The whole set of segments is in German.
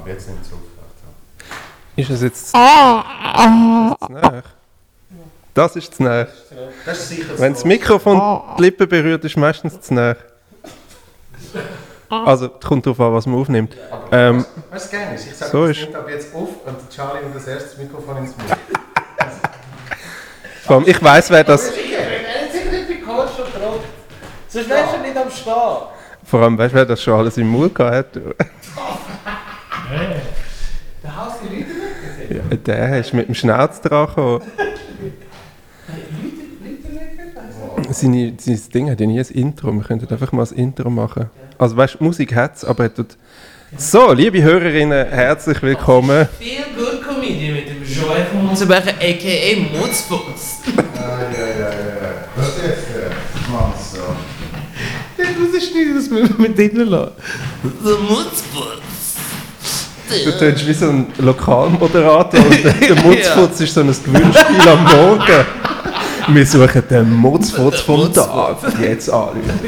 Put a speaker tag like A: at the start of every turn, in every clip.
A: Aber jetzt nimmt es auf.
B: Ist es jetzt. Ah, es näher? Das ist zu näher.
A: Das ist sicher
B: Wenn das Mikrofon die Lippen berührt, ist meistens zu näher. Also, es kommt darauf an, was man aufnimmt. Ähm,
A: Was gerne ist, ich sage,
B: So
A: nimmt ab jetzt auf und Charlie und das erste Mikrofon ins Mund.
B: vor allem, ich weiß, wer das.
C: Sonst wärst du nicht am Stehen.
B: Vor allem, weißt du, wer das schon alles im Mund gehabt hat?
C: Der Haus die Leute
B: Ja, der ist mit dem Schnauz dran gekommen. Seine, sein Ding hat ja nie ein Intro. Wir könnten einfach mal ein Intro machen. Also, weißt du, Musik hat es, aber er tut. So, liebe Hörerinnen, herzlich willkommen.
C: Viel Good Comedian mit dem Joel von Munzenberger, a.k.a. Mutzfuchs.
A: Ja, ja, ja, ja. Was ist jetzt? Mann, so.
C: Du musst nicht das mit, mit denen lassen. Der Mutzfuchs.
B: Du tust wie so ein Lokalmoderator und der, der Mutzfutz ist so ein Gewinnspiel am Morgen. Wir suchen den Mutzfutz vom Tag. Jetzt anrufen.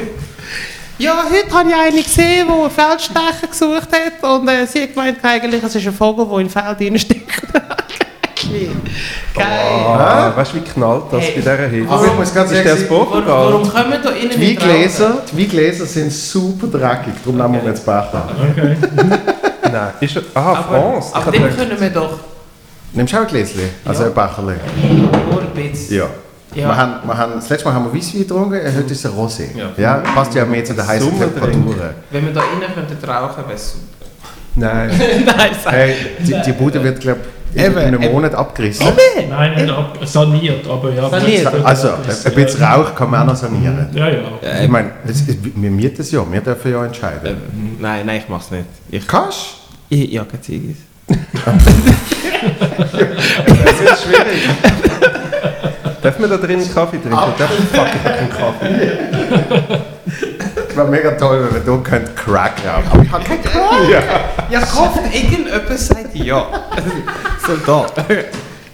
C: Ja, heute habe ich einen gesehen, der einen Feldstecher gesucht hat und äh, sie hat gemeint, eigentlich, es ist ein Vogel, der in Feld reinsteckt. Geil.
B: Ah, weißt du, wie knallt das
C: Hey.
B: bei dieser Hitze?
A: Aber ich muss ganz ehrlich
B: der
A: sagen,
C: Warum, warum kommen da innen
A: Die
C: nicht
A: Weingläser, die Weingläser sind super dreckig, darum nehmen wir jetzt Becher.
D: Okay.
B: Nein, ist er, ah,
C: Aber,
B: France. Ich
C: aber dem
B: gedacht-
C: können wir doch
A: Nimmst du auch ein Gläschen? Also
C: Ja.
A: ein Becherchen?
C: nur ein bisschen.
A: Ja.
C: Ja.
A: Wir haben, wir haben, das letzte Mal haben wir Weisswein getrunken, äh, heute ist es Rosé.
C: Ja.
A: Ja. passt ja mehr zu den heißen. Temperaturen.
C: Wenn wir da innen könnten rauchen, wäre es super.
B: Nein.
C: Nein, sag
A: Hey, die, die Bude wird, glaube ich, in
C: Eben,
A: einem
C: eben.
A: Monat abgerissen.
D: Nein, nicht ab, saniert, aber ja.
C: Saniert.
A: Also, ein bisschen Rauch kann man auch noch sanieren.
D: Ja, ja.
A: Ich meine, wir mieten es ja, wir dürfen ja entscheiden.
C: Nein, nein, ich mach's nicht. Ich,
A: Kannst
C: ich ja, keine Ziggis.
B: Das wird schwierig. Dürfen wir da drin einen Kaffee trinken? Darf ich fuck ich keinen Kaffee?
A: Es wäre mega toll, wenn wir hier könnt Crack rauchen. Aber ich habe keinen Crack.
C: Ja, gehofft, irgendjemand sagt ja. so da.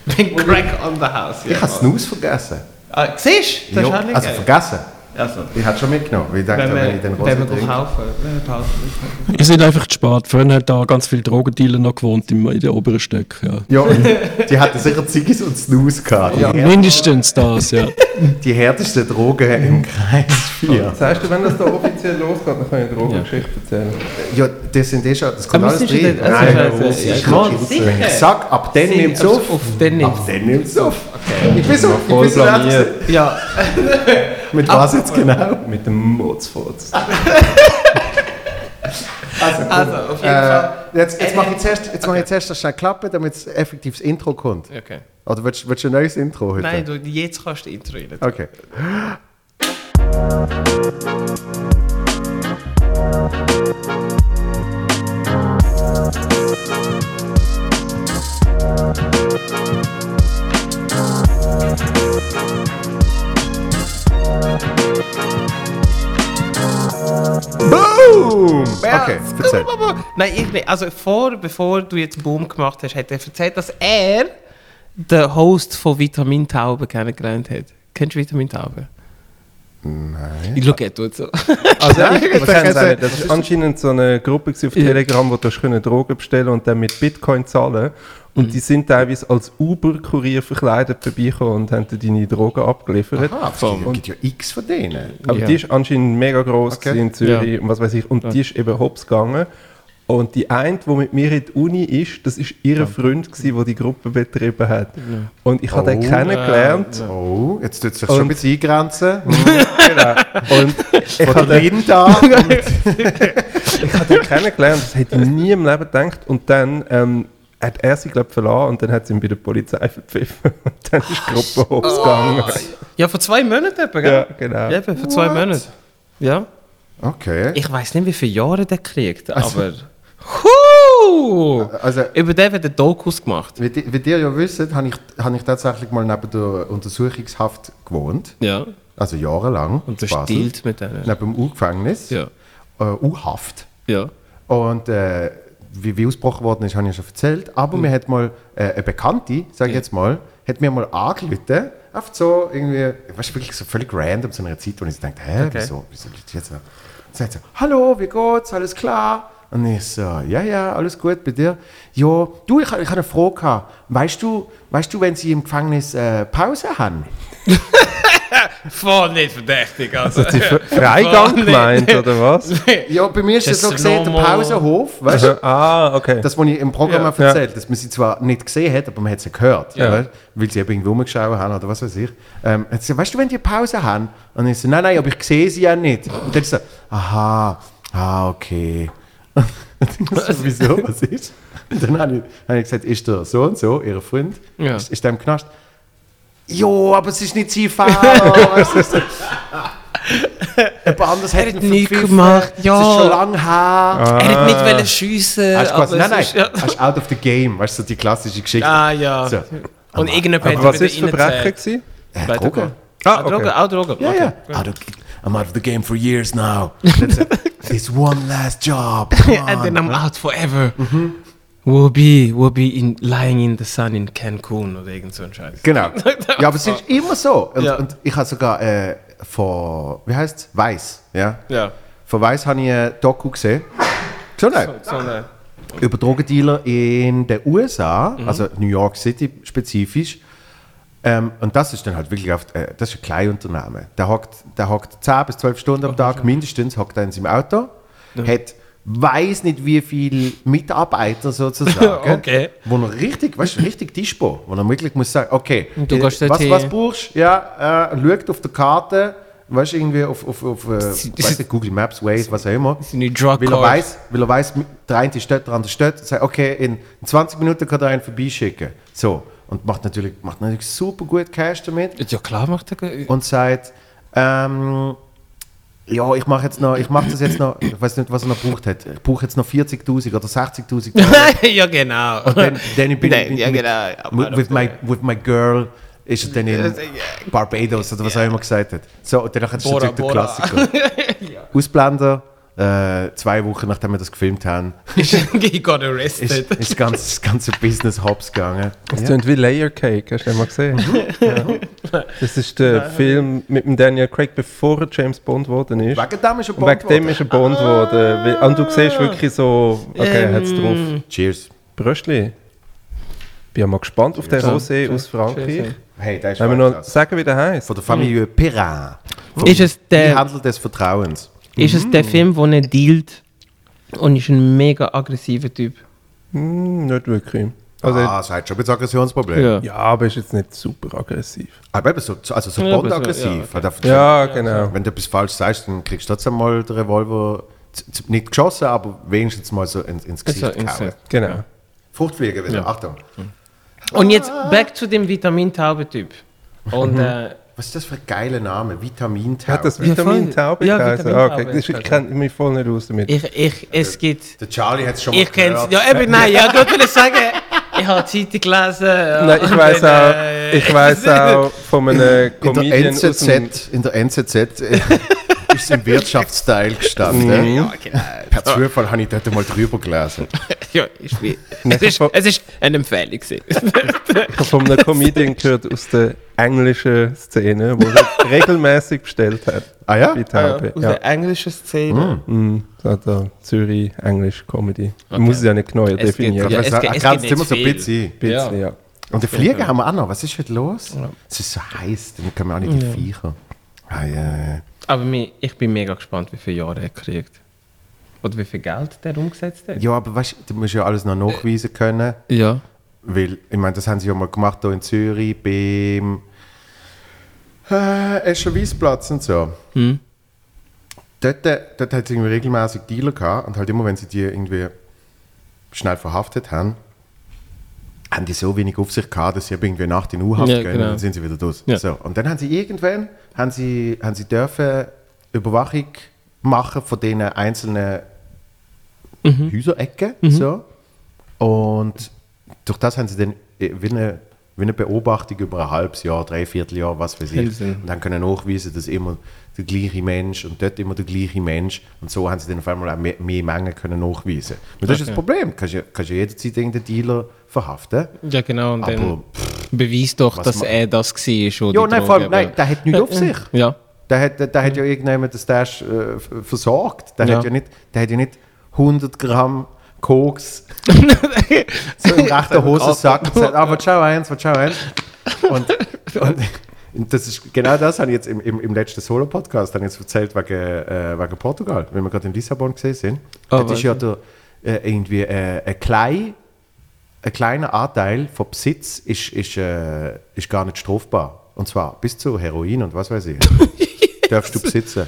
C: Wenn Crack on the house. Ja.
A: Ich habe Snooze vergessen.
C: Ah, siehst du? Das ist
A: Ja,
C: auch nicht
A: also
C: geil.
A: vergessen.
C: Also,
A: Ich hatte schon mitgenommen, weil ich dachte,
C: wenn
A: wenn,
C: wir,
A: ich den
C: wenn
A: Rosé
C: wir
A: trinke.
C: kaufen, wenn wir
E: seid einfach zu spät. Vorhin hat da ganz viele Drogendealer noch gewohnt im, in den oberen Stöcken. Ja.
A: Ja, und die hatten sicher Ziggis und Snooze gehabt. Die, ja.
E: Mindestens das, ja.
A: die härtesten Drogen im Kreis 4.
B: Sagst du, wenn das da offiziell losgeht, dann kann ich eine Drogengeschichte erzählen.
A: Ja, das sind eh schon, das kommt
C: Aber
A: alles drin.
C: nicht- also
A: Nein,
C: ist-
A: das
C: ja,
A: ist nicht.
C: sicher.
A: Wenn ich sag, ab dann
C: Sie-
A: nimmt es
C: also
A: auf.
C: auf nimmt's.
A: Dann nimmt es auf. Ich bin so, ich bin so.
C: Ja,
A: Mit was jetzt genau?
B: Mit dem Mutzfutz.
A: Also,
C: also auf jeden
A: äh,
C: Fall.
A: jetzt, jetzt
C: Äh,
A: mache ich zuerst, jetzt mache ich zuerst das schnell klappen, damit es effektiv das Intro kommt.
C: Okay.
A: Oder willst, willst du ein neues Intro heute?
C: Nein, du, jetzt kannst du Intro rein.
A: Okay. Boom! Okay, erzähl.
C: Nein, ich nicht. Also vor, bevor du jetzt Boom gemacht hast, hat er erzählt, dass er den Host von Vitamin Taube kennengelernt hat. Kennst du Vitamin Taube?
A: Nein.
C: Ich schaue jetzt so.
B: Also, ich, es
A: heißt
B: nicht. Das war anscheinend so eine Gruppe auf Telegram, wo du können Drogen bestellen und dann mit Bitcoin zahlen Und die sind teilweise als Uber-Kurier verkleidet vorbeigekommen und haben dir deine Drogen abgeliefert.
A: Ah, es gibt ja x von denen.
B: Aber
C: Ja.
B: die ist anscheinend mega groß
A: Okay.
B: in Zürich und was weiß ich. Und die ist eben hops gegangen. Und die eine, die mit mir in die Uni ist, das ist ihr Freund gewesen, der die Gruppe betrieben hat. Und ich habe den
A: Oh.
B: kennengelernt.
A: Oh, jetzt tut es sich schon ein bisschen eingrenzen.
B: genau. Und ich
A: Von
B: habe
A: der
B: den, ich habe den kennengelernt, das hätte ich nie im Leben gedacht. Und dann ähm, hat er sie, glaube ich, verlassen und dann hat sie ihn bei der Polizei verpfiffen. Und dann ist die Gruppe hops gegangen.
C: Ja, vor zwei Monaten etwa, gell?
B: Ja, genau.
C: Ja, eben, vor zwei Monaten. Ja.
A: Okay.
C: Ich weiß nicht, wie viele Jahre der kriegt, aber. Huh!
A: Also,
C: Über den wird der Dokus gemacht.
A: wie, wie ihr ja wisst, habe ich, habe ich tatsächlich mal neben der Untersuchungshaft gewohnt.
C: Ja.
A: Also jahrelang.
C: Und
A: Basel.
C: stiehlt mit denen.
A: Neben dem U-Gefängnis.
C: Ja.
A: Äh, U-Haft.
C: Ja.
A: Und äh, wie, wie ausgebrochen worden ist, habe ich ja schon erzählt. Aber mir hat mal äh, eine Bekannte, sage ich jetzt mal, hat mir mal angerufen, einfach so irgendwie, weißt du, wirklich so völlig random, zu einer Zeit, wo ich so dachte, hä,
C: Okay.
A: wieso, wieso jetzt so? Sagt sie, hallo, wie geht's, alles klar? Und ich so, ja, ja, alles gut bei dir. Ja, du, ich, ich habe eine Frage gehabt. Weißt du, weißt du, wenn sie im Gefängnis äh, Pause haben?
C: Voll nicht verdächtig. Also.
B: Die Fre- Freigang gemeint, oder was?
A: Ja, bei mir ist es so gesehen, der. Pausenhof, weißt du?
B: ah, okay.
A: Das, was ich im Programm
C: Ja.
A: erzählt dass man sie zwar nicht gesehen hat, aber man hat sie gehört,
B: Ja.
A: weißt? weil sie eben irgendwo rumgeschaut haben oder was weiß ich. Ähm, hat sie gesagt, weißt du, wenn die Pause haben? Und ich so, nein, nein, aber ich sehe sie ja nicht. Und dann so, aha, ah, okay. So, wieso, was ist? Und dann habe ich, habe ich gesagt, ist der so und so, ihr Freund,
C: Ja.
A: ist, ist der im Knast? Jo, aber es ist nicht sein Fall. Jemand anders
C: Er
A: hat ihn verpfiffen.
C: gemacht,
A: Es
C: ja.
A: ist schon lange her.
C: Er hat nicht wollen schiessen.
A: Hast quasi, nein,
C: es
A: nein,
C: ist- Ja.
A: hast out of the game, weißt du, so die klassische Geschichte.
C: Ah ja.
A: So.
C: Und irgendjemand
B: Aber
C: hat
B: was ist das Verbrechen?
A: Äh, Drogen.
B: Ah,
C: Ah, Drogen,
B: okay.
C: auch Drogen.
A: Ja,
C: okay.
A: ja. Out of, I'm out of the game for years now. It's one last job.
C: And then. I'm out forever. We'll be, we'll be in, lying in the sun in Cancun oder irgend so ein Scheiß.
A: Genau. Ja, aber es ist immer so. Und,
C: Ja.
A: und ich habe sogar äh, von, wie heißt es? Weiß. Ja.
C: Ja.
A: Von Weiß habe ich ein Doku gesehen. Schon nicht.
C: So eine,
A: über Drogendealer in den USA, also New York City spezifisch. Ähm, und das ist dann halt wirklich auf, äh, das ist ein Kleinunternehmen. Der hockt, der hockt 10 bis 12 Stunden am Tag mindestens, hockt er in seinem Auto, hat weiß nicht wie viele Mitarbeiter sozusagen,
C: Okay.
A: wo er richtig, weißt du, richtig Dispo, wo er wirklich muss sagen, okay, äh, was, was brauchst du? Ja, äh, schaut auf der Karte, weißt du, irgendwie auf, auf, auf äh, nicht, Google Maps, Waze, was auch immer. Weil er weiß, weil er weiß, der eine ist dort, der andere ist dort, sagt, okay, in, in 20 Minuten kann er einen vorbeischicken. So. Und macht natürlich, macht natürlich super gut Cash damit.
C: Ja klar macht er.
A: Und sagt, ähm, ja, ich mache jetzt noch, ich mache das jetzt noch, ich weiß nicht, was er noch braucht hat. Ich brauche jetzt noch 40.000 oder 60.000 Dollar.
C: ja genau.
A: Und dann, dann bin
C: Nein,
A: ich
C: ja,
A: mit,
C: genau. Ja,
A: mit, with, my, with my girl ist er dann in Barbados oder was er immer gesagt hat. So, und danach ist
C: Bora,
A: natürlich der. Klassiker. Ausblender, äh, zwei Wochen nachdem wir das gefilmt haben,
C: He got
A: ist,
C: arrested.
A: ist das ganze, das ganze Business hops gegangen.
B: Das klingt wie Layer Cake, hast du den mal gesehen? ja. Das ist der Film mit dem Daniel Craig, bevor er James Bond geworden ist.
A: Wegen dem ist er
B: Und wegen dem ist er Bond geworden. Weil- Und du siehst wirklich so, okay, er hat es drauf.
A: Cheers.
B: Bröstli. Bin ja mal gespannt auf den Rosé aus Frankreich.
A: Hey, der ist
B: Wollen wir noch sagen, wie der heißt?
A: Von der Familie Perrin. Vom
C: Ist es der-
A: Handel des Vertrauens.
C: Ist es der Film, wo er dealt und ist ein mega aggressiver Typ?
B: Hm, nicht wirklich. Also,
A: ah, das hat schon ein bisschen Aggressionsproblem.
B: ja, aber ist jetzt nicht super aggressiv.
A: Aber eben so, also so
C: Ja,
A: Bond-aggressiv.
C: ja,
A: Hat er-
B: Ja, genau.
A: Wenn du etwas falsch sagst, dann kriegst du trotzdem mal den Revolver nicht geschossen, aber wenigstens mal so ins, ins Gesicht
C: Also,
A: gehauen.
B: Genau.
A: Fruchtfliegen wieder, Achtung.
C: Und jetzt back zu dem Vitamin-Taube-Typ. Und äh,
A: Was ist das für ein geiler Name? Vitamintaube.
B: Hat das
C: Ja,
B: Vitamin
C: voll.
B: Taube
C: Ja? Vitamin
B: Ah, okay. Ich kenne mich voll nicht aus damit.
C: ich, ich, es gibt.
A: Der Charlie hat es schon mal
C: Ich kenne es.
A: gehört.
C: Ja, eben, nein, ja, ich wollte sagen, ich habe die Zeitung gelesen. ja,
B: Nein, ich weiß auch,
C: äh,
B: ich weiß auch von einem
A: in der,
B: Comedian aus dem,
A: NZZ, in der NZZ ist im Wirtschaftsteil gestanden.
C: Ja, genau.
A: Per Zufall habe ich dort mal drüber gelesen.
C: Ja, ist wie, es, ist, es ist eine Empfehlung.
B: ich habe von einem Comedian gehört aus der englischen Szene, wo er regelmäßig bestellt hat.
A: Ah ja?
B: Bei Taube.
C: Aus
B: Ja.
C: der englischen Szene.
B: Mhm. So, da, Zürich, Englisch, Comedy. Man muss es ja nicht genau
C: Es
B: definieren.
C: Ja,
A: Ja,
C: es geht- es
A: grenzt immer so ein bisschen.
B: Ein bisschen, ja.
A: Und den Flieger haben wir auch noch. Was ist heute los? Es ist so heiß, dann können wir auch nicht die Viecher. Ah, ja, ja.
C: Aber ich bin mega gespannt, wie viele Jahre er kriegt. Oder wie viel Geld der umgesetzt hat.
A: ja, aber weißt du, du musst ja alles noch nachweisen können.
C: Ja.
A: Weil, ich meine, das haben sie ja mal gemacht hier in Zürich beim äh, Escher Wiesplatz und so.
C: Hm.
A: Dort, äh, dort hat es irgendwie regelmäßig Dealer gehabt und halt immer, wenn sie die irgendwie schnell verhaftet haben, haben die so wenig auf sich gehabt, dass sie irgendwie Nacht in U-Haft
C: Ja,
A: gehen
C: genau.
A: und dann sind sie wieder durch.
C: Ja.
A: So, und dann haben sie irgendwann haben sie, haben sie dürfen Überwachung machen von diesen einzelnen
C: Mhm.
A: Häuserecken. So. Und durch das haben sie dann äh, wie eine, wie eine Beobachtung über ein halbes Jahr, dreiviertel Jahr, was weiß ich. Und dann können nachweisen, dass immer der gleiche Mensch und dort immer der gleiche Mensch. Und so haben sie dann auf einmal auch mehr, mehr Mengen können nachweisen. Und das ist das
C: Okay.
A: Problem. Du kannst ja, kannst ja jederzeit irgendeinen Dealer verhaften.
C: Ja, genau. Und
A: Aber
C: dann beweis doch, dass er das war.
A: ja, nein, vor allem, nein, der hat nichts auf sich.
C: Ja.
A: Der hat, der, der hat ja irgendjemand das Stash äh, versorgt. Der,
C: Ja.
A: hat ja nicht, der hat ja nicht 100 Gramm Koks so im rechten Hosensack und sagt, ah, was schau eins, was schau eins. Und, und das ist genau das, habe ich jetzt im, im, im letzten Solo-Podcast dann jetzt erzählt wegen, äh, wegen Portugal, wenn wir gerade in Lissabon gesehen sind.
C: Oh,
A: das ist ja der, äh, irgendwie äh, ein, klein, ein kleiner Anteil vom Besitz ist, ist, äh, ist gar nicht strafbar. Und zwar bis zu Heroin und was weiß ich. Darfst du besitzen.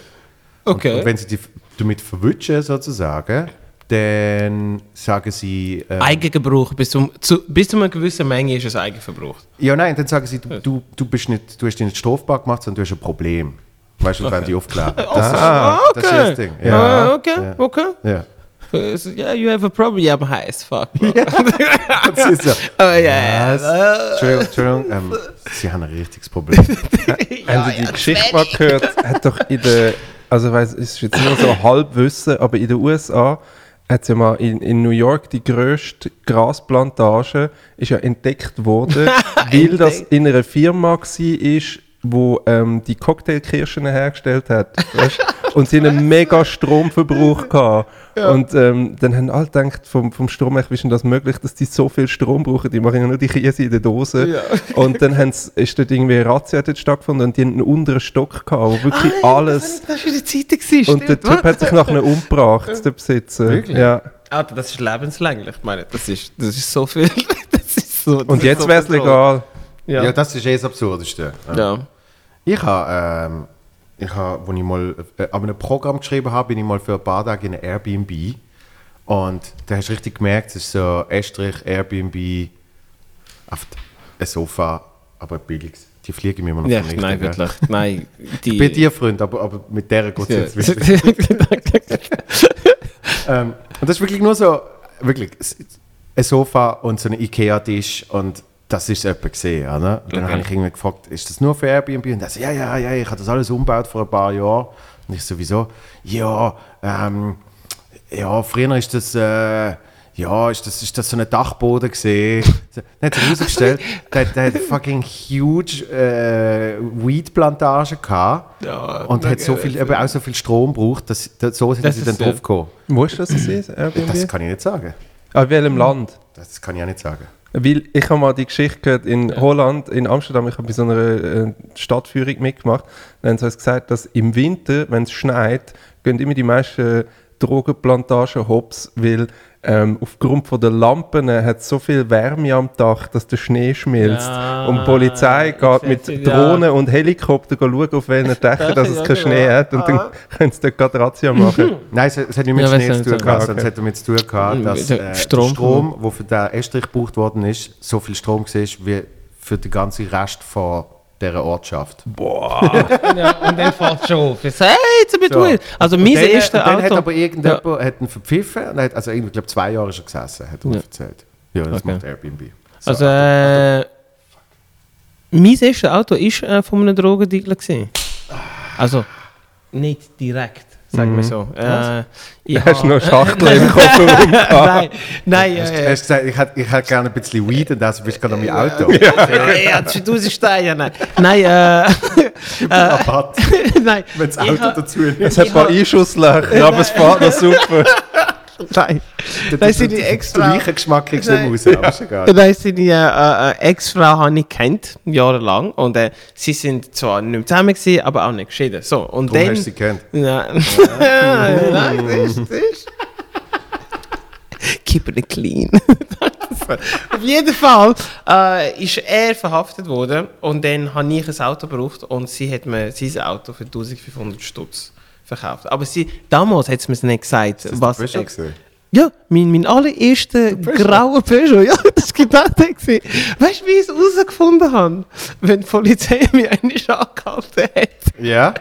C: Okay.
A: Und, und wenn sie dich damit verwutschen, sozusagen, dann sagen sie. ähm,
C: Eigengebrauch, bis, zum, zu, bis zu einer gewissen Menge ist es Eigenverbrauch.
A: Ja, nein, dann sagen sie, du, du, du, bist nicht, du hast dich nicht strafbar gemacht, sondern du hast ein Problem. Weißt du, das werden die aufklären. Das,
C: Ah,
A: ist, das ist das Ding.
C: Ja,
A: Ja.
C: okay,
A: Ja.
C: okay.
A: Ja.
C: Yeah, you have a problem. Yeah, I'm high as fuck. Bro.
A: Das ist so.
C: oh, yeah.
A: Was? Entschuldigung, Entschuldigung ähm, sie haben ein richtiges Problem.
B: Haben Sie die Geschichte mal gehört? Hat doch in der, also ich weiss, es ist jetzt nur so Halbwissen, aber in den USA hat ja mal in, in New York die grösste Grasplantage ist ja entdeckt worden, weil das in einer Firma war, wo ähm, die Cocktailkirschen hergestellt hat. Weißt? Und sie einen mega Stromverbrauch gehabt. Und ähm, dann haben alle gedacht, vom, vom Strom her, wie ist denn das möglich, dass die so viel Strom brauchen? Die machen ja nur die Käse in der Dose. Und dann haben's- ist dort irgendwie eine Razzia dort stattgefunden und die haben einen unteren Stock gehabt, wo wirklich alles...
C: Das war in der Zeitung. gewesen,
B: Und der. Typ hat sich nachher umgebracht, der Besitzer.
A: Wirklich?
B: Ja.
C: Alter, das ist lebenslänglich. Ich meine, das ist, das ist so viel. Das ist so, das
B: Und
C: ist
B: jetzt
C: so
B: wäre es legal.
C: Ja.
A: Ja. das ist eh das Absurdeste.
C: ja.
A: Ich habe, ähm, ich habe, als ich mal äh, an einem Programm geschrieben habe, bin ich mal für ein paar Tage in einem Airbnb. Und da hast du richtig gemerkt, es ist so Estrich, Airbnb, auf ein Sofa, aber ein billiges. Die fliegen mir immer noch
C: Ja,
A: vernichten,
C: nein,
A: gell?
C: wirklich. Nein, die...
A: Bei dir, Freund, aber, aber mit der geht es jetzt
C: Ja.
A: wirklich. ähm, und das ist wirklich nur so, wirklich, ein Sofa und so ein Ikea-Tisch und das ist etwa gesehen. Oder? Und dann
C: Okay.
A: habe ich irgendwie gefragt, ist das nur für Airbnb? Und er so, ja, ja, ja, ich habe das alles umgebaut vor ein paar Jahren. Und ich sowieso, ja, ähm, ja, früher ist das, äh, ja, ist das, ist das so ein Dachboden gesehen. Dann hat sich herausgestellt, der, der hat fucking huge äh, Weed-Plantage gehabt
C: Ja,
A: und hat so viel, eben auch so viel Strom gebraucht, dass, dass so sind
C: Das
A: sie dann
C: ist ja-
A: drauf gekommen.
B: Wo ist das, das ist, Airbnb?
A: Das kann ich nicht sagen.
B: An welchem Land?
A: Das kann ich auch nicht sagen.
B: Weil ich habe mal die Geschichte gehört in Holland, in Amsterdam, ich habe bei so einer äh, Stadtführung mitgemacht. Dann haben sie uns gesagt, dass im Winter, wenn es schneit, gehen immer die meisten Drogenplantagen hops, weil ähm, aufgrund von der Lampen äh, hat es so viel Wärme am Dach, dass der Schnee schmilzt.
C: Ja,
B: und die Polizei geht mit
C: ja.
B: Drohnen und Helikopter schauen, auf welchen Dächern dass es
C: Ja,
B: keinen
C: genau.
B: Schnee hat. Und dann können sie dort gerade Razzia machen.
A: Nein, es, es hat nicht mit
C: Ja,
A: Schnee zu tun gehabt,
B: Ah,
A: sondern es hat damit zu tun gehabt, dass
C: der
A: äh,
C: Strom-
A: der Strom, der für den Estrich gebraucht worden ist, so viel Strom war wie für den ganzen Rest von dieser Ortschaft.
C: ja, und dann fällt es schon auf. Hey, a bit
A: So.
C: Also
A: Und
C: mein
A: dann,
C: erstes
A: und dann hat
C: Auto...
A: aber irgendjemand hat ihn verpfiffen, und hat, also ich glaube zwei Jahre ist er gesessen, hat er mir
C: Ja.
A: erzählt. Ja, das
C: Okay.
A: macht Airbnb. So,
C: Also, äh, mein erstes Auto war äh, von einem Drogendealer. gewesen. Also, nicht direkt, sagen wir so. Äh, ich
B: Mhm. Hast du noch Schachteln im Kofferraum gehabt?
C: Nein, nein,
A: Hast,
C: äh,
A: hast gesagt, ich hätte, ich hätte gerne ein bisschen Weed und also bist du gerade an mein Auto.
C: äh, ja, 2000 Steine, ja, nein. Nein, äh,
A: Rabatt,
C: nein.
A: wenn das
C: Ich
A: Auto
B: Es
A: dazu nimmt.
B: hat ein paar Einschusslöcher, aber es fährt noch super.
C: Nein. Die extra-
A: Den Geschmack kriegst du nicht
C: Nein.
A: raus.
C: Da ist seine äh, äh, Ex-Frau habe ich kennt, jahrelang. Und äh, sie sind zwar nicht mehr zusammen gewesen, aber auch nicht geschieden. So, und
A: Darum
C: dann...
A: hast du sie gekannt.
C: Ja. Nein, das ist, das ist. Keep it clean. Auf jeden Fall äh, ist er verhaftet worden und dann habe ich ein Auto gebraucht und sie hat mir sein Auto für 1500 Stutz verkauft. Aber sie, damals hat sie mir nicht gesagt, was...
A: Das war schon
C: Ja, mein, mein allererster grauer Peugeot, ja, das war genau der. gewesen. Weißt du, wie ich es herausgefunden habe? Wenn die Polizei mich eigentlich angehalten hat.
A: Ja?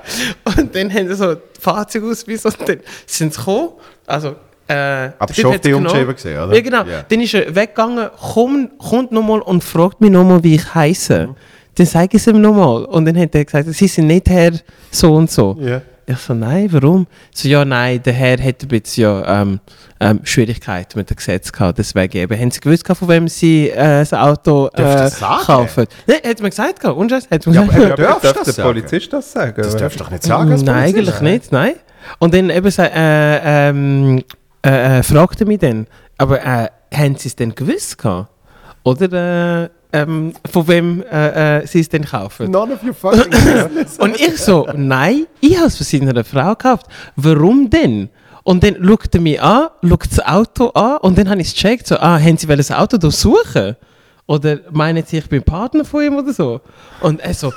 C: Und dann haben sie so die Fahrzeugausweis und dann sind sie gekommen. Also, äh,
A: Aber
C: der
A: schon auf die umgeschrieben gesehen, oder?
C: Ja, genau.
A: Ja.
C: Dann ist er weggegangen, komm, kommt nochmal und fragt mich nochmal, wie ich heiße.
A: Mhm.
C: Dann sage ich es ihm nochmal. Und dann hat er gesagt, sie sind nicht Herr so und so.
A: Ja.
C: Ich so, nein, warum? So, ja, nein, der Herr hätte ein bisschen ja, ähm, ähm, Schwierigkeiten mit dem Gesetz gehabt. Deswegen eben. Haben Sie gewusst, von wem Sie äh, das Auto äh,
A: das
C: kaufen? Nein, hat mir gesagt, gehabt. und Hat mir
A: Ja,
C: gesagt.
A: aber du
B: darf
A: das
B: der
A: sagen?
B: Polizist das sagen?
A: Das darfst du doch nicht sagen. als
C: Nein,
A: Polizist.
C: eigentlich nicht, nein. Und dann eben sa- äh, ähm, äh, äh, fragte mich dann, aber äh, haben sie es denn gewusst gehabt? Oder äh, ähm, von wem äh, äh, sie es denn kaufen?
A: None of your fucking business.
C: Und ich so, nein, ich habe es von seiner Frau gekauft. Warum denn? Und dann schaut er mich an, schaut das Auto an und dann habe ich es gecheckt, so, ah, haben sie das Auto durchsuchen? Oder meinen sie, ich bin Partner von ihm oder so? Und er so,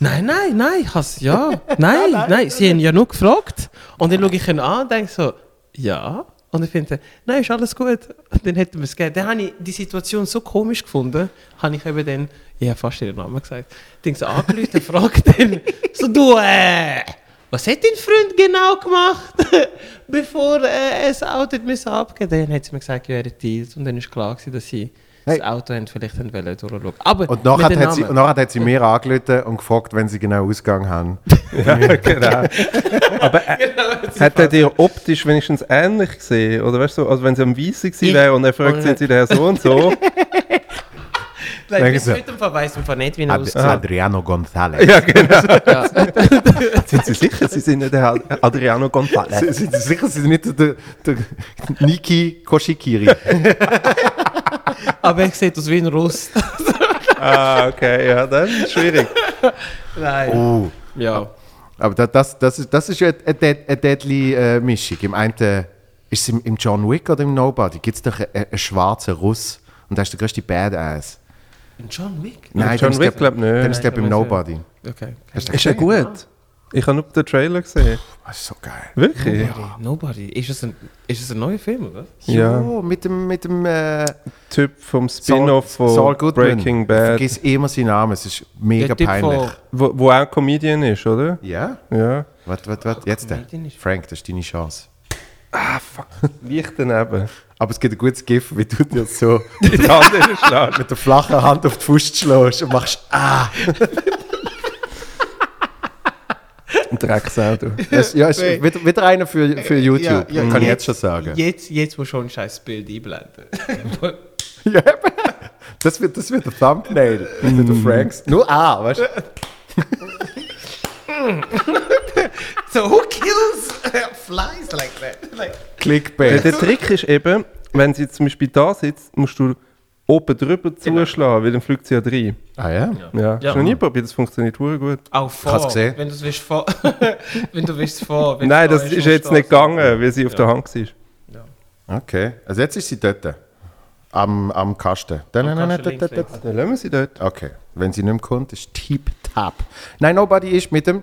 C: nein, nein, nein, ich has, ja, nein, nein, sie haben ja nur gefragt. Und dann schaue ich ihn an und denke so, ja. Und ich finde, nein, ist alles gut. Und dann hätten wir es gegeben. Dann habe ich die Situation so komisch gefunden, habe ich eben dann, ich habe fast ihren Namen gesagt, Ding so angerufen fragt dann, so du, äh, was hat dein Freund genau gemacht, bevor äh, das Auto abgeben Dann hat sie mir gesagt, ja, er hat. Und dann ist klar dass sie. Das Auto haben vielleicht haben wollen durchschauen. Aber
A: Und nachher hat, sie, und nachher hat sie mir angerufen und gefragt, wenn sie genau Ausgang haben.
B: Ja, genau. Aber äh, hat er dir optisch wenigstens ähnlich gesehen? Oder weißt du, also wenn sie am Weißen gewesen wäre und er fragt,
C: und-
B: sind sie der so und so?
C: Nein, bis heute weiss man nicht, wie er
A: Ad
C: aussieht.
A: Adriano González.
B: ja, genau. sind Sie sicher, Sie sind nicht der Adriano González?
A: Sind Sie sicher, Sie sind nicht der, der Niki Koshikiri?
C: Aber er sieht aus wie ein Russ.
B: ah, okay, ja, dann ist schwierig.
C: Nein.
A: Oh.
C: Ja.
A: Aber da- das, das, ist, das ist ja eine, eine, eine deadly äh, Mischung. Im einen, ist es im, im John Wick oder im Nobody? Gibt es doch einen, einen schwarzen Russ und der ist der größte Badass.
C: Ein John Wick?
A: Nein,
B: John
A: dann ist
B: Wick
A: der-
B: glaub nicht.
A: Dann ist
C: ich weiß
A: Nobody.
C: Okay.
B: Ist er gut? Ich habe nur den Trailer gesehen.
A: Das ist so geil.
B: Wirklich?
C: Nobody. Nobody. Ist es ein, ist es ein neuer Film, oder?
B: Ja.
A: Jo, mit dem, mit dem äh,
B: Typ vom Spin-off von. Breaking
A: Ich
B: Bad,
A: vergiss immer seinen Namen, es ist mega
C: Der Typ
A: peinlich.
C: von-
B: wo, wo auch Comedian ist, oder?
A: Ja?
B: Ja.
A: Warte, warte, warte, jetzt der.
C: Comedian ist-
A: Frank, das ist deine Chance.
B: Ah, fuck. Leicht daneben.
A: Aber es gibt ein gutes Gift, wie du dir so
B: Die andere Schlag.
A: mit der flachen Hand auf die Faust schlägst und machst «Ah!»
B: Ein Drecksauto.
A: Es, ja, es ist wieder, wieder einer für, für YouTube,
C: Ja, ja,
A: kann ich jetzt schon sagen.
C: Jetzt, jetzt wo schon ein scheiß Bild einblenden.
A: Ja, eben. das, wird, das wird der Thumbnail mit der Franks. Nur A, weißt du?
C: so, who kills flies like that? Like,
B: Der,
A: Clickbait.
B: der Trick ist eben, wenn sie zum Beispiel da sitzt, musst du oben drüber zuschlagen, weil dann fliegt sie ja rein.
A: Ah ja?
B: Ja.
C: Ja.
B: Du noch nie probiert, das funktioniert sehr gut.
C: auch vor.
A: Hast du gesehen?
C: Wenn du es willst vor. wenn du willst vor. wenn
B: Nein, das
C: da
B: ist jetzt nicht gegangen, weil sie auf der Hand war.
A: Okay. Also jetzt ist sie dort. Am, am Kasten. Dann,
C: Am Kasten links.
B: Dann lassen wir sie dort.
A: Okay. Wenn sie nicht mehr kommt, ist tip-tap. Nein, Nobody ist mit dem...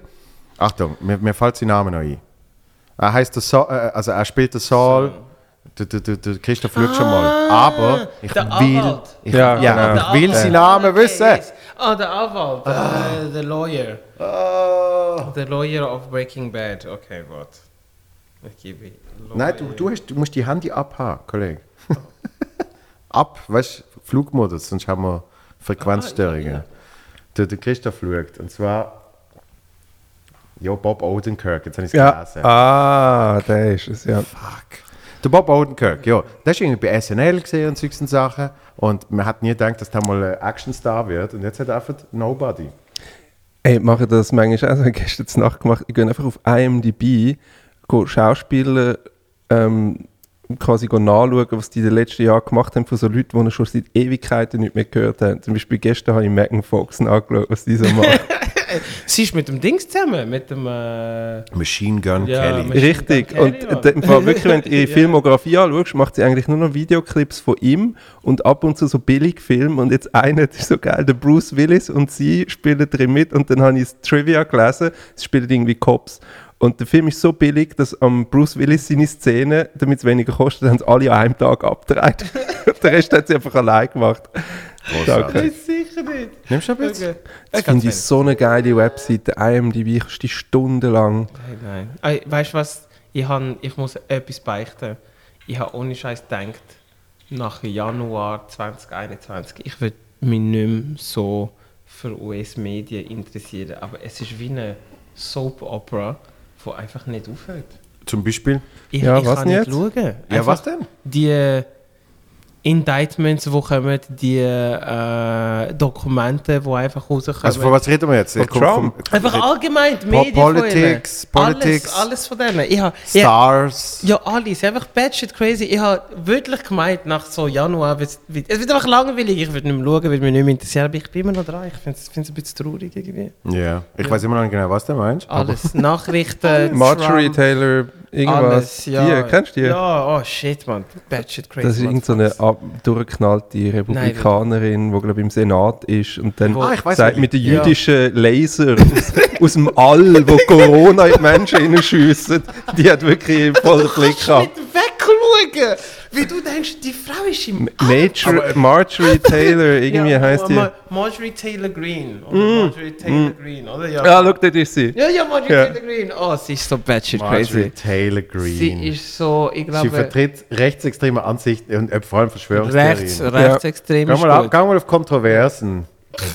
A: Achtung, mir, mir fällt sein Name noch ein. Er heißt der Saul, äh, also er spielt der Saul. Der, der, der, der Christoph schaut schon mal. Aber ich
C: der
A: will,
C: Anwalt.
A: ich,
B: Ja,
A: ja,
B: genau.
A: ich will seinen. Namen
C: Okay,
A: wissen.
C: yes. Ah, der Anwalt. Der, der Lawyer.
A: Oh.
C: Der Lawyer of Breaking Bad. Okay. Ich gebe
A: Nein, du, du, hast, du musst die Handy abhaben, Kollege. Ab, weißt du, Flugmodus, sonst haben wir Frequenzstörungen. Der, der Christoph schaut. Und zwar. Ja, Bob Odenkirk, jetzt habe ich es
B: Ja.
A: gelesen.
B: Ah, der ist es, ja.
A: Fuck. Der Bob Odenkirk, ja. Der irgendwie bei SNL gesehen und solchen Sachen. Und man hat nie gedacht, dass der mal ein Actionstar wird. Und jetzt hat er einfach Nobody.
B: Ey, mache das manchmal auch so. Gestern Nacht gemacht. Ich gehe einfach auf IMDb, gehe Schauspieler ähm, quasi nachschauen, was die in den letzten Jahren gemacht haben von so Leuten, die schon seit Ewigkeiten nicht mehr gehört haben. Zum Beispiel gestern habe ich Megan Fox nachgeschaut, was die so macht.
C: Sie ist mit dem Dings zusammen, mit dem. Äh,
A: Machine Gun
C: Ja,
A: Kelly.
C: Machine
B: Richtig.
C: Gun
B: Und
C: Kelly,
B: im Fall wirklich, wenn du ihre
C: Ja.
B: Filmografie anschaust, macht sie eigentlich nur noch Videoclips von ihm und ab und zu so Billigfilme. Und jetzt einer, das ist so geil, der Bruce Willis und sie spielen drin mit. Und dann habe ich das Trivia gelesen, sie spielen irgendwie Cops. Und der Film ist so billig, dass am Bruce Willis seine Szene, damit es weniger kostet, haben sie alle an einem Tag abgedreht. der Rest hat sie einfach allein gemacht. Danke.
A: Nimmst du bisschen?
C: Okay.
B: Das finde ich so eine geile Webseite. IMDb kannst du die stundenlang.
C: Nein, nein. Weißt du was? Ich, han, ich muss etwas beichten. Ich habe ohne Scheiß gedacht, nach Januar 2021, ich würde mich nicht mehr so für US-Medien interessieren. Aber es ist wie eine Soap-Opera, die einfach nicht aufhört.
A: Zum Beispiel.
C: Ich,
B: Ja,
C: ich
B: was
C: kann
B: denn
C: nicht
B: jetzt?
C: schauen.
A: Ja,
C: Einfach
A: was denn?
C: Die, Indictments, die kommen, die äh, Dokumente, die einfach rauskommen.
A: Also von was reden wir jetzt?
B: Von
A: Ich
B: Trump?
A: vom-
C: einfach allgemein, die Medien
A: Politics,
C: von.
A: Politics.
C: Alles, alles von denen. Ich hab, ich,
A: Stars.
C: ja, alles. Einfach batshit crazy. Ich habe wirklich gemeint, nach so Januar, es wird einfach langweilig. Ich würde nicht mehr schauen, würde mich nicht mehr interessieren. Aber ich bin immer noch dran. Ich finde es ein bisschen traurig irgendwie.
A: Ja, ich weiß immer noch nicht genau, was du meinst.
C: Alles. Nachrichten,
B: Marjorie Taylor, irgendwas.
C: alles. Ja.
B: Die, kennst du die?
C: Ja, oh shit, man. Batshit crazy.
B: Das ist irgendeine so durchgeknallte Republikanerin, die glaube im Senat ist und dann
C: Wo-
A: Ah,
B: sagt mit den
C: Ja.
B: jüdischen Laser aus, aus dem All, wo Corona in die Menschen hineinschiessen, die hat wirklich vollen Blick
C: Kannst
B: gehabt.
C: nicht wegschauen, wie du denkst, die Frau ist im
B: Major, Marjorie Taylor, irgendwie
C: Ja,
B: heisst die.
C: Ma- Marjorie Taylor Green. Oder Marjorie Taylor Green, oder? Ja,
B: Ja, schau, dort ist sie.
C: ja, ja Marjorie
B: Ja.
C: Taylor Green. Oh, sie ist so batshit
A: Marjorie
C: crazy.
A: Taylor Greene.
C: Sie ist so, ich
A: Sie
C: glaube,
A: vertritt rechtsextreme Ansichten und äh, vor allem Verschwörungstheorien.
C: rechts, rechtsextrem
A: Geh
C: ist
A: mal, ab,
C: gut.
A: geh mal auf Kontroversen.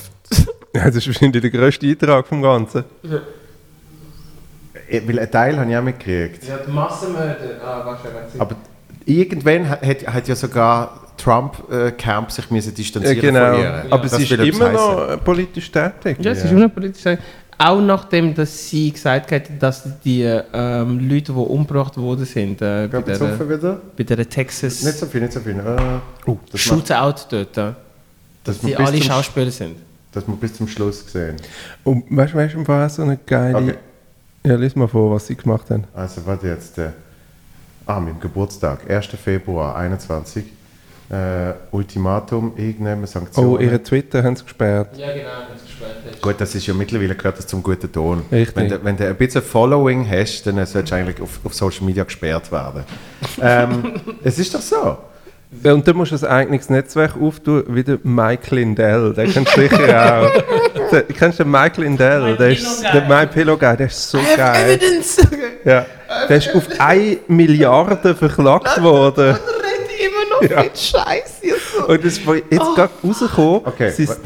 B: Ja, das ist wahrscheinlich der grösste Eintrag vom Ganzen.
A: Äh, Weil einen Teil habe ich auch mitgekriegt.
C: Sie hat Massenmörder. Ah, warte.
A: Aber irgendwann hat, hat, ja sogar Trump-Camp sich müssen
B: Ja,
A: distanzieren
B: genau.
A: von ihr.
B: Aber
A: Das
B: sie ist immer noch äh, politisch tätig.
C: Ja, es ist unpolitisch. Auch nachdem, dass sie gesagt hat, dass die ähm, Leute, die umgebracht worden sind, äh, bei, der,
A: wieder.
C: bei der Texas
A: Nicht so viel, nicht so viel. Äh, das, macht,
C: Shootout dort, äh,
A: das,
C: die
A: wir bis
C: alle Schauspieler sind.
A: das wir bis zum Schluss gesehen.
B: Und weißt du, weißt du, was so eine geile.
A: Okay.
B: Ja, lies mal vor, was sie gemacht haben.
A: Also, warte jetzt. Äh, ah, mit dem Geburtstag, 1. Februar 21. Äh, Ultimatum, irgendeine Sanktionen.
B: Oh, ihre Twitter haben sie gesperrt.
C: Ja, genau, das gesperrt
A: Gut, das ist ja mittlerweile gehört das zum guten Ton.
B: Richtig.
A: Wenn du, wenn du ein bisschen Following hast, dann solltest du eigentlich auf, auf Social Media gesperrt werden. ähm, es ist doch so.
B: Ja, Und dann musst du ein eigenes Netzwerk auftun, wie der Mike Lindell. Den kennst du sicher auch. Der, kennst du den Mike Lindell? Der ist der My Pillow Guy, der ist so geil.
C: Evidence!
B: Ja. Der ist auf 1 Milliarde verklagt worden.
C: redet immer noch
B: Ja.
C: mit Scheiße. So.
B: Und das ist jetzt gerade rausgekommen.
A: Okay.
B: Sein,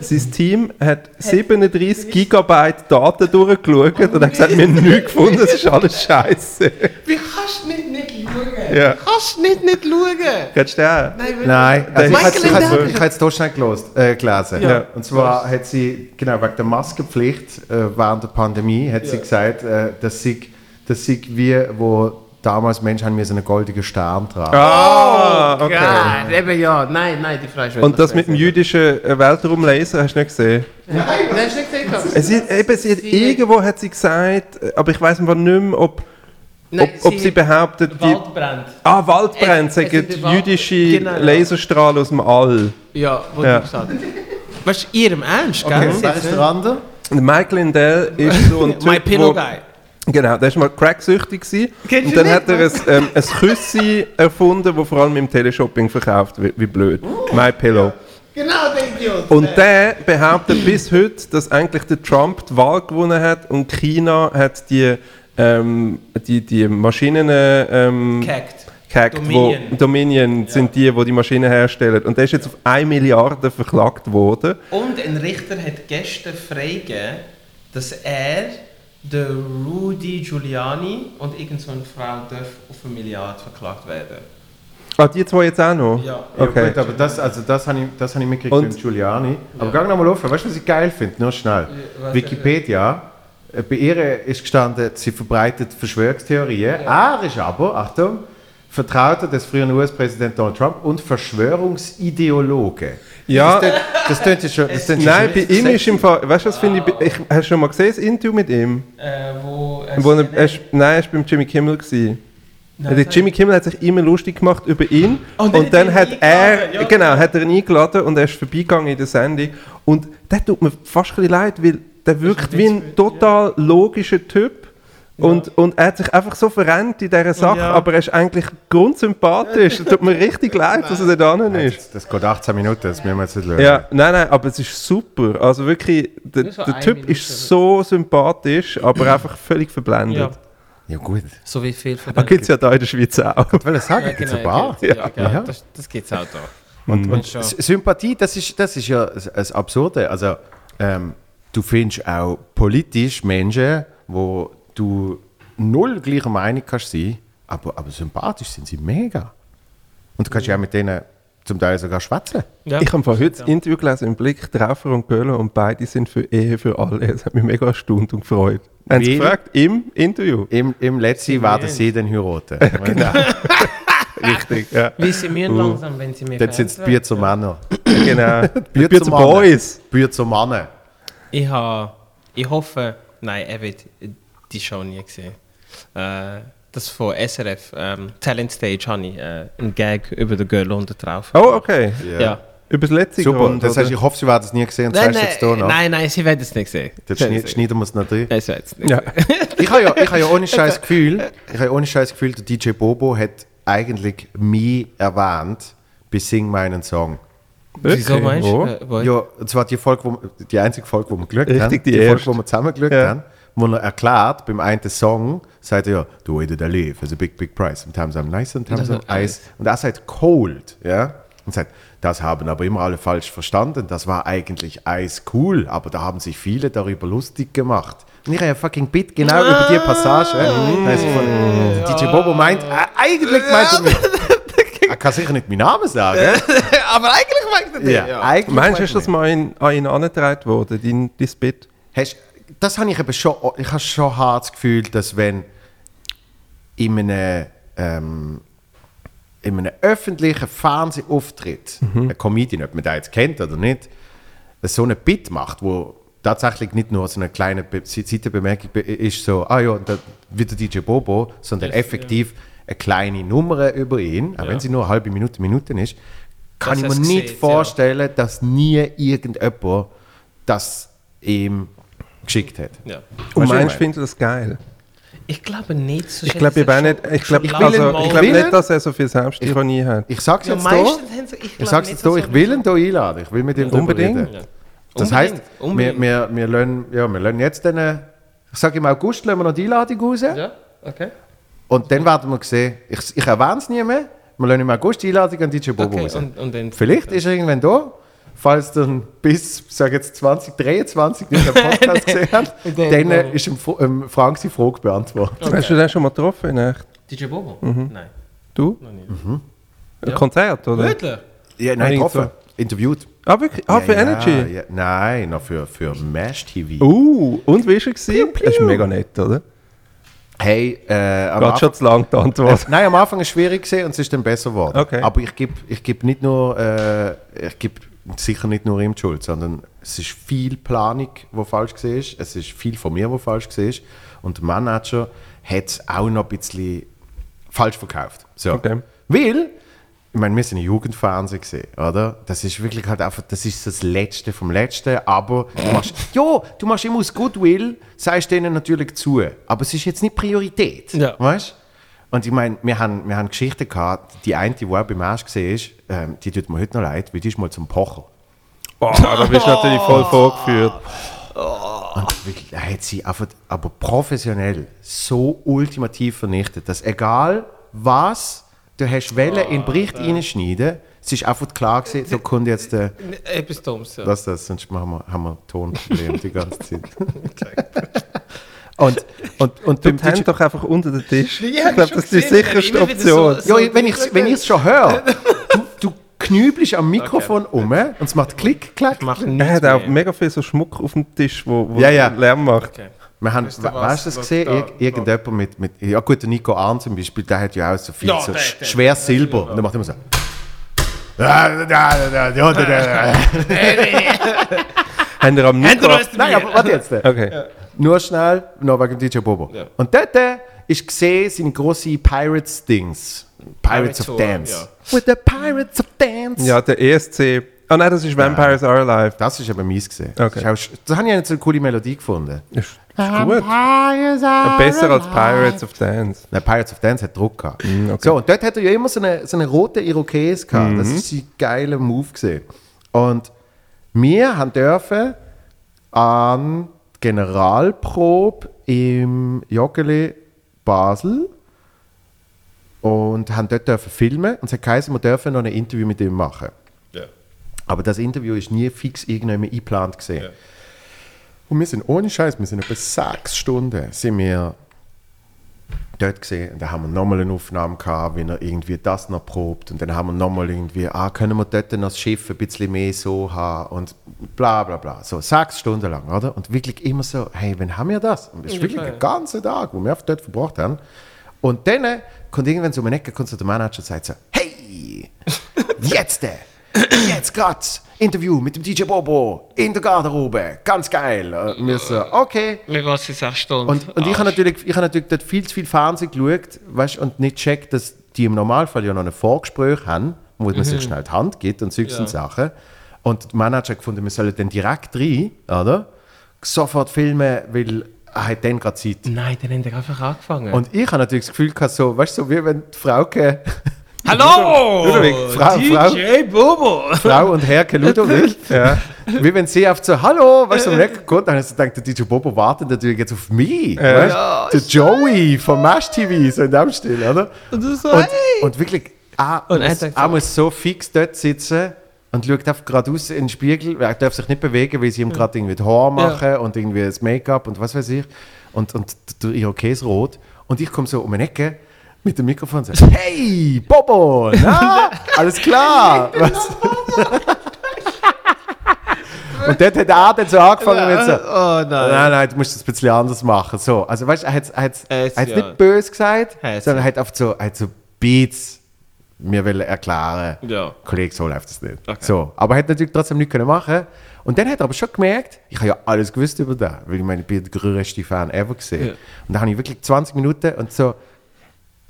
B: sein Team hat 37 Gigabyte Daten durchgeschaut und hat gesagt, wir haben nichts gefunden, es ist alles scheiße.
C: Wie kannst du nicht, nicht schauen?
B: Ja.
C: Kannst du nicht, nicht schauen?
B: Kennst du den?
C: Nein,
A: Nein, also ich ich habe hier schnell gelost, äh, gelesen.
B: Ja.
A: Und zwar hat sie, genau, wegen der Maskenpflicht äh, während der Pandemie, hat sie gesagt, äh, dass sie, dass sie wie, wo damals Menschen haben müssen einen goldenen Stern tragen.
B: Ah, okay.
C: Geil, eben ja. Nein, nein, die ist
B: Und das mit dem jüdischen äh, Weltraumlaser hast du nicht gesehen?
C: Nein, hast du nicht gesehen? gehabt?
B: Es ist, eben, sie hat,
C: Sie-
B: irgendwo hat sie gesagt, äh, aber ich weiß nicht mehr, ob, ob,
C: Nein,
B: ob sie behauptet, die,
C: Wald brennt.
B: ah, Waldbrände
C: Es- es
B: sagen
C: sind
B: jüdische
C: Genau, ja.
B: Laserstrahlen aus dem All.
C: Ja, wo
B: Ja.
C: du gesagt hast. Weißt du, ihrem Ernst, gell?
A: Okay,
C: Sie
A: wer ist der andere?
B: Und Michael Lindell ist so ein Typ,
C: My Pillow
B: wo-
C: Guy.
B: Genau, der war mal cracksüchtig. gewesen.
C: Kennst
B: Und dann hat er ein, ähm, ein Küssi erfunden, das vor allem im Teleshopping verkauft wird. Wie blöd. My Pillow.
C: Genau, der Idiot.
B: Und der behauptet bis heute, dass eigentlich der Trump die Wahl gewonnen hat und China hat die, ähm, die, die Maschinen ähm,
C: Gehackt.
B: gehackt,
C: Dominion.
B: Wo, Dominion sind die, die die Maschinen herstellen. Und der ist jetzt auf 1 Milliarde verklagt worden.
C: Und ein Richter hat gestern freigegeben, dass er, der Rudy Giuliani und irgend so eine Frau darf auf eine Milliarde verklagt werden.
B: Ah, die zwei jetzt auch noch?
C: Ja.
A: Ja,
B: Okay.
A: gut, aber das, also das habe ich, das habe ich mitgekriegt mit Giuliani. Aber gang nochmal auf, weißt du, was ich geil finde? Nur schnell.
C: was-
A: Wikipedia, äh, bei ihr ist gestanden, sie verbreitet Verschwörungstheorien. Er ist aber, Achtung, Vertrauter des früheren US-Präsidenten Donald Trump und Verschwörungsideologe.
B: Ja.
A: Das tönt- ja schon. Das tönt ja
B: Nein, bei ihm ist im Fall, weißt du, was finde ich, ich, hast du schon mal gesehen, das Interview mit ihm?
C: Äh, wo
B: Wo er, er ist, nein, er war beim Jimmy Kimmel. Gewesen. der Jimmy Kimmel hat sich immer lustig gemacht über ihn
C: Und
B: und,
C: hat
B: dann hat er,
C: eingeladen, ja.
B: genau, hat er ihn eingeladen und er ist vorbeigegangen in der Sendung und der tut mir fast ein bisschen leid, weil der wirkt wie ein total logischer Typ und, und er hat sich einfach so verrennt in dieser Sache,
C: ja.
B: aber er ist eigentlich grundsympathisch. Es tut mir richtig leid, dass er da drin ist.
A: Das, das geht 18 Minuten, das müssen wir jetzt nicht lösen.
B: Ja, nein, nein, aber es ist super. Also wirklich, der, der Typ
C: Minute.
B: ist so sympathisch, aber einfach völlig verblendet.
C: Ja,
A: Ja, gut.
C: so wie viel von
B: Das gibt es ja da in der Schweiz auch.
A: Ich will sagen,
C: Ja,
A: gibt's
C: genau,
A: ein paar.
C: ja, ja, ja,
A: Ja.
C: Das, das gibt es auch da.
A: Und, und
C: schon.
A: S- Sympathie, das ist, das ist ja das- Absurde. Also, ähm, du findest auch politisch Menschen, wo du null gleicher Meinung kannst sein, aber, aber sympathisch sind sie mega. Und du kannst ja auch mit denen zum Teil sogar schwätzen.
C: Ja.
B: Ich habe vor heute das Interview gelesen im Blick, Treffer und Göller und beide sind für Ehe für alle. Es hat mich mega erstaunt und gefreut. Haben sie gefragt im Interview?
A: Im, im letzten werden sie dann heiraten.
B: Genau. Richtig, ja.
C: Wie sie müssen
B: Uh.
C: langsam, wenn sie mehr
A: Dann sind es
C: Fans
A: Bier zu Männer.
B: genau.
A: Bier,
B: Bier zu
A: Männer.
B: Boys.
A: Bier zu Männer.
C: Ich, ha, ich hoffe, nein, er wird die Show nie gesehen. Äh, das von SRF, ähm, Talent Stage, habe ich äh, einen Gag über den Girl unter drauf.
B: Oh, okay.
C: Ja.
B: Über das letzte
A: Super.
B: Grund,
A: Das heißt, ich hoffe, sie werden es nie gesehen. Das
C: Nein,
A: heißt jetzt hier
C: nein,
A: noch.
C: nein, nein, sie werden es nicht sehen.
A: Dann
C: Sie werden
A: schneid,
C: es
A: schneiden wir es noch drin.
C: Nein, sie werden es nicht
B: Ja.
A: Ich habe ja, ich habe ja ohne scheiß Gefühl, ich habe ohne scheiß Gefühl, der DJ Bobo hat eigentlich mich erwähnt bei Sing meinen Song.
C: Wieso
B: Okay.
C: meinst du? Äh,
A: Ja, und zwar die Folge, wo, wir- die einzige Folge, wo wir geschaut
B: Richtig,
A: haben.
B: die
A: Folge,
B: erste.
A: wo wir zusammen geschaut
B: Ja.
A: haben, wo er erklärt, beim einen Song, sagt er ja, the way that I live is a big, big price. Sometimes I'm nice, sometimes I'm ice. Und er sagt cold, ja. Und sagt, das haben aber immer alle falsch verstanden. Das war eigentlich Eis cool, aber da haben sich viele darüber lustig gemacht. Und ich habe ja fucking Bit genau über die Passage. Also von, der DJ Bobo meint, äh, eigentlich meint er mich. Er kann sicher nicht meinen Namen sagen.
C: Aber eigentlich mag der
A: Ja, eigentlich
B: Meinst du,
A: meint
B: ist das
A: er
B: mal in, an ihn angetragen worden, dein, dein Bit?
A: Hast, das habe ich eben schon, ich habe schon hart das Gefühl, dass wenn in einem, ähm, in einem öffentlichen Fernsehauftritt ein Comedian, ob man den jetzt kennt oder nicht, so eine Bit macht, wo tatsächlich nicht nur so eine kleine Be Seitenbemerkung be- ist, so, ah ja, da, wie der DJ Bobo, sondern effektiv eine kleine Nummer über ihn, auch wenn sie nur eine halbe Minute, Minute ist, kann
C: Dass
A: ich mir nicht
C: sieht,
A: vorstellen, dass nie irgendjemand das ihm geschickt hat.
C: Ja.
B: Und
A: Weißt
B: meinst findest du das geil?
C: Ich glaube nicht. sonst
B: Ich glaube
C: es schon-
B: nicht, ich glaube
C: Ich
B: also, ich
A: will
B: nicht, dass er so viel Selbstironie hat.
A: Ich sag's
C: Ja,
A: jetzt hier.
C: haben sie- ich
A: Ich jetzt hier, ich will ihn hier einladen. Ich will mit ihm
B: Unbedingt.
C: Ja.
A: Das
C: Unbedingt,
A: heisst, wir,
C: unbedingt.
A: wir, wir, lassen, ja, wir lassen jetzt den, ich sage im August, lassen wir noch die Einladung raus.
C: Ja, okay.
A: Und dann werden wir sehen, ich, ich erwähne es nie mehr, wir lassen im August die Einladung an DJ Bobo
C: okay.
A: raus.
C: Und, und dann
A: Vielleicht ist er irgendwann da, falls dann bis, sag jetzt 2023 nicht den Podcast gesehen hat,
C: dann-
A: äh, ist Fro- ähm, Frank seine Frage beantwortet.
B: Hast du den schon mal getroffen, in echt?
C: DJ Bobo?
A: Mhm.
C: Nein.
B: Du?
C: Noch nicht.
B: Ein Konzert, oder?
C: Wirklich?
A: Ja, nein, getroffen.
B: so.
A: Interviewt.
B: Ah, wirklich? Ah,
A: Ja,
B: für
A: ja,
B: Energy?
A: Ja, nein, noch für, für Mesh TV.
B: Uh, und wie war er? gewesen? Das ist mega nett, oder?
A: Hey, äh, am
B: schon zu lang die Antwort.
A: nein, am Anfang war es schwierig und es ist dann besser geworden.
B: Okay.
A: Aber ich gebe ich geb nicht nur, äh, ich gebe sicher nicht nur ihm die Schuld, sondern es ist viel Planung, die falsch war. Es ist viel von mir, was falsch war. Und der Manager hat es auch noch ein bisschen falsch verkauft. So.
B: Okay.
A: Weil, ich meine, wir sind Jugendfernsehen gesehen, oder? Das ist wirklich halt einfach, das ist das Letzte vom Letzten, aber du machst, ja, du machst immer aus Goodwill, sagst denen natürlich zu, aber es ist jetzt nicht Priorität,
C: Ja.
A: weißt? Und ich meine, wir haben, wir haben Geschichten gehabt, die eine, die auch beim Arsch gesehen ist, ähm, die tut mir heute noch leid, weil die ist mal zum Pocher.
B: Boah, da bist du natürlich voll vorgeführt.
A: Und wirklich, er hat sie einfach, aber professionell so ultimativ vernichtet, dass egal was du hast Welle in den Bericht reinschneiden, es ist einfach klar gewesen, da kommt jetzt der,
C: Etwas Dummes, ja.
A: lass das, sonst machen wir, haben wir Tonprobleme die ganze Zeit. und, und, und
B: Du
A: DJ
B: doch einfach unter den Tisch.
C: Ja,
B: ich glaube, das ist die sicherste
C: wieder so-
B: Option.
A: Ja, wenn ich es wenn ich's schon höre, du, du knübelst am Mikrofon um und es macht Klick, Klack.
C: Macht
B: Er hat auch
C: mehr.
B: mega viel so Schmuck auf dem Tisch, wo, wo
A: Ja, ja.
B: Lärm macht.
C: Okay.
A: Wir haben,
C: Weißt du was,
A: weißt du das gesehen?
C: da-
A: Ir irgendjemand mit, mit, ja gut, der Nico Arn zum Beispiel, der hat ja auch so viel
C: Ja,
A: so
C: der-
A: sch-
C: der-
A: schwer Silber. Und der macht immer so.
B: Haben wir am Mikro...
A: Nein, aber warte jetzt.
B: Okay.
A: Nur schnell, noch wegen DJ Bobo.
C: Ja.
A: Und dort äh, ist gesehen seine große Pirates-Dings. Pirates of
C: Tour,
A: Dance. With the Pirates of Dance.
B: Ja, der ESC... Ah nein, das ist Vampires Are Alive.
A: Das ist aber mies gesehen.
B: Okay.
A: Das, das habe ich ja so eine coole Melodie gefunden.
B: Ist, ist gut. Besser als Pirates of Dance.
A: Nein, Pirates of Dance hat Druck gehabt.
B: Mm, okay.
A: So, und dort hat er ja immer so eine, so eine rote Irokese gehabt. Das ist ein geiler Move gesehen. Und wir haben dürfen an Generalprobe im Joggeli Basel und haben dort dürfen filmen und es hat geheißen, wir dürfen noch ein Interview mit ihm machen.
C: Ja.
A: Aber das Interview ist nie fix irgendwann eingeplant gesehen. Und wir sind ohne Scheiß, wir sind etwa sechs Stunden sind wir dort gesehen. Und dann haben wir nochmal eine Aufnahme gehabt, wenn er irgendwie das noch probt. Und dann haben wir nochmal irgendwie, ah, können wir dort noch das Schiff ein bisschen mehr so haben und bla bla bla. So sechs Stunden lang, oder? Und wirklich immer so, hey, wann haben wir das? Und das ist wirklich ein ganzer Tag, wo wir auf dort verbracht haben. Und dann kommt irgendwann so um eine Ecke, kommt so der Manager und sagt so, hey, jetzt, äh, jetzt grad, Interview mit dem DJ Bobo in der Garderobe, ganz geil. Wir so, okay.
C: Mir geht es sechs Stunden.
A: Und, und ich habe natürlich, ich hab natürlich dort viel zu viel Fernsehen geschaut weißt, und nicht checkt, dass die im Normalfall ja noch ein Vorgespräch haben, wo man sich schnell die Hand gibt und solche
C: Ja.
A: Sachen. Und der Manager hat gefunden, wir sollen dann direkt rein, oder? Sofort filmen, weil er hat dann gerade Zeit.
C: Nein, dann haben wir einfach angefangen.
A: Und ich habe natürlich das Gefühl gehabt, so, weißt du, so wie wenn die Frauke,
C: Hallo!
A: Ludwig, Frau- Frau-
C: DJ Bobo!
A: Frau und Herr Ludwig, ja, wie wenn sie auf so, hallo, weißt du, um Ecke kommt, dann ich so gedacht, der DJ Bobo wartet natürlich jetzt auf mich, weißt? der Joey vom Mash TV, so in dem Stil, oder?
C: Und du so,
A: Und,
C: hey!
A: und wirklich, er,
C: Und er
A: muss, er
C: so-
A: muss so fix dort sitzen und schaut einfach geradeaus in den Spiegel. Er darf sich nicht bewegen, weil sie ihm gerade irgendwie die Haare machen und irgendwie das Make-up und was weiß ich. Und, und der Irokes ist rot. Und ich komme so um eine Ecke mit dem Mikrofon sage, hey, Bobo, na, alles klar. Was? und dort hat er dann so angefangen mit so,
C: Oh nein.
A: Nein, nein, du musst das ein bisschen anders machen. So, also weißt du, er hat es
C: Er hat's, ja.
A: nicht böse gesagt,
C: hat's,
A: sondern er hat oft so, hat so Beats mir will erklären.
C: Ja.
A: Kollege, so läuft das nicht.
C: Okay.
A: So, aber er hat natürlich trotzdem nichts können machen. Und dann hat er aber schon gemerkt, ich habe ja alles gewusst über den, weil ich meine, ich bin der größte Fan ever gesehen.
C: Ja.
A: Und da habe ich wirklich 20 Minuten und so.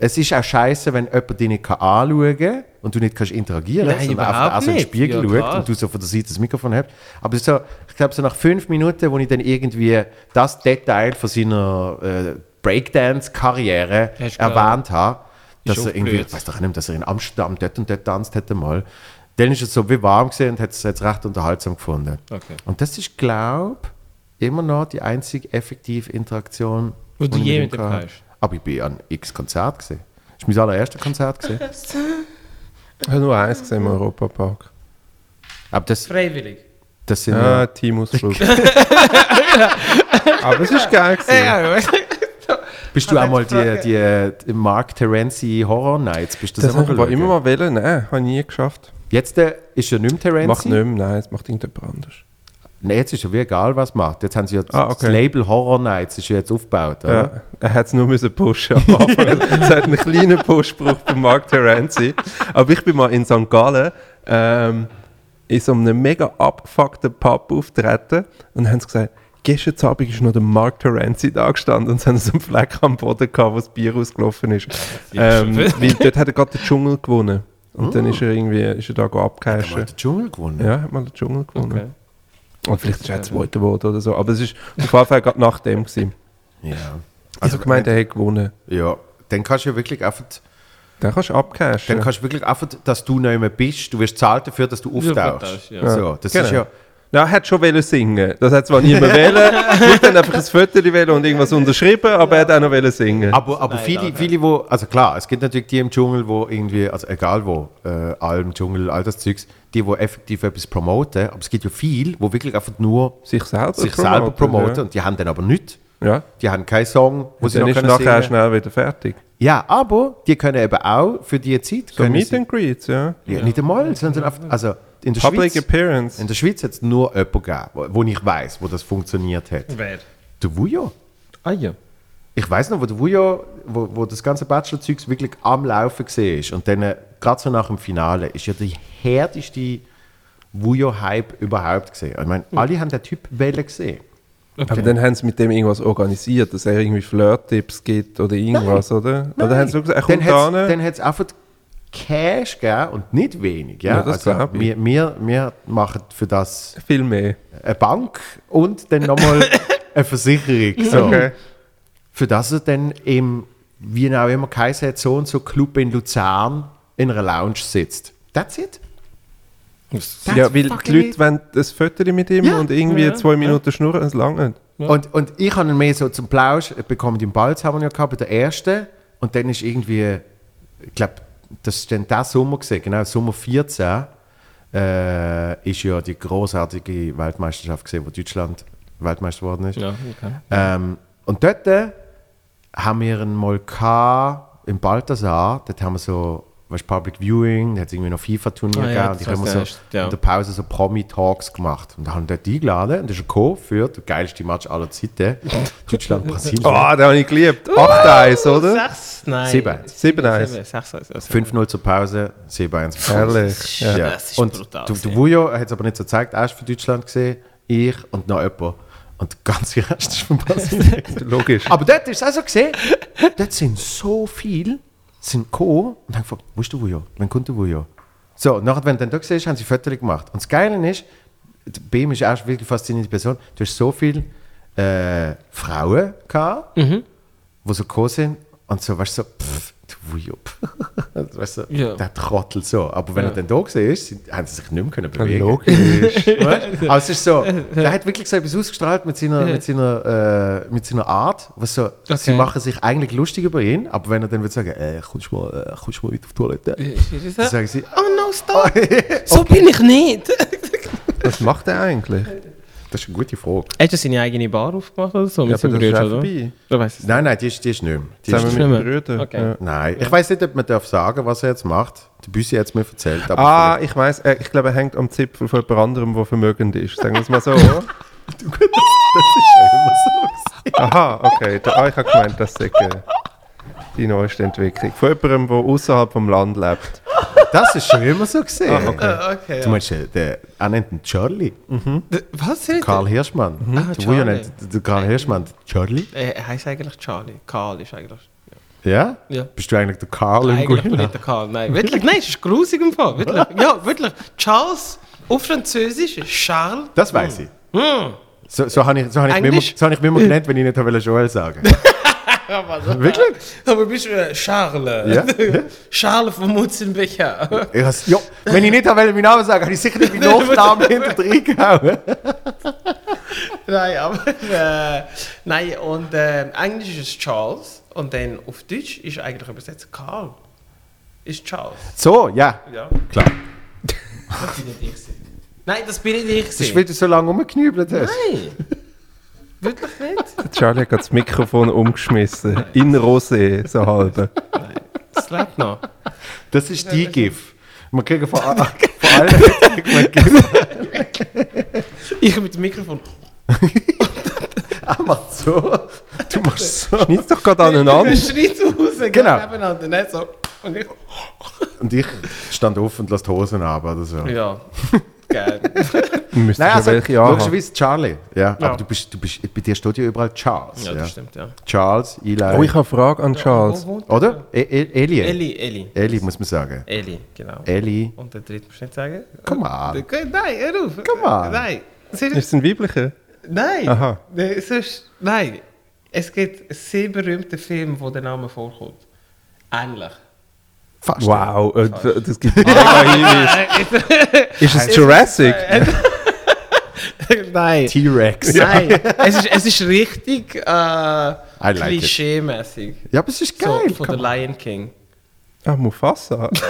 A: Es ist auch scheiße, wenn jemand dich nicht anschauen kann und du nicht kannst interagieren
C: Nein,
A: sondern einfach
C: überhaupt
A: auch so in den. Spiegel
C: Ja,
A: schaust
C: klar.
A: und du so von der Seite das Mikrofon hast. Aber so, ich glaube, so nach fünf Minuten, wo ich dann irgendwie das Detail von seiner äh, Breakdance-Karriere erwähnt habe, dass er irgendwie, ich weiß doch nicht, dass er in Amsterdam dort und dort tanzt hätte mal. Dann ist es so wie warm gesehen und hat es jetzt recht unterhaltsam gefunden.
C: Okay.
A: Und das ist, glaube ich, immer noch die einzige effektive Interaktion,
C: Wo du
A: die ich
C: je
A: mit
C: dem hast.
A: Aber ich bin an x Konzert gesehen. Das war mein allererstes Konzert. Gewesen.
B: Ich habe nur eins gesehen im Europapark.
A: Aber das,
C: Freiwillig.
A: das sind
B: Ja,
A: ja,
B: Teamausflug. Aber es ist geil gewesen.
A: Bist du auch mal die, die, die Mark Terenzi Horror Nights? Bist du
B: Das habe ich immer mal wollen. Nein, habe ich nie geschafft.
A: Jetzt äh, ist ja nicht mehr Terenzi.
B: Macht nicht mehr, nein, es macht irgendjemand anders.
A: Nein, jetzt ist ja wie egal, was macht. Jetzt haben sie ja das,
B: Ah, okay.
A: das Label Horror Nights ist ja jetzt aufgebaut. Oder?
B: Ja, er hat es nur müssen pushen am Anfang. es hat einen kleinen Pushspruch von Mark Terenzi. Aber ich bin mal in St. Gallen ähm, in so einem mega abgefuckten Pub auftreten und haben sie gesagt, gestern Abend ist noch der Mark Terenzi da gestanden und sie haben so einen Fleck am Boden gehabt, wo das Bier ausgelaufen ist. ähm, weil dort hat er gerade den Dschungel gewonnen. Und dann ist er irgendwie ist er da go
A: Hat er mal den Dschungel gewonnen?
B: Ja, hat mal den Dschungel gewonnen.
C: Okay.
B: Und vielleicht ist er zweiter geworden oder so. Aber es ist auf jeden Fall gerade nach dem gewesen.
A: Ja.
B: Also ich gemeint, er hat gewonnen.
A: Ja, dann kannst du ja wirklich einfach,
B: Dann kannst du abcashen.
A: dann kannst du wirklich einfach, dass du nicht mehr bist, du wirst zahlt dafür, dass du
C: Ja,
A: auftauchst.
C: ja.
A: So, das
B: Genau.
A: ist ja,
B: Ja, er hat schon wollen singen. Das hat zwar niemand wollen. Ich dann einfach ein Foto wollen und irgendwas unterschrieben, aber er hat auch noch wollen singen.
A: aber, aber viele, viele, wo, also klar, es gibt natürlich die im Dschungel, wo irgendwie, also egal wo, äh, Alm, Dschungel, all das Zeugs, die, wo effektiv etwas promoten, aber es gibt ja viele, wo wirklich einfach nur
B: sich selber
A: sich selber promoten
B: Ja.
A: und die haben dann aber nichts.
B: ja.
A: Die haben keinen Song, wo
B: Und
A: sie
B: dann
A: noch
B: ist nachher
A: singen.
B: schnell wieder fertig.
A: Ja, aber die können eben auch für die Zeit,
B: So Meet and Greets, ja.
A: ja, nicht einmal, sondern einfach, also in der
B: Public
A: Schweiz,
B: Appearance.
A: in der Schweiz hat es nur jemanden gegeben, wo, wo ich weiß, wo das funktioniert hat.
C: Wer?
A: Der Vujo.
C: Ah ja.
A: Ich weiß noch, wo der Vujo, wo, wo das ganze Bachelor-Zeugs wirklich am Laufen war und dann, äh, gerade so nach dem Finale, ist ja der härteste Vujo-Hype überhaupt gesehen. Ich meine, alle haben den Typ Welle gesehen.
B: Aber dann haben sie mit dem irgendwas organisiert, dass er irgendwie Flirt-Tipps gibt oder irgendwas, oder? Oder haben sie gesagt, er
A: Dann
B: kommt
A: hat's-
B: da
A: dann hat es einfach Cash gegeben und nicht wenig. Ja?
B: Ja, das
A: also, wir, wir, wir machen für das
B: viel mehr.
A: eine Bank und dann nochmal eine Versicherung. So.
B: Okay.
A: Für das er dann im, wie auch immer geheißen hat, so und so Club in Luzern in einer Lounge sitzt. That's it. That's
B: ja, weil die Leute
A: it.
B: wollen ein Foto mit ihm
A: Ja.
B: und irgendwie zwei Minuten schnurren, es lange nicht.
A: Und, und ich habe ihn mehr so zum Plausch bekommen, den Balz haben wir ja gehabt, bei der ersten. Und dann ist irgendwie, ich glaube, das ist dann der Sommer gesehen, genau, Sommer 14, äh, ist ja die großartige Weltmeisterschaft gesehen, wo Deutschland Weltmeister geworden ist.
C: Ja, okay.
A: Ähm, und dort äh, haben wir einen mal gehabt, im Balthasar, dort haben wir so, weißt, Public Viewing, da hat es irgendwie noch FIFA-Turnier
C: Ah ja,
A: gegeben und
C: das
A: ich habe so
C: erst, ja.
A: in der Pause so Promi-Talks gemacht. Und da haben wir dort eingeladen und das ist ein Co. für der geilste Match aller Zeiten. Deutschland, Brasilien.
B: Ah, den habe ich geliebt. 8-1, oder?
C: Sechs? Nein.
A: 7-1.
B: 7-1.
C: Sechs, also, also.
A: 5-0 zur Pause, 7-1.
B: Herrlich. Ja.
A: Ja.
C: Das ist
A: und
C: brutal
A: du, du Vujo hat es aber nicht so gezeigt, erst für Deutschland gesehen, ich und noch jemand. Und der ganze Rest ist von Brasilien.
B: Logisch.
A: aber dort ist es auch so gesehen, dort sind so viele, sind gekommen und haben gefragt, wo ist der Vujo? Wann kommt der Vujo? So, und nachher, wenn du dann da siehst, haben sie Fotos gemacht. Und das Geile ist, BM ist erst wirklich faszinierende Person, du hast so viele äh, Frauen gehabt,
C: Mhm.
A: die so gekommen sind und so, weißt du, so, pff, der Vujo, pff. weißt du,
C: Ja.
A: der Trottel so. Aber wenn er dann da sind- haben sie sich nicht mehr können bewegen
B: Logisch.
A: Weißt? Aber es ist so, der hat wirklich so etwas ausgestrahlt mit seiner, mit seiner, äh, mit seiner Art. Was so, Sie
C: Okay.
A: machen sich eigentlich lustig über ihn, aber wenn er dann würde sagen, äh, kommst du mal, äh, kommst du mal wieder auf die Toilette, dann sagen sie,
C: Oh no, stop! So bin ich nicht!
B: Was macht er eigentlich?
A: Das ist eine gute Frage.
C: Hast du seine eigene Bar aufgemacht oder so?
B: Ja,
C: Mit
B: aber
C: seinem
B: das ist
C: Bruder, oder?
B: vorbei.
C: Du weißt es
A: Nein, nein, die ist, die ist nicht mehr. Die ist
B: Zusammen
A: nicht
B: mit
C: mehr.
B: den Brüdern.
C: Okay.
B: Ja.
A: Nein, ich weiß nicht, ob man darf sagen, was er jetzt macht. Der Büssi hat es mir erzählt. Aber
B: Ah, ich weiß, äh, ich glaube, er hängt am Zipfel von jemand anderem, der vermögend ist. Sagen wir es mal so.
A: das ist ja immer so.
B: Aha, okay. Da, ah, ich habe gemeint, das sei äh, die neueste Entwicklung. Von jemandem, der außerhalb vom Land lebt.
A: Das ist schon immer so gesehen.
B: Ah, okay.
C: Ah, okay.
A: Du meinst, äh, der, er nennt ihn Charlie.
C: D- Was? Karl.
A: Karl Hirschmann.
C: Ah,
A: der Wujo
C: Charlie.
A: nennt der Karl Hirschmann Charlie.
C: Er heißt eigentlich Charlie. Karl ist eigentlich.
A: Ja?
C: Ja.
A: Bist du eigentlich der Karl im
C: bin ich
A: Guilla?
C: der Karl. Nein, wirklich, nein, es ist grusig im Fall. Wirklich. Ja, wirklich. Charles auf Französisch ist Charles.
A: Das weiß ich.
C: Hm.
A: So, so habe ich, so hab ich, mich immer,
C: Englisch?
A: so hab ich immer genannt, wenn ich nicht wollte Joel sagen. Wirklich?
C: Aber bist du äh, Charles?
A: Ja?
C: Charles von Mutzenbecher.
A: Has, ja, wenn ich nicht meinen Namen sagen, habe ich sicher nicht meinen Nachnamen hinter drin gehauen.
C: nein, aber. Äh, nein, und äh, Englisch ist es Charles. Und dann auf Deutsch ist eigentlich übersetzt Karl. Ist Charles.
A: So, ja,
C: Ja.
A: klar.
C: Das bin nicht ich. gewesen. Nein, das bin nicht ich.
A: Das ist,
C: gewesen.
A: weil du so lange rumgeknübelt hast.
C: Nein. Wirklich nicht?
B: Charlie hat gerade das Mikrofon umgeschmissen. In Rosé, so halbe.
C: Das lebt noch.
A: Das ist die GIF. Wir kriegen allem kriegen wir GIF.
C: Ich mit dem Mikrofon.
A: Er macht so. Du machst so.
B: Schneid's doch gerade aneinander.
C: Ich schreit raus,
A: Genau.
C: genau. nebeneinander. Nicht so. Und ich,
A: Und ich stand auf und lasse die Hosen ab oder so.
C: ja, geil.
B: Du müsstest
A: Nein,
B: ja
A: also,
B: welche anhaben.
A: logischerweise Charlie. Ja,
C: Ja.
A: aber du bist, du bist, bei dir steht ja überall Charles.
C: Ja,
A: Ja,
C: das stimmt, ja.
A: Charles, Eli.
B: Oh, ich habe eine Frage an Charles.
C: Er?
A: Oder? E e Eli.
C: Eli, Eli.
A: Eli muss man sagen.
C: Eli, genau.
A: Eli.
C: Und der dritte musst du nicht sagen?
A: Come on.
C: Nein, hör auf.
A: Come on.
C: Nein. Es ist-
B: es ein weiblicher?
C: Nein.
B: Aha.
C: Nein, es ist, nein. Es gibt einen sehr berühmten Film, wo der Name vorkommt. Ähnlich.
A: Fast.
B: Wow, äh, d- das gibt mega Hinweis. Ist es Jurassic?
C: nein.
A: T-Rex.
C: Nein, es ist, es ist richtig äh,
A: like
C: klischee-mäßig.
A: Ja, aber es ist geil.
C: So, von der Lion King.
B: Ah, Mufasa.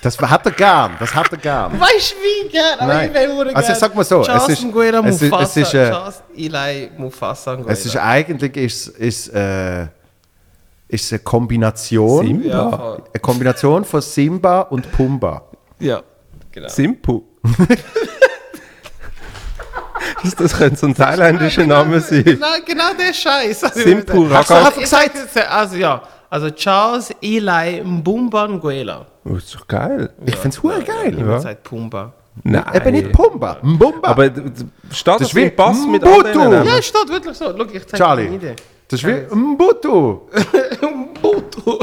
A: Das hat er gern. Das hat er gern.
C: Weißt du wie gern? Aber
A: Nein.
C: ich will hure
A: Also,
C: gern.
A: sag mal so,
C: Charles
A: es ist-
C: Nguera
A: es ist-
C: Mufasa.
A: es ist, äh,
C: Charles Eli Mufasa Nguera.
A: Es ist eigentlich ist, ist, äh, ist eine Kombination.
B: Simba.
C: ja.
A: Eine Kombination von Simba und Pumba.
C: ja, genau.
B: Simpu. das, das könnte so ein thailändischer Name sein.
C: Genau, genau der Scheiß. Also, einfach gesagt? Also ja, also Charles Eli Mbumba Nguela.
B: Oh, ist doch geil.
A: Ich finde es hure geil.
C: Niemand sagt Pumba.
B: Nein.
A: Eben nicht Pumba. Mbumba.
B: Aber steht das,
A: ist wie
B: im Pass mit
A: Mbutu.
B: Namen?
C: Ja, steht wirklich so. Schau, ich zeige
A: Charlie.
C: dir eine Idee.
A: das ist wie Mbutu.
C: Mbutu.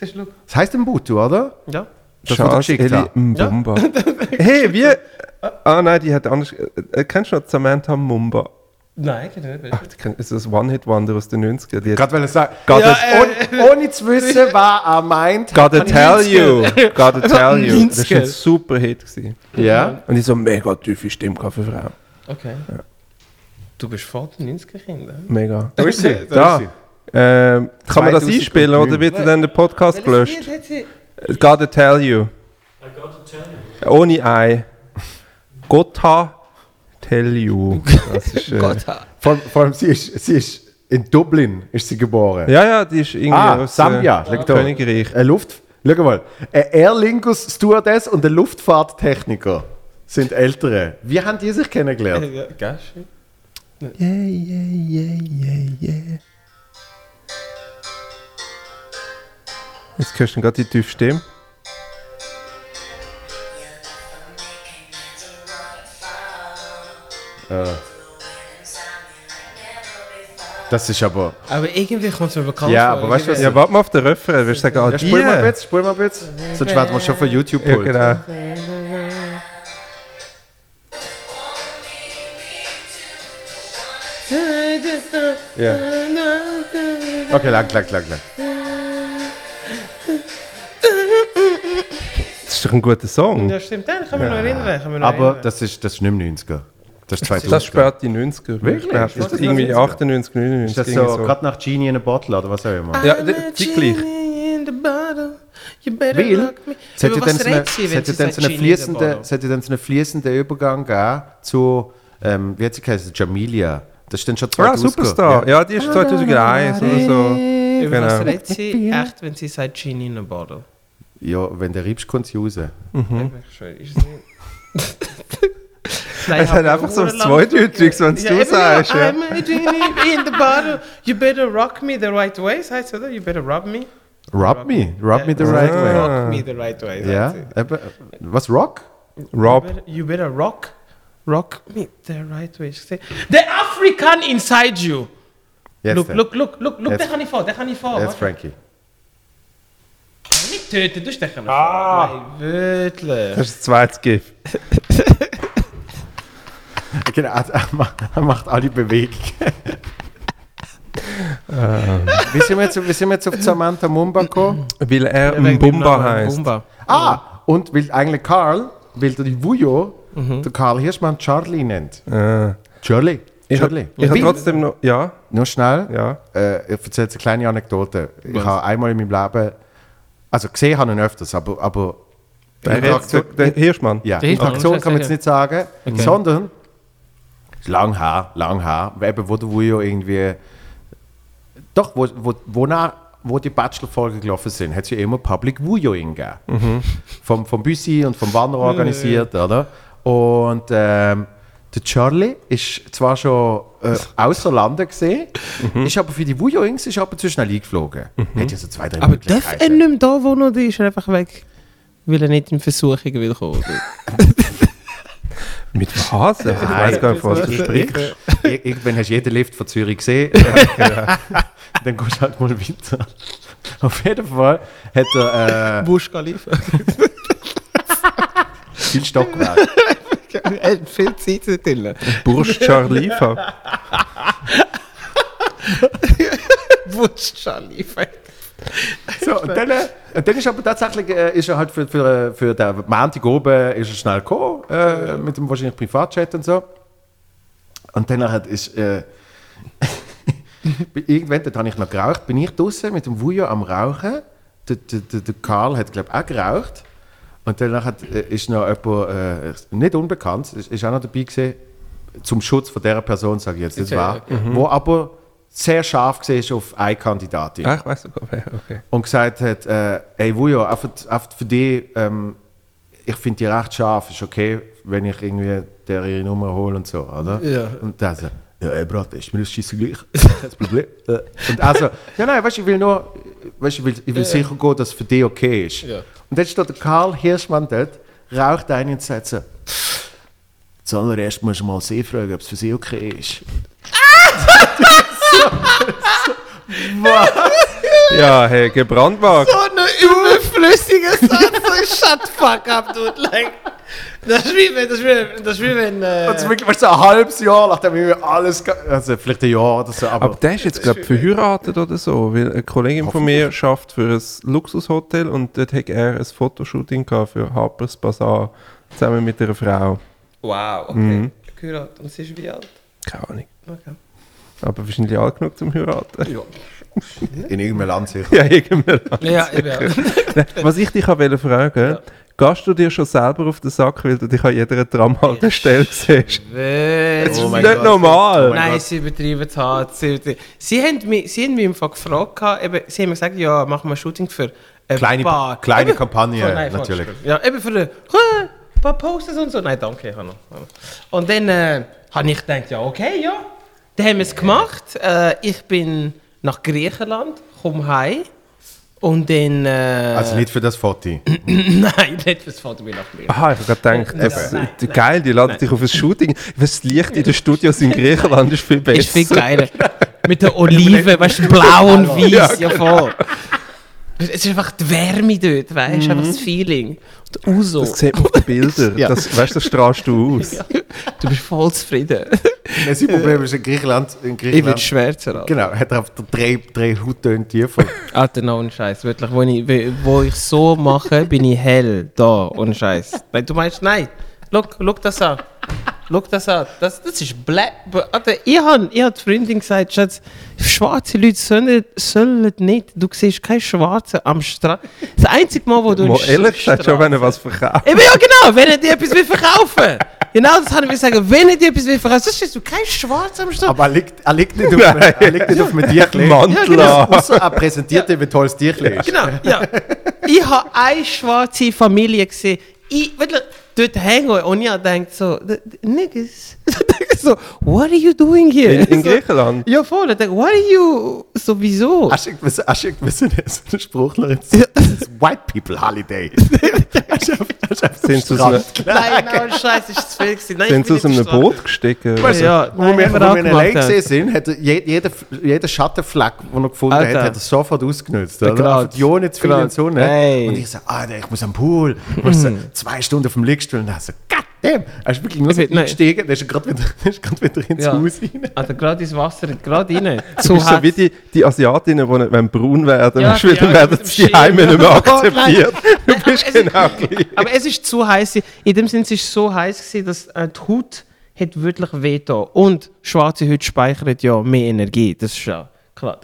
C: Schau.
A: Das heißt Mbutu, oder?
C: Ja.
A: Das,
B: Charles Eli. Mbumba. hey, wie... Ah nein, die hat anders... Äh, kennst du noch Samantha Mumba?
C: Nein, nicht.
B: Ach, kennt- ist das One-Hit-Wonder aus den 90ern. Die hat
A: Gerade weil er sagt,
C: Ja, äh,
A: ohne, ohne zu wissen, was er meint.
B: gotta tell you. Gotta tell you.
C: 90er.
B: Das war ein super Hit. Gewesen.
A: Ja.
B: Und ich so, mega tiefe Stimme für Frauen.
C: Okay. Du bist vor den 90er Kindern.
B: Mega.
A: Da ist sie.
B: Da.
A: ist sie.
B: Ähm, kann man das
A: 2009.
B: einspielen oder wird dann der Podcast gelöscht?
C: Lied hat sie?
B: Gotta tell you. Ohne Ei. Gotta tell you. Das ist, äh,
C: Gott.
A: Vor, vor allem, sie ist, sie ist In Dublin ist sie geboren.
B: Ja, ja, die ist irgendwie
A: Ah,
B: aus
A: Sambia,
B: äh,
A: da.
B: Königreich.
A: Eine Luft... Schau mal. Ein Air Lingus Stewardess und ein Luftfahrttechniker sind Ältere. Wie haben die sich kennengelernt?
C: Ja.
B: Yeah, yeah, yeah, yeah, yeah. Jetzt hörst du gerade die tiefe Stimme.
A: Das ist aber...
C: Aber irgendwie kommt es mir bekannt
A: Ja,
C: vor.
A: aber weißt du, was-
B: Ja, warte mal auf den Refrain. Willst du sagen, ah,
A: Ja,
B: die?
A: spul mal bisschen, spul mal bisschen. Sonst werden wir schon von YouTube
B: Ja,
A: holen.
B: genau. Ja.
A: Okay, lang, lang, lang, lang.
B: Das ist doch ein guter Song.
C: Ja, stimmt. Den kann mich noch erinnern. Mich noch
A: Aber
C: erinnern.
A: das ist, das ist nicht mehr 90er. Das ist 2000.
B: Das spät die 90er.
A: Wirklich?
B: Ich behaupte,
A: Ist
B: das
A: das
B: irgendwie
A: 90er?
B: 98, 99.
A: Ist das
B: irgendwie
A: so, gerade nach Genie in a Bottle oder was auch immer?
B: Ja, die gleich.
C: In the bottle, you better
A: Weil es hätte dann
C: was
A: so einen- so fließenden- so einen fließenden Übergang gegeben zu, ähm, wie hat sie geheißen, Jamilia. Das ist dann schon
B: Ah,
A: 2000.
B: Superstar. Ja, die ist 2001 oder so.
C: Über was
B: Genau.
C: redet sie? Echt, wenn sie sagt Genie in a bottle.
A: Ja, wenn der riebst, kommt sie raus.
B: Mhm.
C: Ist es nicht. Nein,
B: Es hat
C: aber
B: einfach so ein Zweideutiges, wenn
C: Ja,
B: du sagst. Ja.
C: I'm a genie in the bottle. You better rock me the right way, heißt oder? You better rub me.
A: Rub me, rub me the right
B: Ah.
A: way.
C: Rock me the right way.
A: Ja, was, Rock?
B: Rob.
C: You better, you better rock, rock me the right way. The African inside you.
A: Jetzt,
C: Look,
A: äh,
C: look, look, look, look, den kann ich vor, den kann ich vor.
A: Jetzt Frankie.
C: Nicht töten, du stechen ihn ah. Nein, wirklich.
B: Das ist das zweite Gift.
A: Genau, er, macht- er macht alle Bewegungen. wie, sind wir jetzt, wie sind wir jetzt auf Samantha Mumba gekommen?
B: Weil er
C: Wegen dem
B: Mbumba
C: Namen
B: heißt.
C: Bumba.
A: Ah, und weil eigentlich Karl, weil der die Vujo,
C: Mhm.
A: der Karl Hirschmann Charlie nennt.
B: Ah.
A: Charlie.
B: Ich
A: Charlie.
B: habe ich hab
A: Weil-
B: trotzdem noch. Ja,
A: Nur schnell,
B: ja.
A: äh, ich erzähle jetzt eine kleine Anekdote. Ich habe einmal in meinem Leben, also gesehen habe ich ihn öfters, aber, aber
B: Der,
A: Interaktion-
B: der Hirschmann.
A: ja,
C: Der Hirschmann,
A: Interaktion kann man jetzt nicht sagen,
C: Okay.
A: sondern lang her, lang her, eben wo der Vujo irgendwie, doch, wo, wo, wo, nach, wo die Bachelor-Folgen gelaufen sind, hat es ja immer Public Vujoing gegeben.
B: Mhm.
A: Vom, vom Büssi und vom Wanderer organisiert, oder? Und ähm, der Charlie ist zwar schon äh, außer Lande gesehen,
B: Mhm.
A: ist aber für die Vujoings ist aber zu schnell eingeflogen. Hat ja so zwei, drei
C: Aber darf er
A: Möglichkeiten.
C: nicht mehr da, wo er ist? Ist er einfach weg? Weil er nicht in Versuchungen will kommen.
B: Mit was? Ich weiß gar nicht, was du sprichst.
A: Ir- Irgendwann hast du jeden Lift von Zürich gesehen. Dann gehst du halt mal weiter. Auf jeden Fall hat er äh,
C: Busch
A: viel Stockwerk.
C: Hat viel Zeit da drin.
B: Bursch Charlifa.
C: Busch Khalifa.
A: So, und dann, äh, und dann ist aber tatsächlich äh, ist er halt für, für, für den Montag oben ist er schnell gekommen, äh, mit dem wahrscheinlich Privatchat und so. Und dann hat ist äh, irgendwann, dort habe ich noch geraucht, bin ich draußen mit dem Vujo am Rauchen. Der, der, der, der Karl hat, glaube ich, auch geraucht. Und dann hat, äh, ist noch jemand, äh, nicht unbekannt, ist, ist auch noch dabei gewesen, zum Schutz von dieser Person, sage ich jetzt, das
C: Okay,
A: war, wo aber sehr scharf war auf eine Kandidatin
B: Ah, ich weiß sogar wer. Okay.
A: und gesagt hat, äh, ey Vujo, einfach, einfach für dich, ähm, ich finde die recht scharf, ist okay, wenn ich irgendwie der ihre Nummer hole und so, oder?
C: Ja.
A: Und dann so, ja ey Brat, ist mir das scheiße gleich, kein Problem. Äh, und also, ja nein, weißt du, ich will nur, weißt ich will, ich will sicher gehen, dass es für dich okay ist.
C: Ja.
A: Und dann steht der Karl Hirschmann dort, raucht ein und sagt so, zuallererst musst du mal sie fragen, ob es für sie okay ist.
B: Ja, hey, gebrandmarkt.
C: So ein überflüssiger Satz. Shut the fuck up, dude. Like, das ist wie wenn, das ist wie, das ist wie wenn, äh,
A: es wirklich weißt, du, so ein halbes Jahr, nachdem wir alles, also vielleicht ein Jahr oder so, aber,
B: Aber der ist jetzt, glaube ich, verheiratet oder so. Weil eine Kollegin von mir schafft für ein Luxushotel und dort hat er ein Fotoshooting gehabt für Harper's Bazaar zusammen mit einer Frau.
C: wow, okay.
B: Mhm.
C: Geheiratet. Und sie ist wie alt?
B: Keine Ahnung.
C: Okay.
B: Aber wahrscheinlich alt genug zum heiraten.
C: Ja.
A: in irgendeinem Land sicher.
B: Ja.
C: Ja, eben. ja.
B: Was ich dich auch wollte fragen, Gehst du dir schon selber auf den Sack, weil du dich an jeder Tramhaltestelle siehst? Das
A: Oh
B: ist
A: mein
B: nicht
A: Gott.
B: normal.
A: mein
C: Nein,
A: Gott.
C: sie übertreiben es hart. Sie, übertreiben- sie, haben mich, sie haben mich im Fall gefragt, gehabt, eben, sie haben mir gesagt, ja, machen wir ein Shooting für ein
A: Kleine-
C: paar...
A: kleine
C: eben,
A: Kampagne,
C: Voll, nein,
A: natürlich.
C: Ja, eben für ein ein paar Posters und so. Nein, danke, ich habe noch. Und dann äh, habe ich gedacht, ja, okay, ja. Dann haben wir es gemacht. Äh, ich bin nach Griechenland, komme heim und dann... Äh,
A: Also nicht für das Foto.
C: nein, nicht fürs Foto, bin ich nach Griechenland.
B: Aha, ich habe gedacht, das, äh, geil, die laden dich auf ein Shooting. Das Licht in den Studios in Griechenland ist viel besser.
C: Ist viel geiler. Mit der Olive, weißt du, blau und weiß, ja voll. Es ist einfach die Wärme dort, weißt du, einfach das Feeling. Und Uso.
B: Das sieht man auf den Bildern.
A: Ja.
B: Das, weißt du, das strahlst du aus.
C: Du bist voll zufrieden.
A: Sein Problem ist in Griechenland. In
C: Ich werde
A: Griechenland
C: schwärzer. Alter.
A: genau, hat er auf drei, drei Hauttöne tiefer.
C: Alter, no, ohne Scheiß. Wirklich, wo ich, wo ich so mache, bin ich hell. Da, ohne Scheiß. Weil du meinst, nein. Look, look das an. Look das an. Das, das ist black. Alter, ich habe ich hab die Freundin gesagt, Schatz, schwarze Leute sollen, sollen nicht. Du siehst keinen Schwarzen am Strand. Das einzige Mal, wo du.
B: Mal ehrlich gesagt, schon wenn er was verkauft.
C: Eben ja, genau, wenn er dir etwas will verkaufen. Genau das habe ich sagen. Wenn er dir etwas will verkaufen, sonst hast du keinen Schwarz am Strand.
A: Aber er liegt, er liegt nicht auf einem, er liegt nicht auf einem Tierchen.
B: Mantel
C: genau.
A: Außer er präsentiert dir, wie toll das Tierchen ist.
C: Genau, ja. ich habe eine schwarze Familie gesehen. Ich, dort hängen und ich gedacht so, "The- the Niggas. so, what are you doing here?
B: In, in
C: so,
B: Griechenland.
C: ja, voll. Ich dachte, what are you, so wieso?
A: Hast du irgendwie- hast du irgendwie so einen so einen Spruch jetzt? Das ist White People Holiday. Hast du hast du
B: Sind aus
A: Strand
C: Nein, nein, Scheiße, ist zu viel gewesen. Nein,
B: Sind sie aus einem Boot gestiegen?
A: Weißt du,
C: Ja,
A: wo
C: nein,
A: wir, wo
C: wir
A: in L.A. gesehen sind, hat er je, jeder, jeder Schattenfleck, den er gefunden
C: Alter.
A: hat, hat er sofort ausgenutzt. Oder?
C: Grad.
A: Einfach Ja, nicht zu viel in die
C: Grad.
A: Sonne.
C: Ey.
A: Und ich so, ah, ich muss am Pool. Ich muss so zwei Stunden auf dem Liegstuhl. Und dann so, God damn. Er ist wirklich nur so
C: nein.
A: eingestiegen. Dann ist er gerade wieder, dann ist er gerade wieder ins
C: Ja.
A: Haus rein.
C: Alter, gerade ins Wasser, gerade rein.
B: Du bist so wie die, die Asiatinnen, die wenn braun werden,
C: Ja,
B: ja,
C: ja,
B: werden
C: mit dem
B: sie die Heime nicht mehr
C: Oh,
B: akzeptiert. Du bist
C: aber es-
B: genau gleich.
C: Aber es ist zu heiß. gewesen. In dem Sinne es ist so heiß gewesen, dass äh, die Haut hat wirklich wehgetan. Und schwarze Haut speichert ja mehr Energie. Das ist ja klar.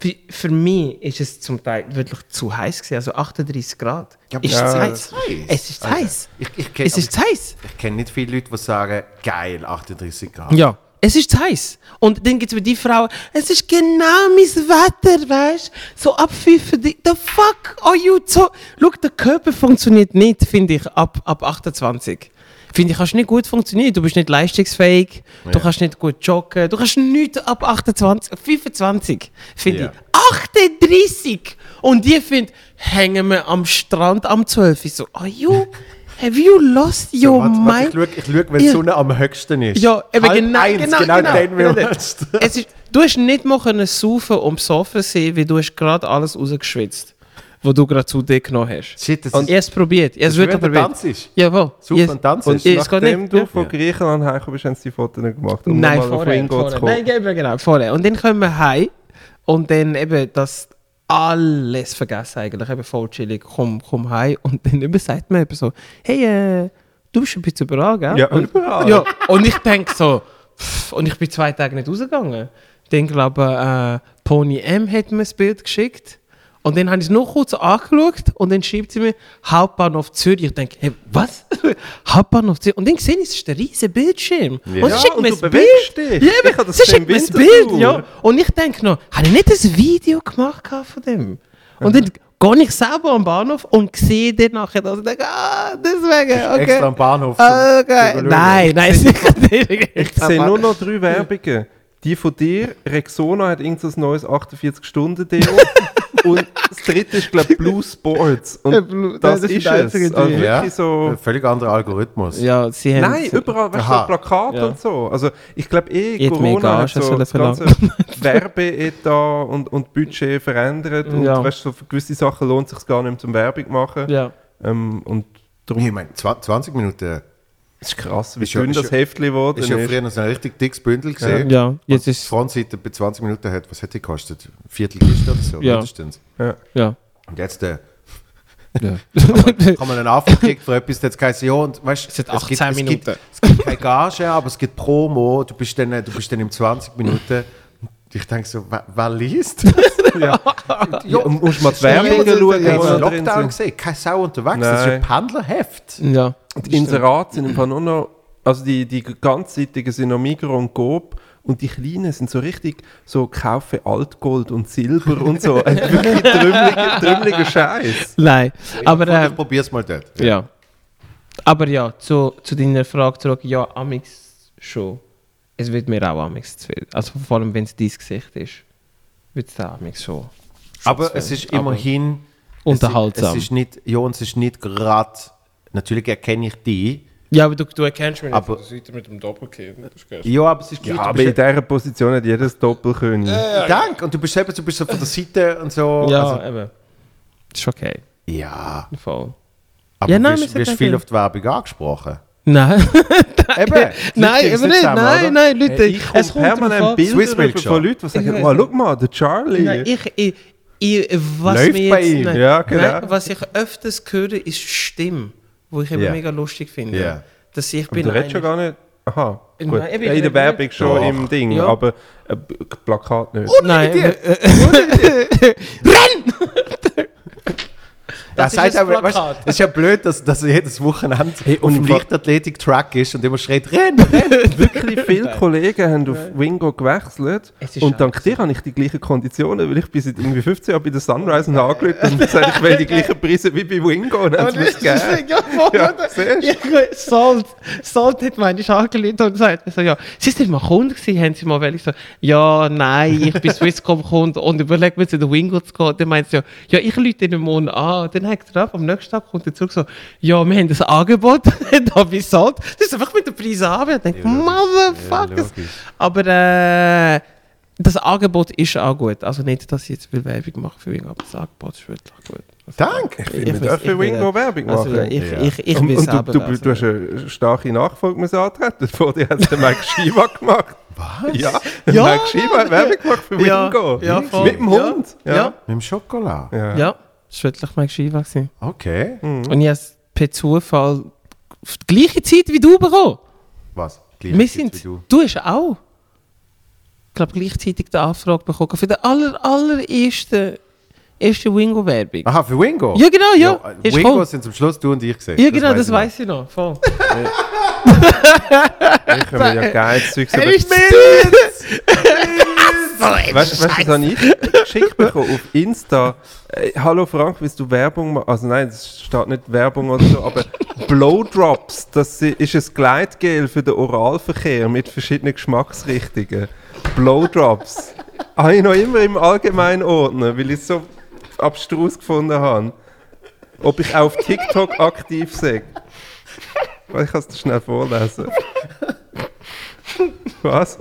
C: Für, für mich ist es zum Teil wirklich zu heiß gewesen. Also 38 Grad.
A: Ja,
C: ist
A: Ja,
C: heiß.
A: das ist heiß.
C: Es ist zu
A: Alter.
C: heiß.
A: Ich, ich kenne
C: Es ist zu heiß.
A: ich kenn nicht viele Leute, die sagen, geil, 38 Grad.
C: Ja. Es ist zu heiß. Und dann gibt es die Frauen, es ist genau mein Wetter, weißt du? So ab 5 The fuck are you so? Schau, der Körper funktioniert nicht, finde ich, ab, ab 28. Finde ich, kannst nicht gut funktionieren. Du bist nicht leistungsfähig, du
A: Ja.
C: kannst nicht gut joggen, du kannst nichts ab 28, 25, finde
A: Ja.
C: ich. 38! Und die finden, hängen wir am Strand am 12. Ich so, are you, have you lost
A: So,
C: your
A: warte, warte,
C: mind?
A: ich schaue, ich schau, wenn die. Sonne am höchsten ist.
C: Ja, eben
A: Halb
C: genau,
A: eins,
C: genau,
A: genau,
C: genau,
A: dann
C: genau es ist, Du hast nicht mal können saufen und besoffen sein, weil du hast gerade alles rausgeschwitzt, was du gerade zu dir genommen hast.
A: Shit, das
C: Und
A: ist,
C: ich probiert. Ich habe es wirklich probiert.
A: tanzt.
C: Jawohl.
A: Saufen
C: Yes.
A: und tanzen.
B: Und
C: es
B: nachdem
C: nicht,
B: du
C: ja.
B: von. Griechenland heimgekommen bist, haben sie die Fotos gemacht. Um
C: Nein, vorher, vorher. Nein, genau, vorher. Und dann kommen wir heim und dann eben das alles vergessen eigentlich, eben voll chillig, komm, komm heim und dann eben sagt mir eben so, hey, äh, du bist ein bisschen überall, gell?
B: Ja,
C: und,
B: überall.
C: Ja, und ich denke so, pff, und ich bin zwei Tage nicht rausgegangen. Dann glaube äh, Pony M hat mir das Bild geschickt und dann habe ich es noch kurz angeschaut und dann schreibt sie mir Hauptbahnhof Zürich. Ich denke, hey, was? Hauptbahnhof Zürich? Und dann sehe ich, es ist der riesige Bildschirm.
A: Ja.
C: Und sie schickt mir das Bild.
B: dich.
C: Ja,
B: Ich das
C: sie schickt mir das Bild. Ja. Und ich denke noch, habe ich nicht ein Video gemacht von dem? Und dann gehe ich selber am Bahnhof und sehe den nachher, dass ich denke, ah, deswegen, okay.
A: Extra am Bahnhof.
C: Ah, okay. Nein, nein, sicher nicht.
B: Ich sehe nur noch drei Werbungen. Die von dir, Rexona hat irgend so ein neues 48-Stunden-Deo. Und das dritte ist, glaube ich, Blue Sports.
C: Ja,
B: Und
C: Blue-
B: das,
C: das
B: ist es. Also wirklich so...
A: Ein völlig anderer Algorithmus.
C: Ja, sie haben...
B: Nein, überall, weißt du, Plakate
C: Ja.
B: und so. Also ich glaube eh, Corona hat so das ganze Werbeetat und, und Budget verändert. Und
C: Ja.
B: weißt du, so für gewisse Sachen lohnt es sich gar nicht mehr zum Werbung machen.
C: Ja.
B: Ähm, und darum
A: Ich meine, 20 Minuten
B: ist krass, wie
A: Ist ja-
B: das
A: ja-
B: Heftchen geworden
A: ist
B: ist.
A: ja früher noch so ein richtig dickes Bündel gesehen.
C: Ja, jetzt
A: Die
C: ist...
A: Frontseite bei 20 Minuten hat, was hat die gekostet? Viertel Kiste oder so,
C: Ja.
A: mindestens.
B: Ja.
C: Ja.
A: Und jetzt äh,
C: ja.
A: kann man einen Anfang gekriegt für etwas, jetzt heisst ja, und weißt,
C: Es hat
A: gibt,
C: 18
A: es, gibt,
C: Minuten.
A: es gibt keine Gage, aber es gibt Promo, du bist dann, du bist dann in 20 Minuten Ich denke so, wer, wer liest?
B: Ja. ja, musst mal die Werbungen
A: Ja,
B: schauen,
A: ja,
B: da drin
A: Lockdown gesehen, keine Sau unterwegs, das ist
B: Nein.
A: ein Pendlerheft.
C: Ja.
B: Die Inserate sind Fall nur noch, also die, die ganzseitigen sind noch Migros und Coop und die kleinen sind so richtig so kaufe Altgold und Silber und so. Ein wirklich trümmeliger, trümmeliger Scheiß.
C: Nein. Aber, äh,
A: ich probier's mal dort.
C: ja. Aber ja, zu, zu deiner Frage zurück. Ja, Amix schon. Es wird mir auch Amix zu viel. Also vor allem, wenn es dein Gesicht ist, wird es Amix schon.
A: Aber es ist
C: Aber
A: immerhin
C: unterhaltsam.
A: Es ist nicht, ja, und es ist nicht gerade. Natürlich erkenne ich die.
C: Ja, aber du, du erkennst mich nicht
A: Aber-
C: von der Seite mit dem Doppelkinn.
A: Ja, aber es ist
B: Ja, aber in dieser Position hat jedes Doppelkönig.
A: Dank. Und du bist eben, du bist so von der Seite und so.
C: Ja,
A: Also,
C: eben. Das ist okay.
A: ja.
C: Voll.
A: Aber
C: Ja, nein,
A: du
C: wir
A: wirst, viel auf die Werbung angesprochen.
C: Nein,
A: Eben. die
C: nein, eben nicht.
A: zusammen,
C: Nein,
A: oder?
C: nein, Leute.
B: Hey, ich
C: es kommt
B: permanent
C: an.
B: Bilder von Leuten, die sagen, oh, schau mal, der Charlie.
C: Nein, ich, ich, ich, was
A: Läuft
C: mir
A: bei
C: jetzt,
A: ihm.
C: Nein,
B: Ja, genau.
C: nein, was ich öfters höre, ist die Stimme, wo ich eben
A: Ja.
C: mega lustig finde.
A: Ja.
C: Dass ich bin
B: du redest schon gar nicht... Aha,
C: Nein,
B: gut.
C: ich
B: in der Werbung schon
A: Doch.
B: im Ding,
C: Ja.
B: aber äh, Plakat nicht.
C: Nein, äh,
A: Das,
C: Das ist ein
A: aber, weißt, es ist ja blöd, dass, dass jedes Wochenende
B: Hey,
A: auf
B: und
A: dem
B: wa-
A: Leichtathletik-Track ist und immer schreit, renn, renn.
B: Wirklich viele Kollegen haben auf Wingo gewechselt
C: ist
B: und dank dir habe ich die gleichen Konditionen, weil ich bin seit irgendwie 15 Jahren bei der Sunrise und angelegt und gesagt, ich will die gleichen Preise wie bei Wingo und dann gegeben.
C: ja, voll,
B: Ja,
C: oder?
B: siehst
C: Ja, Salt, Salt hat meine angelegt und gesagt, also, ja, sie sind mal Kunde gewesen, haben sie mal weil ich so, ja, nein, ich bin Swisscom Kunde und überlege mir zu der Wingo zu gehen. Dann meint sie ja, ja, ich lüte in den Mond an. Dann hängt er ab, am nächsten Tag kommt er zurück so, ja, wir haben das Angebot, da bei Salt. Das ist einfach mit den Preisen an. Ich denke, Motherfuckers.
A: logisch.
C: aber äh, das Angebot ist auch gut. Also nicht, dass ich jetzt viel Werbung mache für Wingo, aber das Angebot ist wirklich gut. Also,
A: Danke.
B: Wir
C: weiß-
B: dürfen
C: ich bin-
B: Wingo Werbung machen.
C: Also, ich,
A: Ja.
C: ich, ich
B: und
C: will
B: und du,
C: selber
B: du,
C: lesen.
B: du hast eine starke Nachfolge antreten. Vor dir hat der Mike Shiva gemacht. Was? Ja,
C: Ja,
B: Mike Shiva hat Werbung gemacht für
C: Ja,
B: Wingo.
C: ja, voll.
B: Mit dem
C: Ja,
B: Hund.
C: ja.
A: Mit dem Schokolade.
B: Ja.
C: Ja, das war wirklich mein gewesen.
A: Okay.
C: Und ich habe es per Zufall auf die gleiche Zeit wie du bekommen.
A: Was? Gleiche
C: Wir
A: Zeit
C: sind,
A: wie du.
C: du hast auch, ich glaube, gleichzeitig die Anfrage bekommen für die aller, allererste erste Wingo-Werbung.
A: Aha, für Wingo?
C: Ja, genau, ja.
A: äh,
C: Ist
A: Wingo
C: voll.
A: sind zum Schluss du und ich gesehen.
C: Ja, genau, das weiß ich noch. Voll.
B: Ich habe mir ja geiles Zeug so
C: Echt?
B: Weißt du, was habe ich geschickt bekommen auf Insta? Äh, Hallo Frank, willst du Werbung machen? Also nein, es steht nicht Werbung oder so, aber Blowdrops, das ist ein Gleitgel für den Oralverkehr mit verschiedenen Geschmacksrichtungen. Blowdrops. habe ich noch immer im allgemeinen Ordner, weil ich es so abstrus gefunden habe. Ob ich auf TikTok aktiv. Warte, Ich kann es dir schnell vorlesen. Was?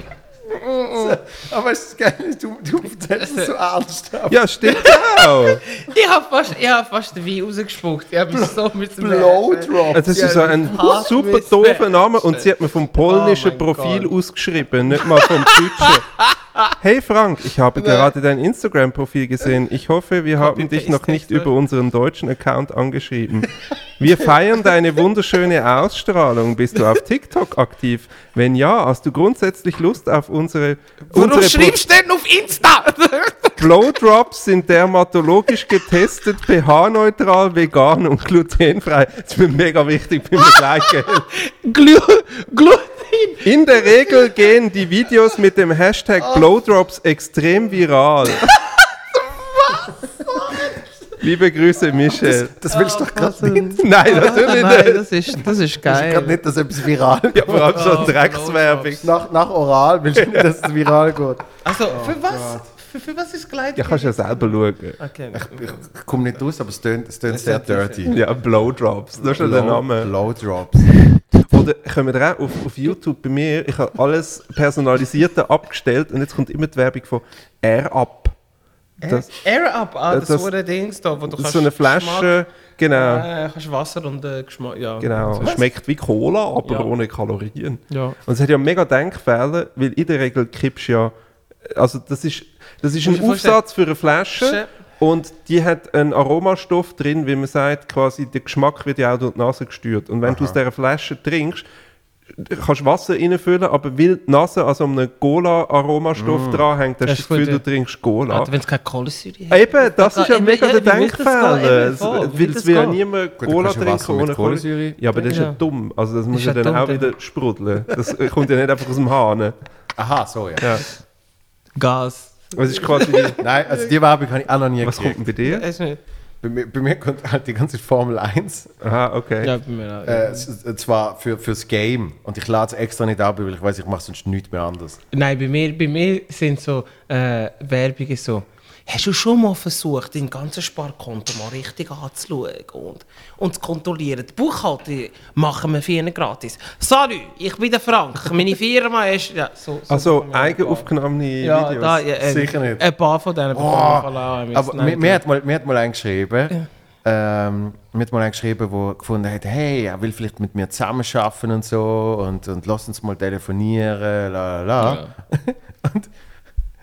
A: Aber es ist geil, du, du erzählst es so ernst.
B: Ja, stimmt auch.
C: Ich habe fast, ich hab fast den Wein rausgespuckt. Ich habe mich so mit dem
A: Blowdrop.
B: Das ist so ein super doofer. Name und sie hat mir vom polnischen
C: Oh
B: Profil
C: Gott.
B: ausgeschrieben, nicht mal vom deutschen. Hey Frank, ich habe gerade dein Instagram-Profil gesehen. Ich hoffe, wir haben dich noch nicht über unseren deutschen Account angeschrieben. Wir feiern deine wunderschöne Ausstrahlung. Bist du auf TikTok aktiv? Wenn ja, hast du grundsätzlich Lust auf unsere,
C: Warum
B: unsere
C: schreibst du denn auf Insta?
B: Blowdrops sind dermatologisch getestet, pH-neutral, vegan und glutenfrei. Das ist mir mega wichtig beim Gleitgel.
C: Glu Gluten.
B: In der Regel gehen die Videos mit dem Hashtag Blowdrops extrem viral. Liebe Grüße, Michel.
A: Das willst du doch gerade nicht.
B: Nein, natürlich
C: Nein,
B: nicht.
C: das ist, das ist
A: Gerade
C: geil.
A: nicht, dass etwas viral
B: Ja, vor allem so Dreckswerbung.
A: Nach, nach Oral willst du nicht, dass es viral geht.
C: Also, für was? Für, für was ist Gleit?
B: Ja, kannst du ja selber schauen.
C: Okay.
A: Ich komme nicht raus, aber es tönt, es tönt sehr dirty.
B: Ja, Blowdrops, das ist ja der
A: Blow-
B: Name.
A: Blowdrops.
B: Kommen wir auch auf, auf YouTube bei mir, ich habe alles Personalisierte abgestellt und jetzt kommt immer die Werbung von AirUp. Das,
C: Air Up, ah, das,
B: Das-
C: ein Dings da, wo du kannst
B: so eine Flasche, genau.
C: Geschmack, äh, kannst Wasser und äh, Geschmack, ja.
B: Genau, es schmeckt wie Cola, aber
C: Ja.
B: ohne Kalorien.
C: Ja.
B: Und es hat ja mega Denkfehler, weil in der Regel kippst ja, also das ist, das ist ein Aufsatz für eine Flasche. Und die hat einen Aromastoff drin, wie man sagt, quasi der Geschmack wird ja auch durch die Nase gesteuert. Und wenn du aus dieser Flasche trinkst, kannst Wasser reinfüllen, aber weil die Nase an so einem Cola-Aromastoff dranhängt, hast du
C: Das
B: Gefühl,
C: gut,
B: du trinkst Cola.
C: Wenn es keine Kohlensäure hat.
B: Eben, das ist ja mega der Denkfehler. Weil es will ja niemand Cola
A: du
B: trinken ohne
A: Kohlensäure.
B: Ja, aber das ist ja dumm. Also das muss ja dann auch wieder sprudeln. Das kommt ja nicht einfach aus dem Hahn.
A: Aha, so. Ja.
C: Gas.
B: Es ist quasi die,
A: Nein, also die Werbung habe ich auch noch nie
B: Was kommt denn
A: gekriegt.
B: bei dir?
C: Weiß nicht.
A: Bei mir, bei mir kommt halt die ganze Formel 1.
B: Aha, okay.
C: Ja, bei mir auch.
A: Äh, s- s- zwar für, fürs Game. Und ich lade es extra nicht ab, weil ich weiß, ich mache sonst nichts mehr anders.
C: Nein, bei mir, bei mir sind so äh, Werbungen so. Hast du schon mal versucht, dein ganzes Sparkonto mal richtig anzuschauen und, und zu kontrollieren? Die Buchhaltung machen wir für ihn gratis. Salut, ich bin der Frank, meine Firma ist... Ja, so, so
B: Also
C: bekommen wir
B: eigenaufgenommene
C: paar.
B: Videos.
C: Ja, da, ja, äh,
A: Sicher nicht.
C: Ein paar von denen bekommen
A: Oh,
C: wir auch.
A: aber mir, mir, hat mal, mir hat mal einen geschrieben, ähm, mir hat mal einen geschrieben, der gefunden hat, hey, er will vielleicht mit mir zusammenarbeiten und so und, und lass uns mal telefonieren, la la la. Und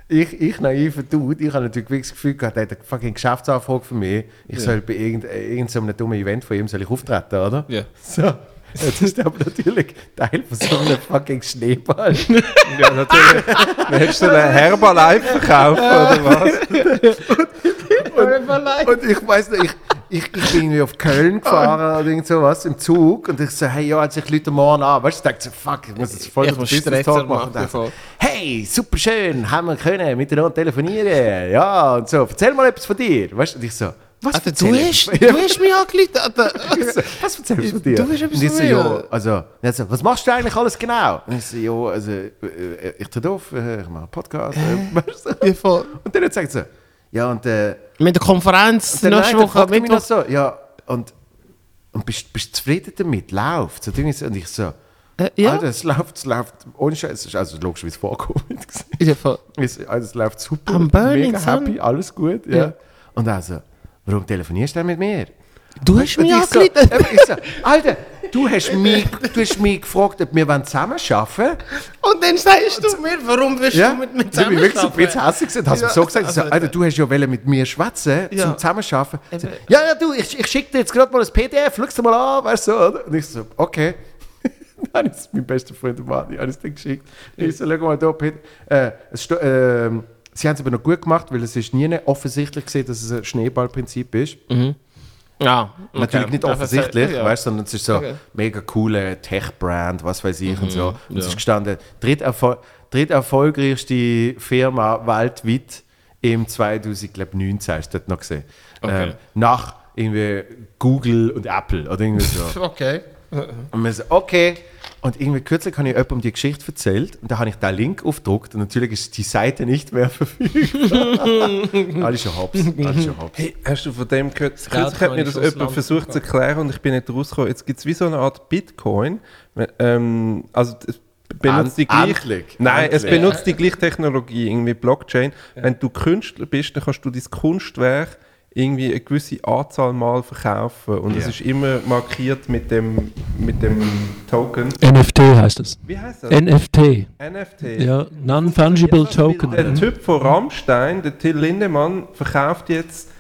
A: ich, ich naiver Dude, ich habe natürlich wirklich das Gefühl gehabt, er hat eine fucking Geschäftsanfrage für mich. Ich soll bei irgendeinem irgend so dummen Event von ihm soll ich auftreten, oder?
C: Ja.
A: So. Jetzt ist aber natürlich Teil von so einem fucking Schneeball.
B: Ja, natürlich. Dann hättest du einen Herbalife verkauft, oder was?
A: Und ich weiß nicht, ich, ich, ich bin irgendwie auf Köln gefahren oder irgend sowas im Zug und ich so, hey, ja, als ich Leute morgen an, weißt du, ich dachte so, fuck, ich muss jetzt voll
C: Ich muss
A: Business Talk machen. Und so, hey, super schön, haben wir können miteinander telefonieren, ja, und so, erzähl mal etwas von dir, weißt du, und ich so, was erzähl
C: du hast, du hast mich
A: so, was erzählst du von dir?
C: Du willst etwas
A: und ich so, ja, also, so, was machst du eigentlich alles genau? Und ich so, ja, also, äh, äh, ich trete auf, äh, ich mache einen Podcast, äh. Und dann sagt sie, ja, und äh,
C: Mit der Konferenz
A: dann
C: nächste
A: nein,
C: Woche
A: noch
C: Mittwoch.
A: so, ja, und, und bist du zufrieden damit? Läuft. Und ich so,
C: Äh, ja,
A: Alter, es läuft, es läuft ohne Scheiß. Es ist also logisch, wie es vorkommt. es, also, es läuft super,
C: I'm burning,
A: mega happy, alles gut. Ja.
C: Ja.
A: Und also, warum telefonierst du denn mit mir?
C: Du hast mich
A: ich so, äh, so, Alter, du hast, mich, du hast mich gefragt, ob wir zusammen arbeiten
C: Und dann sagst du mir, warum willst
A: Ja,
C: du mit mir
A: ich bin wirklich so ein bisschen
C: zusammenarbeiten?
A: hässlich gewesen. Hast du
C: Ja,
A: so gesagt? Ich so,
C: also-
A: Alter, du hast ja wollen mit mir schwätzen,
C: Ja.
A: zum Zusammenarbeiten. So,
C: Eben.
A: Ja, ja, du, ich, ich schicke dir jetzt gerade mal ein PDF, schau dir mal an, weißt du, oder? Und ich so, okay. Dann ist mein bester Freund der Mann, ich habe es dir geschickt. Ich so, schau mal da, Peter. Äh, es ähm, sie haben es aber noch gut gemacht, weil es ist nie offensichtlich gesehen, dass es ein Schneeballprinzip ist.
C: Ja, okay.
A: Natürlich nicht offensichtlich,
C: ja.
A: weißt, sondern es ist so
C: Okay.
A: mega coole Tech-Brand, was weiß ich und so. Und es
C: ja.
A: ist gestanden, dritterfol dritterfolgreichste Firma weltweit im 2019, hast du dort noch gesehen.
C: Okay.
A: Ähm, nach irgendwie Google und Apple oder irgendwie so.
C: Okay.
A: Und wir so, okay. Und irgendwie kürzlich habe ich jemandem die Geschichte erzählt und da habe ich den Link aufgedruckt und natürlich ist die Seite nicht mehr verfügbar. Alle schon hops, alle schon hops.
B: Hey, hast du von dem gehört? Kürzlich hat mir das jemand versucht zu erklären und ich bin nicht rausgekommen. Jetzt gibt es wie so eine Art Bitcoin. Ähm, also es benutzt die
A: End-
B: gleich,
A: endlich,
B: Nein, es
A: endlich.
B: benutzt die gleiche Technologie, irgendwie Blockchain. Wenn du Künstler bist, dann kannst du dein Kunstwerk irgendwie eine gewisse Anzahl Mal verkaufen und es
A: Ja.
B: ist immer markiert mit dem, mit dem Token.
E: NFT heißt es.
B: Wie heißt das?
E: NFT.
B: NFT.
E: Ja, Non-Fungible Token.
B: Der Typ von Rammstein, der Till Lindemann, verkauft jetzt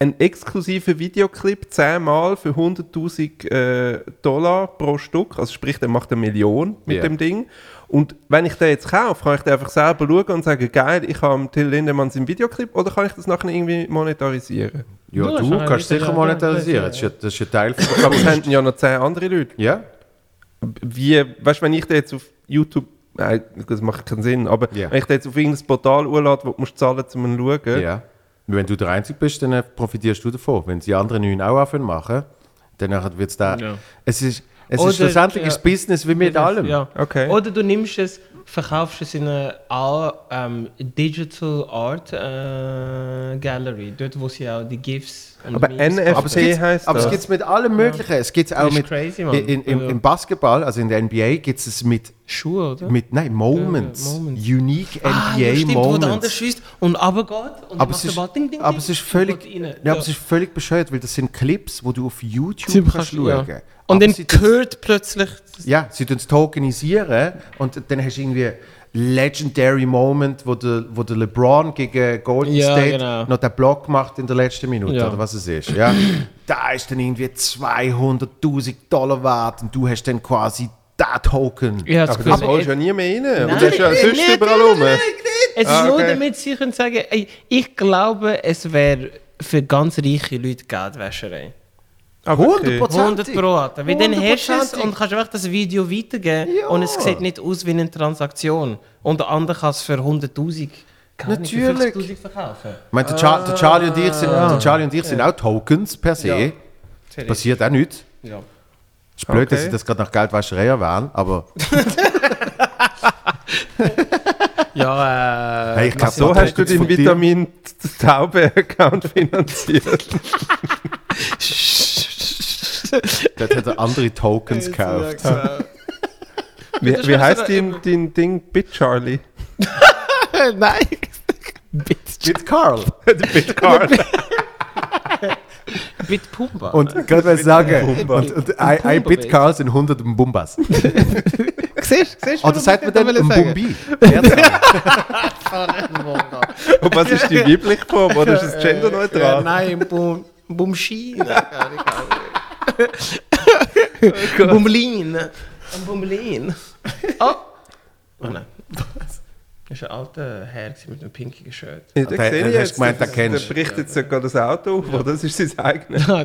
B: einen exklusiven Videoclip zehnmal für 100.000 äh, Dollar pro Stück. Also sprich, der macht eine Million mit
A: Ja.
B: dem Ding. Und wenn ich den jetzt kaufe, kann ich den einfach selber schauen und sagen, geil, ich habe Till Lindemann seinen Videoclip oder kann ich das nachher irgendwie monetarisieren?
A: Ja, du
C: schon
A: kannst
C: ein
A: sicher monetarisieren.
C: ja,
A: Das ist ja, das ist ja Teil von
B: Aber es haben ja noch zehn andere Leute.
A: Ja?
B: Wie, weißt du, wenn ich den jetzt auf YouTube, nein, das macht keinen Sinn, aber
A: Ja.
B: wenn ich den jetzt auf irgendein Portal urlade, wo du musst zahlen musst, um ihn zu schauen,
A: Ja. Wenn du der Einzige bist, dann profitierst du davon. Wenn die anderen neun auch anfangen machen, dann wird es da.
C: Ja.
A: Es ist, es
C: Oder-
A: ist schlussendlich
C: ja.
A: ist Business wie mit allem.
C: Ja.
B: Okay.
C: Oder du nimmst es, verkaufst es in einer ähm, Digital Art äh, Gallery, dort wo sie auch die GIFs und
B: Aber
C: Memes
B: NFT
A: Aber es gibt
B: heißt
A: aber es
B: das.
A: gibt's mit allem Möglichen. Es gibt auch
C: Das ist
A: mit.
C: crazy,
A: in, in,
C: Ja.
A: Im Basketball, also in der NBA, gibt es mit,
C: Schuhe, oder?
A: mit. Nein, Moments.
C: Ja, ja, Moments.
A: Unique
C: ah,
A: NBA
C: ja, stimmt, wo der andere
A: Moments.
C: schießt und runtergeht und
A: Aber
C: macht
A: es,
C: den
A: ist,
C: Ball ding, ding,
A: aber
C: ding
A: es ist völlig, ja, aber es ist völlig bescheuert, weil das sind Clips, wo du auf YouTube
C: Sie
A: kannst
C: kannst-
A: schauen.
C: ja. Und
A: Aber
C: dann gehört plötzlich.
A: Ja, sie tun es tokenisieren und dann hast du irgendwie Legendary Moment, wo der, wo der LeBron gegen Golden
C: Ja,
A: State
C: genau.
A: noch den Block macht in der letzten Minute
C: Ja.
A: oder was es ist. Ja. da ist dann irgendwie 200.000 Dollar wert und du hast dann quasi der Token.
C: Habe das
B: Aber das holst du ja nie mehr rein. Und
C: Nein,
B: das ist ja
C: nicht,
B: sonst
C: nicht,
B: überall
C: nicht,
B: rum.
C: Es ist
B: Ah,
C: nur
B: okay.
C: damit sie können sagen, ey, ich glaube, es wäre für ganz reiche Leute Geldwäscherei.
B: Ah, wirklich?
A: 100%.
C: 100 pro Rate. Weil dann hast du es und kannst einfach das Video weitergeben
A: Ja.
C: und es sieht nicht aus wie eine Transaktion. Und der andere kann es für 100'000 keine Ahnung, für
A: Natürlich.
C: 50'000 verkaufen.
A: Ich meine, der, Char der Charlie und ich sind, der Charlie und ich sind auch Tokens per se. Passiert auch nichts.
C: Ja.
A: ist blöd, dass
B: Okay.
A: ich das gerade nach Geldwäscherei erwähne, aber
C: Ja, äh,
A: hey, ich glaube,
B: So hast du den Vitamin Taube-Account finanziert.
A: Dort hat er andere Tokens gekauft.
B: Wie,
C: Das
B: wie
C: ist
B: heißt dein, dein Ding BitCharlie?
C: Nein. Bitte.
A: Mit Carl.
B: BitCard.
C: Mit Pumba.
A: Und gerade will ich sagen,
B: Bumba.
A: und, und ein, ein Bit Carl sind 100 Bumbas.
C: siehst du?
A: Oder sagt man dann ein Bumbi?
B: Und was ist die weibliche Form? Oder ist es genderneutral?
C: Nein, Bum, Bumschien. Bumlin. Ein Bumlin. Oh. oh nein. Das war ein alter Herr mit einem pinkigen Shirt.
B: Ja, den
A: Der-
B: sehe
A: der
B: ich
A: hast
B: jetzt.
A: gemeint, den
B: Der-
A: kennst
B: Der bricht jetzt ja gerade das Auto auf, oder? Das ist sein eigenes.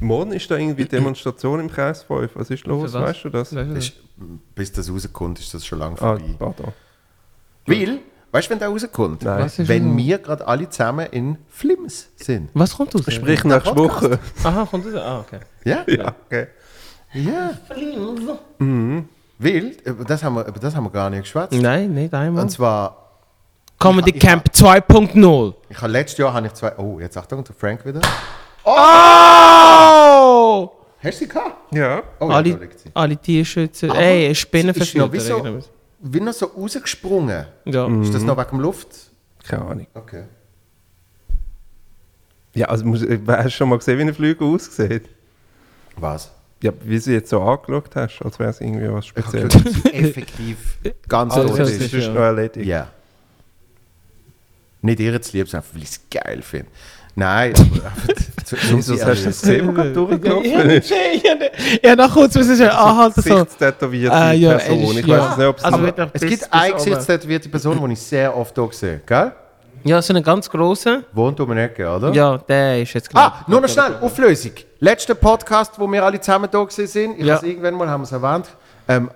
B: Morgen ist da irgendwie Demonstration im Kreis 5. Was ist los? Weißt du das?
A: Ist, bis das rauskommt, ist das schon lange
B: Ah,
A: vorbei.
B: pardon.
A: Weil, weißt du, wenn der rauskommt?
B: Nein.
C: Was ist
A: Wenn
C: los?
A: wir gerade alle zusammen in Flims sind.
C: Was kommt aus?
B: Sprich nächste
A: Podcast.
B: Woche.
C: Aha, kommt aus? Ah, okay.
A: Ja?
B: Ja, okay.
A: Ja. Weil, über das haben wir, über das haben wir gar nicht geschwätzt.
C: Nein, nicht einmal.
A: Und zwar,
C: Comedy
A: Ich- ich-
C: Camp 2.0.
A: ich habe letztes Jahr habe ich zwei. Oh, jetzt Achtung, der Frank wieder.
C: Oh!
A: Hast du sie gehabt?
B: Ja.
A: Oh, ja, da
C: Alle,
A: liegt sie.
C: alle Tierschützer.
A: Aber
C: Ey,
A: es
C: Spinnenverführer.
A: ist ja wie so- Wie noch so rausgesprungen.
C: Ja.
A: Ist das noch wegen dem Luft?
B: Keine Ahnung.
A: Okay.
B: Ja, also muss, äh, hast du schon mal gesehen, wie ein Flügel aussieht?
A: Was?
B: Ja, wie du jetzt so angeschaut hast, als wäre es irgendwie was Spezielles.
A: sie effektiv ganz
C: Also, das
A: ist.
B: ist
C: ja.
B: noch erledigt.
A: Ja. Nicht ihr zu lieb, sondern einfach, weil ich es geil finde. Nein, aber zu-
B: hast du das gerade durchgelaufen?
C: Ja, nach kurz müssen wir anhalten. So.
B: Gesichtstätowierte
C: Ah, ja,
B: Person.
C: er ist-
B: Ich
C: ja.
B: weiß nicht, ob es
C: Also
B: aber,
A: Es gibt eine gesichtstätowierte Person, die ich sehr oft hier sehe. Gell?
C: Ja, so einen ganz grossen.
A: Wohnt um eine Ecke, oder?
C: Ja, der ist jetzt glaub
A: Ah, nur noch schnell, Auflösung. Letzter Podcast, wo wir alle zusammen da sind, ich
C: Ja.
A: habe irgendwann mal, haben wir es erwähnt, ähm,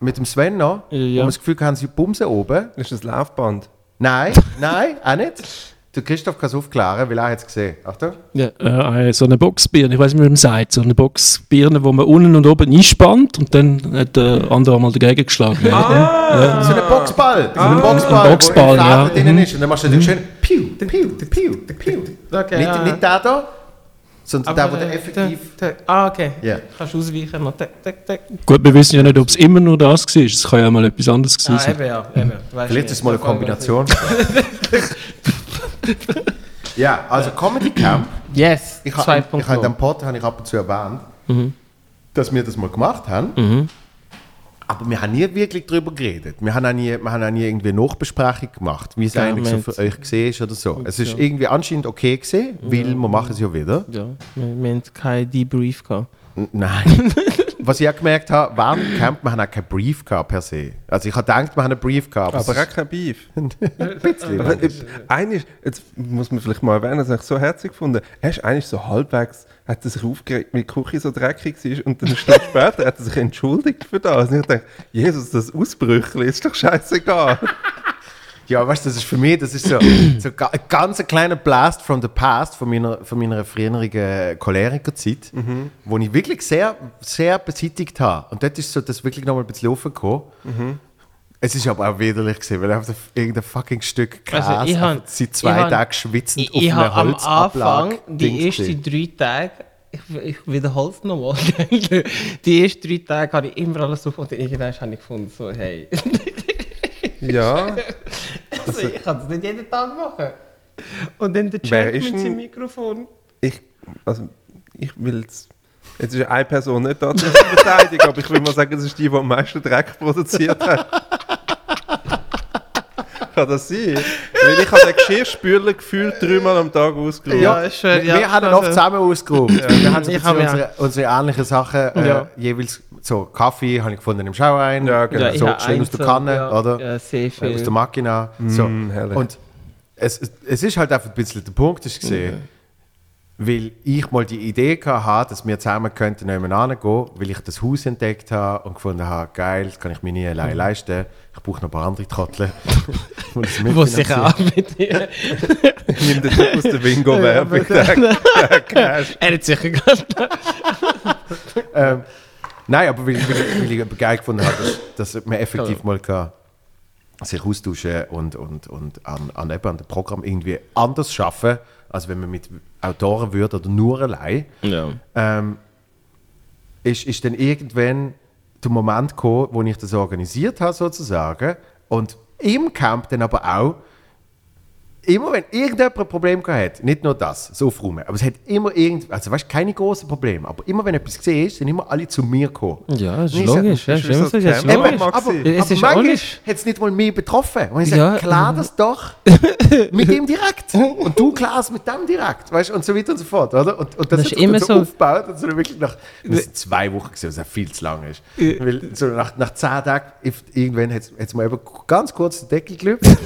A: mit dem Sven noch,
C: Ja.
A: wo wir das Gefühl haben, sie bumsen oben.
B: ist das Laufband?
A: Nein, nein, auch nicht. Der Christoph kann es aufklären, weil er hat es gesehen. Achtung.
E: Ja, äh, so eine Boxbirne, ich weiß nicht, wie man sagt, so eine Boxbirne, wo man unten und oben einspannt und dann hat der andere mal dagegen geschlagen. Ja.
A: So ein Boxball. So ein Boxball,
E: Ein Boxball,
A: wo ein
E: ja.
A: Drinnen
E: Mhm.
A: ist. Und dann machst du natürlich schön piu, piu, piu, piu.
C: Okay,
A: nicht,
C: ja.
A: nicht der da, sondern der,
C: Aber
A: der effektiv...
C: der- der- Ah, okay.
A: Ja.
C: Kannst du ausweichen. Noch.
E: Gut, wir wissen ja nicht, ob es immer nur das war. Es kann ja mal etwas anderes gewesen
C: Ah,
E: sein.
C: eben, ja. Eben.
A: Vielleicht ist es mal eine Kombination. ja, also Comedy Camp.
C: Yes,
A: Ich habe ich hab in
C: 2.0.
A: dem Pod habe ich ab und zu erwähnt, dass wir das mal gemacht haben.
C: Mhm.
A: Aber wir haben nie wirklich darüber geredet. Wir haben auch nie, wir haben auch nie irgendwie eine Nachbesprechung gemacht, wie es
C: Ja,
A: eigentlich so für euch gesehen ist oder so. Es ist irgendwie anscheinend okay gesehen, weil wir machen es ja wieder.
C: Ja, wir, wir haben keinen Debrief gehabt.
A: N- Nein. Was ich auch gemerkt habe, während dem Camp, wir haben auch keinen Brief gehabt per se. Also ich habe gedacht, wir haben einen Brief gehabt.
B: Aber
A: es
B: auch kein Beef.
A: ein bisschen.
B: Aber, eigentlich, jetzt muss man vielleicht mal erwähnen, das habe ich so herzlich gefunden. Er ist eigentlich so halbwegs, hat er sich aufgeregt, weil die Küche so dreckig war und dann eine Stunde später hat er sich entschuldigt für das. Und ich dachte, Jesus, das Ausbrüchli ist doch scheißegal.
A: Ja, weißt du, das ist für mich, das ist so, so ga- ein ganz kleiner Blast from the past von meiner, von meiner früheren Cholerikerzeit, wo ich wirklich sehr, sehr beseitigt habe. Und dort ist so das wirklich nochmal ein bisschen aufgekommen. Es ist aber auch widerlich gewesen, weil einfach irgendein fucking Stück Käse
C: Also, ich han-
A: seit zwei
C: ich
A: Tagen schwitzend
C: Ich, ich
A: auf
C: habe
A: einem
C: am Anfang, die ersten drei Tage, ich, ich wiederhole es nochmal, die ersten drei Tage habe ich immer alles auf und irgendwann habe ich gefunden, so, hey,
B: Ja,
C: also, ich kann das nicht jeden Tag machen. Und dann der
B: Wer
C: Jack
B: ist
C: mit seinem Mikrofon.
B: ich, also, ich will es. Jetzt ist eine Person nicht da zu verteidigen, aber ich will mal sagen, das ist die, die am meisten Dreck produziert hat. Kann das sein? Weil ich habe den Geschirrspüler gefühlt dreimal am Tag ausgeräumt.
C: Ja, ist schön.
A: wir, wir haben ihn oft zusammen ausgeräumt. Wir haben
C: ja-
A: unsere, unsere ähnlichen Sachen, äh,
C: Ja.
A: jeweils so Kaffee habe ich gefunden im Schauein,
B: Ja, genau.
C: Ja,
A: so schön aus der Kanne,
C: ja,
A: oder?
C: Ja, sehr viel.
A: aus der Machina. So.
B: Mm, herrlich.
A: Und es, es- ist halt einfach ein bisschen der Punkt, ist gesehen, weil ich mal die Idee hatte, dass wir zusammen könnten nebeneinander gehen, weil ich das Haus entdeckt habe und gefunden habe, geil, das kann ich mir nie allein leisten. Ich brauche noch ein paar andere Trottel.
C: Wo sich auch mit dir.
B: Ich nehme den Typ aus der der Cash.
C: Er hat sicher gerade.
A: ähm, nein, aber weil, weil, ich- weil ich geil gefunden habe, dass, dass man effektiv mal kann sich austauschen und, und, und an, an, eben an dem Programm irgendwie anders schaffen, als wenn man mit Autoren würde oder nur allein.
C: Ja.
A: ähm, ist, ist dann irgendwann der Moment gekommen, wo ich das organisiert habe, sozusagen. Und im Camp dann aber auch, immer wenn irgendjemand ein Problem hat, nicht nur das, so aufräumen, aber es hat immer irgend, also weißt du, keine großen Probleme, aber immer wenn etwas gesehen ist, sind immer alle zu mir gekommen.
C: Ja, das ist logisch. Ja,
B: ist
C: immer
B: so
C: ist logisch.
A: Aber, aber.
C: Es ist
A: manchmal
C: logisch.
A: hat es nicht mal mich betroffen. Und ich sage,
C: Ja.
A: klar das doch. mit ihm direkt. Und du klärst mit dem direkt. Weißt? Und so weiter und so fort. Oder? Und, und das,
C: Das
A: hat
C: ist immer
A: dann so
C: so.
A: aufgebaut. Und so wirklich nach das sind zwei Wochen, gewesen, was ja viel zu lang ist. Weil so nach, nach zehn Tagen, irgendwann hat es mir eben ganz kurz den Deckel gelüpft.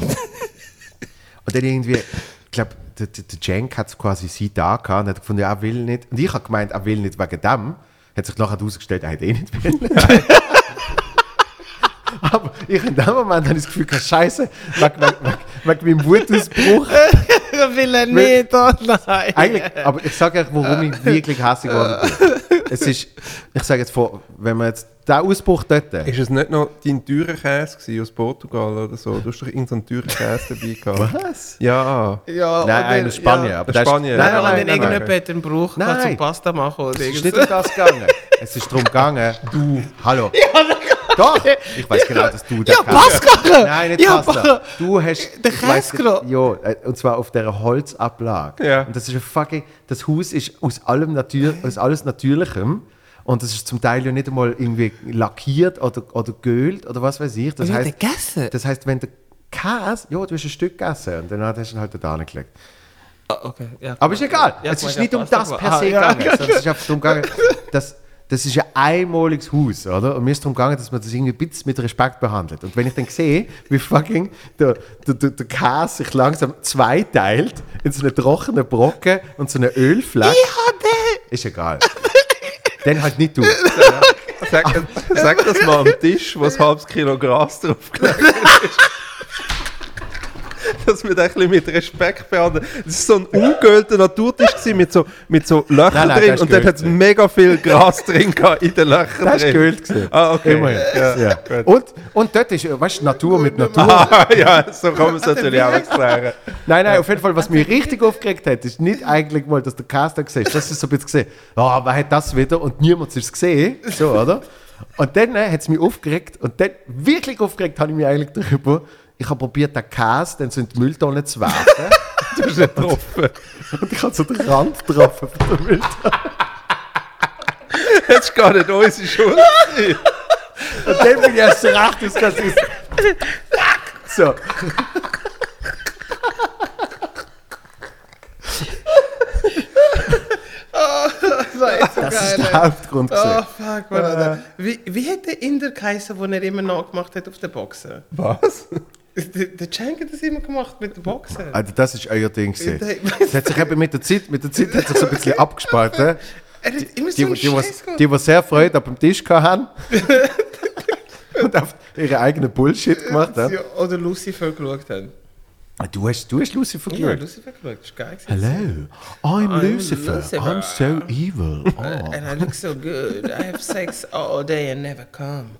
A: und dann irgendwie, ich glaube, der, der, der Cenk hat quasi sie da gehabt und hat gefunden, ja, er will nicht. Und ich habe gemeint, er will nicht wegen dem. Hat sich nachher herausgestellt, er hat eh nicht wollen. Aber ich in dem Moment habe ich das Gefühl, Scheiße, wegen, wegen, wegen, wegen meinem Wutausbruch.
C: will er nicht, oh nein.
A: Eigentlich, aber ich sage euch, warum ich wirklich hässlich geworden bin. Es ist, ich sage jetzt vor, wenn man jetzt den Ausbruch dort,
B: Ist es nicht noch dein teurer Käse aus Portugal oder so? Du hast doch irgendeinen teuren Käse dabei gehabt.
A: was?
B: Ja.
C: Ja,
A: Nein, aus Spanien.
C: Ja.
A: Aber
B: Aus
A: das
B: Spanien.
A: Nein,
C: Nein,
A: nein,
C: und
A: nein,
C: wenn
A: nein,
C: irgendjemand einen Brauch kann
A: Nein.
C: zum Pasta machen oder
A: Es ist nicht um das gegangen. Es ist darum gegangen, du, hallo. Doch, ich weiß genau, dass du
C: Ja, Pasta!
A: Nein, nicht
C: Ja,
A: Pasta. Du hast...
C: Der Käse
A: Ja, äh, und zwar auf dieser Holzablage.
B: Ja.
A: Und das ist ein fucking... Das Haus ist aus allem Natür, aus alles Natürlichem. Und das ist zum Teil ja nicht einmal irgendwie lackiert oder, oder geölt oder was weiß ich. Das
C: hat
A: heißt,
C: der gegessen?
A: das heißt, wenn der Käse... Ja, du hast ein Stück gegessen und dann hast du ihn halt da hingelegt.
C: Ah, okay. Ja,
A: Aber ist egal.
C: Ja,
A: es ist nicht um das per
C: Ah,
A: se
C: ja.
A: gegangen. sondern Es ist einfach darum gegangen, dass, das ist ein einmaliges Haus, oder? Und mir ist darum gegangen, dass man das irgendwie ein bisschen mit Respekt behandelt. Und wenn ich dann sehe, wie fucking der, der, der, der Käse sich langsam zweiteilt in so einen trockenen Brocken und so einen Ölfleck, ist egal. dann halt nicht du.
B: Sag, sag das mal am Tisch, wo ein halbes Kilo Gras drauf gelegt ist. Dass wir ein bisschen mit Respekt behandeln. Das war so ein ungeölter Naturtisch gewesen, mit so, mit so Löchern
A: Nein, nein,
B: drin
A: das ist
B: und dann hat es mega viel Gras drin gehabt in den Löchern
A: Das war
B: drin.
A: gewesen.
B: Ah, okay.
A: Immerhin.
B: Ja,
A: Ja. Und, und dort ist, weißt du, Natur mit Natur.
B: Ah, ja, so kann man es natürlich auch erklären.
A: Nein, nein, auf jeden Fall, was mich richtig aufgeregt hat, ist nicht eigentlich mal, dass der Cast da gesehen ist. Das ist so ein bisschen gesehen, oh, wer hat das wieder? Und niemand hat es gesehen. So, oder? Und dann äh, hat es mich aufgeregt. Und dann, wirklich aufgeregt, habe ich mich eigentlich darüber. Ich habe probiert, den Käse dann so in die Mülltonne zu werfen.
B: Du bist nicht getroffen.
A: und ich habe so den Rand getroffen von der Mülltonne.
B: Das ist gar nicht unsere Schuld.
A: Und dann bin ich erst so recht ausgegangen. So.
C: Das so
A: Das ist der Hauptgrund.
C: Oh, fuck, man, Alter. Wie, wie hat der Inder geheißen, den er immer nachgemacht hat auf der Boxen?
B: Was?
C: Der, der Cenk hat das immer gemacht mit der Boxen.
A: Also das ist euer Ding. gewesen. Das hat sich eben mit der Zeit, mit der Zeit hat sich so ein bisschen abgespalten.
C: Er hat immer so
A: Die, die, die, die, die sehr Freude am Tisch haben und auf ihre eigenen Bullshit gemacht haben.
C: Ja, Oder Lucifer geschaut haben.
A: Du hast, du hast Lucifer
C: Ja,
A: geschaut?
C: Lucifer geschaut, das ist geil.
A: Hello, I'm,
C: I'm
A: Lucifer.
C: Lucifer.
A: I'm so evil. Oh.
C: And I look so good. I have sex all day and never come.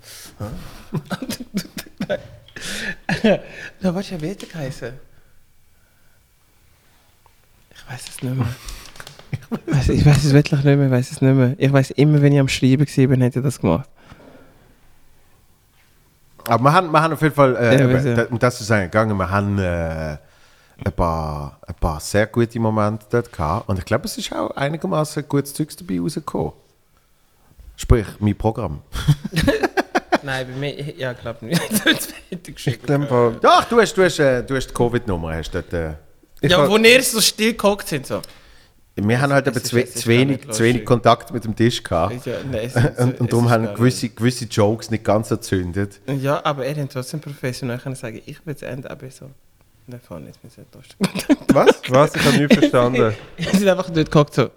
C: Na, was hat Peter geheißen? Ich weiß es nicht mehr. Ich weiß, ich weiß es wirklich nicht mehr, ich weiß es nicht mehr. Ich weiß immer, wenn ich am Schreiben war, hätte ich das gemacht.
A: Aber wir haben, wir haben auf jeden Fall, äh,
C: Ja,
A: eben,
C: ja.
A: um das zu sagen, gegangen, wir haben äh, ein, paar, ein paar sehr gute Momente dort gehabt. Und ich glaube, es ist auch einigermaßen gutes Zeugs dabei rausgekommen. Sprich, mein Programm.
C: Nein, bei mir, ja, glaube nicht. Das hätte ich
B: Ich glaube,
A: Doch, du hast, du hast, äh, du hast die Covid-Nummer. Hast dort, äh,
B: ich
C: Ja,
B: hab-
C: wo ihr so still gehockt sind, so.
A: wir haben halt eben
C: ist-
A: zu,
C: ist
A: zu wenig, zu wenig. Kontakt mit dem Tisch gehabt.
C: Ja, nein, es-
A: Und, und darum
C: ist
A: haben gewisse, gewisse Jokes nicht ganz erzündet.
C: Ja, aber er hat trotzdem professionell können sagen, ich will das Ende aber so. Fand ich es nicht lustig.
A: Was?
B: Was? Ich habe nicht verstanden.
C: Wir sind einfach dort gehockt, so.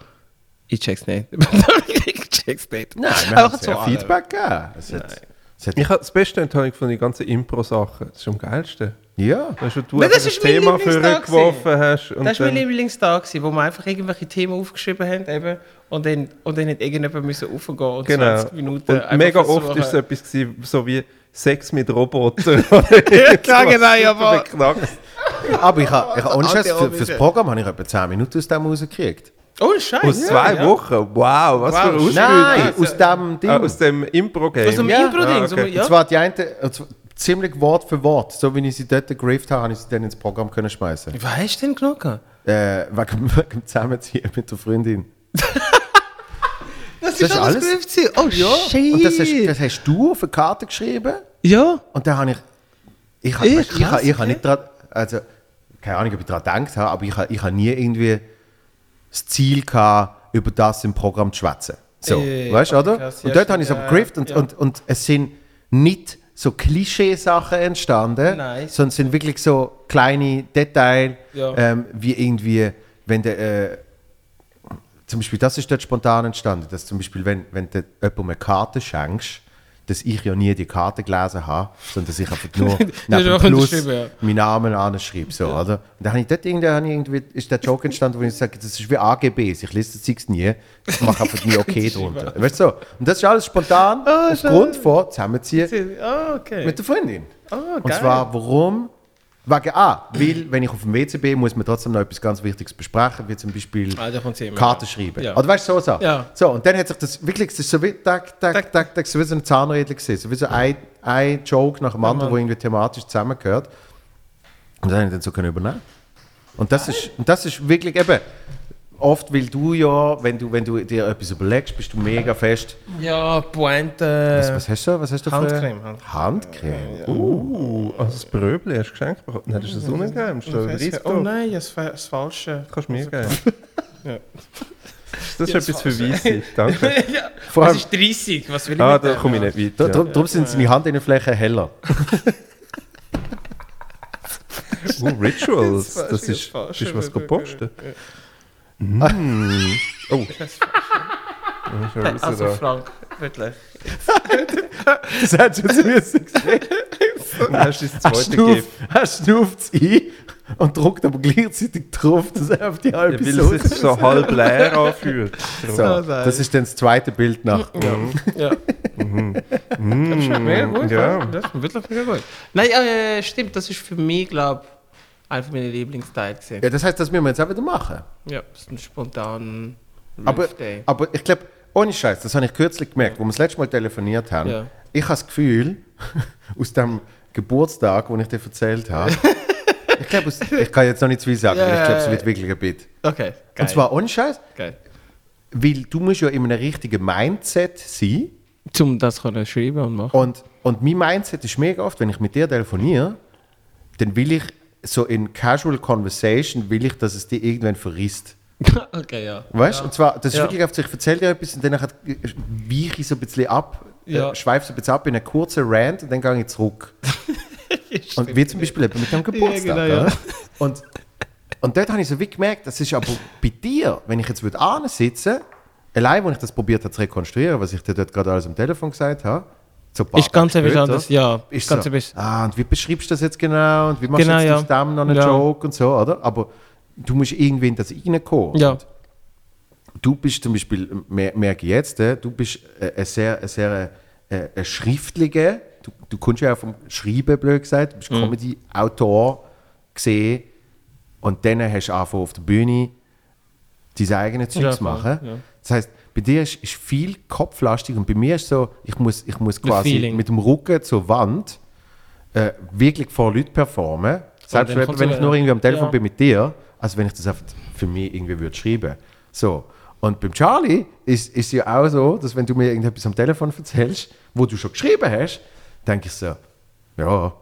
C: Ich check's nicht. ich check's nicht.
A: Nein, wir haben
C: so.
A: Feedback gegeben.
B: Ich habe das Beste enttäuscht von den ganzen Impro-Sachen. Das ist am geilsten.
A: ja.
B: Weißt du, du
C: Nein, das ist mein
B: Thema vorgeworfen hast. Und
C: Das war mein Lieblingstag, wo wir einfach irgendwelche Themen aufgeschrieben haben eben, und, dann, und dann hat irgendjemand müssen aufgehen und
B: genau.
C: 20 Minuten
B: und
C: einfach
B: mega
C: versuchen-
B: oft ist es etwas gewesen, so wie Sex mit Robotern.
C: Ja, genau, ja, aber-.
A: Aber ich habe, ich habe ohne Scheiß, für,
C: Anti-Orbit.
A: fürs Programm habe ich etwa 10 Minuten aus dem rausgekriegt.
C: Oh, Scheiße.
B: Aus zwei
C: ja.
B: Wochen? Wow, was
C: Wow,
B: für eine Ausbildung.
A: Nein,
C: also-
A: aus dem Ding.
B: Ah, aus dem Impro-Game.
C: Aus dem
A: Ja.
C: Impro-Ding.
B: Ah,
C: so,
B: okay.
C: ja.
A: Und zwar die eine, zwar ziemlich Wort für Wort. So wie ich sie dort gegriffen habe, habe ich sie dann ins Programm können schmeißen.
C: Was hast du denn genommen?
A: Äh, wegen, wegen dem Zusammenziehen mit der Freundin.
C: Das,
A: ist alles?
C: gewesen. Oh, shit.
A: Und das hast, das hast du auf eine Karte geschrieben.
C: ja.
A: Und da habe ich. Ich habe
C: Eh,
A: ich, ich,
C: krass,
A: ich, habe nicht dran. Also, keine Ahnung, ob ich daran gedacht habe, aber ich, habe- ich habe nie irgendwie das Ziel gehabt, über das im Programm zu schwätzen. So,
C: Eh,
A: weißt du, oder?
C: krass,
A: und dort habe ich es aber gegriffen und,
C: ja.
A: und, und es sind nicht so Klischee-Sachen entstanden,
C: Nein.
A: sondern es sind wirklich so kleine Details,
C: Ja.
A: ähm, wie irgendwie, wenn der. Äh, zum Beispiel, das ist dort spontan entstanden, dass zum Beispiel, wenn, wenn du jemandem eine Karte schenkst, dass ich ja nie die Karte gelesen habe, sondern dass ich einfach nur dem
C: einfach
A: Plus
C: ja.
A: meinen Namen anschreibe. So, oder? Und da habe ich dort irgendwie, habe ich irgendwie, ist der Joke entstanden, wo ich sage, das ist wie AGBs, ich lese das Zeugs nie, ich mache einfach nie okay drunter. Weißt du so? Und das ist alles spontan,
C: Ah,
A: aufgrund von Zusammenziehen
C: Ah, okay.
A: mit der Freundin.
C: Ah,
A: Und zwar, warum? Wegen A, weil, wenn ich auf dem WC bin, muss man trotzdem noch etwas ganz Wichtiges besprechen, wie zum Beispiel
C: Ah,
A: Karten
C: ja.
A: schreiben.
C: Ja.
A: Oder weißt du, so Sachen.
C: Ja.
A: So, und dann hat sich das wirklich, das ist so wie, tak, tak, tak, tak, so wie so ein Zahnrädchen gesehen, so wie so ein, ein Joke nach dem anderen, wo irgendwie thematisch zusammengehört. Und dann habe ich dann so können übernehmen. Und das ist, und das ist wirklich eben, oft, weil du ja, wenn du, wenn du dir etwas überlegst, bist du mega fest.
C: Ja, Pointe.
A: Was, was hast du? Was hast du für-
C: Handcreme, Handcreme.
A: Handcreme.
B: Uh, also das Bröbli hast du geschenkt bekommen. Nein, das ist das unangenehm. Steht 30
C: Oh nein, das, das Falsche.
B: Kannst du mir geben.
C: Ja.
B: Das ist
C: Ja, das
B: etwas für Weisse. Danke.
C: ja,
A: Vor
C: das
A: allem-
C: ist 30. Was will ich
B: Ah,
C: mit
B: da komme ich nicht
A: Da-
B: weit.
A: Darum darum sind seine Handinnenflächen heller.
B: Ja. Uh, Rituals.
C: Das
B: Das
C: ist
B: bist du was gepostet?
C: Ja.
B: Mm. Oh, ja
C: Also
B: da.
C: Frank, wirklich.
A: Das hättest du jetzt müssen sehen.
B: Und dann hast du das zweite Gift.
A: schnauft es ein und drückt aber gleichzeitig drauf, dass er auf die
B: Ja,
A: halbe
B: weil
A: Soße...
B: es sich so halb leer anfühlt.
A: So, das ist dann das zweite Bild nach.
C: Ja. Das ist mega gut.
B: Ja.
C: Ja. Das ist wirklich mega gut. Nein, äh, stimmt, das ist für mich, glaube ich, einer meiner Lieblingsteile. gewesen.
A: Ja, das heißt, das müssen wir jetzt auch wieder machen.
C: Ja, das ist ein spontan
A: Aber,
C: Day.
A: aber ich glaube, ohne Scheiß, das habe ich kürzlich gemerkt, wo wir das letzte Mal telefoniert haben.
C: Ja.
A: Ich habe das Gefühl, aus dem Geburtstag, wo ich dir erzählt habe, ich glaube, ich kann jetzt noch nicht zu viel sagen,
C: Ja,
A: aber ich glaube, es
C: ja,
A: wird
C: ja.
A: wirklich ein Bit.
C: Okay, geil.
A: Und zwar ohne Scheiß,
C: geil.
A: weil du musst ja in einem richtigen Mindset sein.
C: Zum das können schreiben und machen.
A: Und, und mein Mindset ist mega oft, wenn ich mit dir telefoniere, dann will ich so in Casual Conversation, will ich, dass es dir irgendwann verrisst.
C: okay, ja.
A: Weißt du? Und zwar, das ist
C: Ja.
A: wirklich auf sich, ich erzähle dir etwas und dann weiche ich so ein bisschen ab,
C: Ja.
A: äh, schweife so ein bisschen ab in einen kurzen Rant und dann gehe ich zurück. und wie zum Beispiel eben mit dem Geburtstag.
C: genau, ja.
A: Und, und dort habe ich so wie gemerkt, das ist aber bei dir, wenn ich jetzt würde sitzen, allein, als ich das probiert habe zu rekonstruieren, was ich dir dort gerade alles am Telefon gesagt habe, ein paar
C: Ist ganz etwas anderes, ja.
A: ist
C: ganz
A: so,
C: etwas.
A: ah, und wie beschreibst du das jetzt genau und wie machst
C: Genau,
A: du jetzt
C: ja.
A: dem noch einen
C: Ja.
A: Joke und so, oder? Aber du musst irgendwie in das reinkommen.
C: Ja.
A: Du bist zum Beispiel, mer- merke ich jetzt, äh, du bist äh, ein sehr, ein sehr äh, ein schriftlicher, du, du kommst ja auch vom Schreiben, blöd gesagt, du bist
C: Mhm.
A: Comedy-Autor gesehen und dann hast du angefangen auf der Bühne deine eigenen Zeugs
C: Ja,
A: zu machen.
C: ja.
A: Das heißt, bei dir ist, ist viel kopflastig und bei mir ist so, ich muss, ich muss quasi mit dem Rücken zur Wand äh, wirklich vor Leuten performen. Selbst wenn, wenn ich nur irgendwie am Telefon
C: ja.
A: bin mit dir, als wenn ich das einfach für mich irgendwie würde schreiben. So. Und beim Charlie ist ist ja auch so, dass wenn du mir irgendetwas am Telefon erzählst, wo du schon geschrieben hast, denke ich so, ja,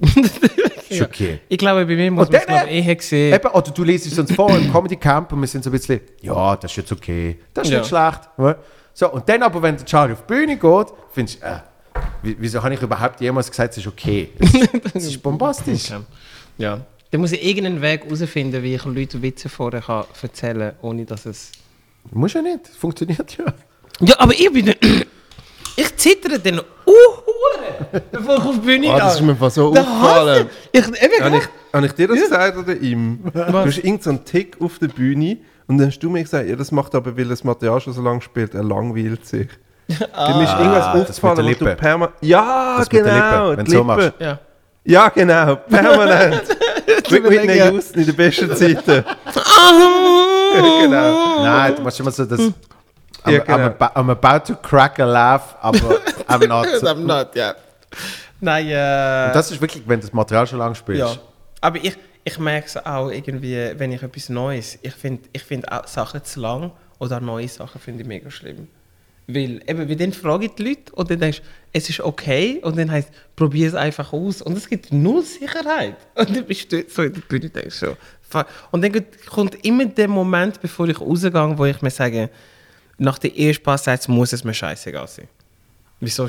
A: ist okay.
C: Ich glaube, bei mir muss man es eher sehen.
A: Eben, oder du liest es uns vor im Comedy Camp und wir sind so ein bisschen, ja, das ist jetzt okay, das ist
C: Ja.
A: nicht schlecht. So, und dann aber, wenn der Charlie auf die Bühne geht, findest du, äh, wie- wieso habe ich überhaupt jemals gesagt, es ist okay? Es ist, es ist bombastisch.
C: Okay. Ja. Dann muss ich irgendeinen Weg herausfinden, wie ich Leuten Witze vorher kann erzählen kann, ohne dass es...
A: Muss ja nicht, funktioniert ja.
C: Ja, aber ich bin. Ich zittere dann uh, bevor ich auf die Bühne
B: Ah, das ist mir einfach so aufgefallen.
C: Ich, eben,
B: Habe ich, habe ich dir das gesagt oder ihm? Du
C: Was?
B: hast irgendeinen so Tick auf der Bühne und dann hast du mir gesagt, ja, das macht aber, weil das Material schon so lange spielt, er langweilt sich. Dann ist irgendwas
A: das mit
B: aufgefallen,
A: der
B: wo du
A: Lippe.
B: permanent... Ja,
A: Das mit der
B: genau,
A: Lippe, wenn
B: die
A: du so
B: Lippe.
A: machst.
C: Ja.
B: Ja, genau, permanent. Mit. Whitney Houston in den besten Zeiten. genau.
A: Nein, du machst immer so das. I'm,
B: Ja,
A: I'm,
B: genau.
A: about, I'm about to crack a laugh, aber I'm not.
C: I'm not, ja. Nein, äh...
A: Und das ist wirklich, wenn du das Material schon lange spielst.
C: Ja, aber ich, ich merke es auch irgendwie, wenn ich etwas Neues, ich finde ich find auch Sachen zu lang oder neue Sachen finde ich mega schlimm. Weil, eben, weil dann frage ich die Leute und dann denkst du, es ist okay und dann heißt probier es einfach aus und es gibt null Sicherheit. Und dann bist du dort so in der Bühne und denkst so, fuck. Und dann kommt immer der Moment, bevor ich rausgehe, wo ich mir sage, nach den ersten paar Sätzen muss es mir scheißegal sein. Wieso?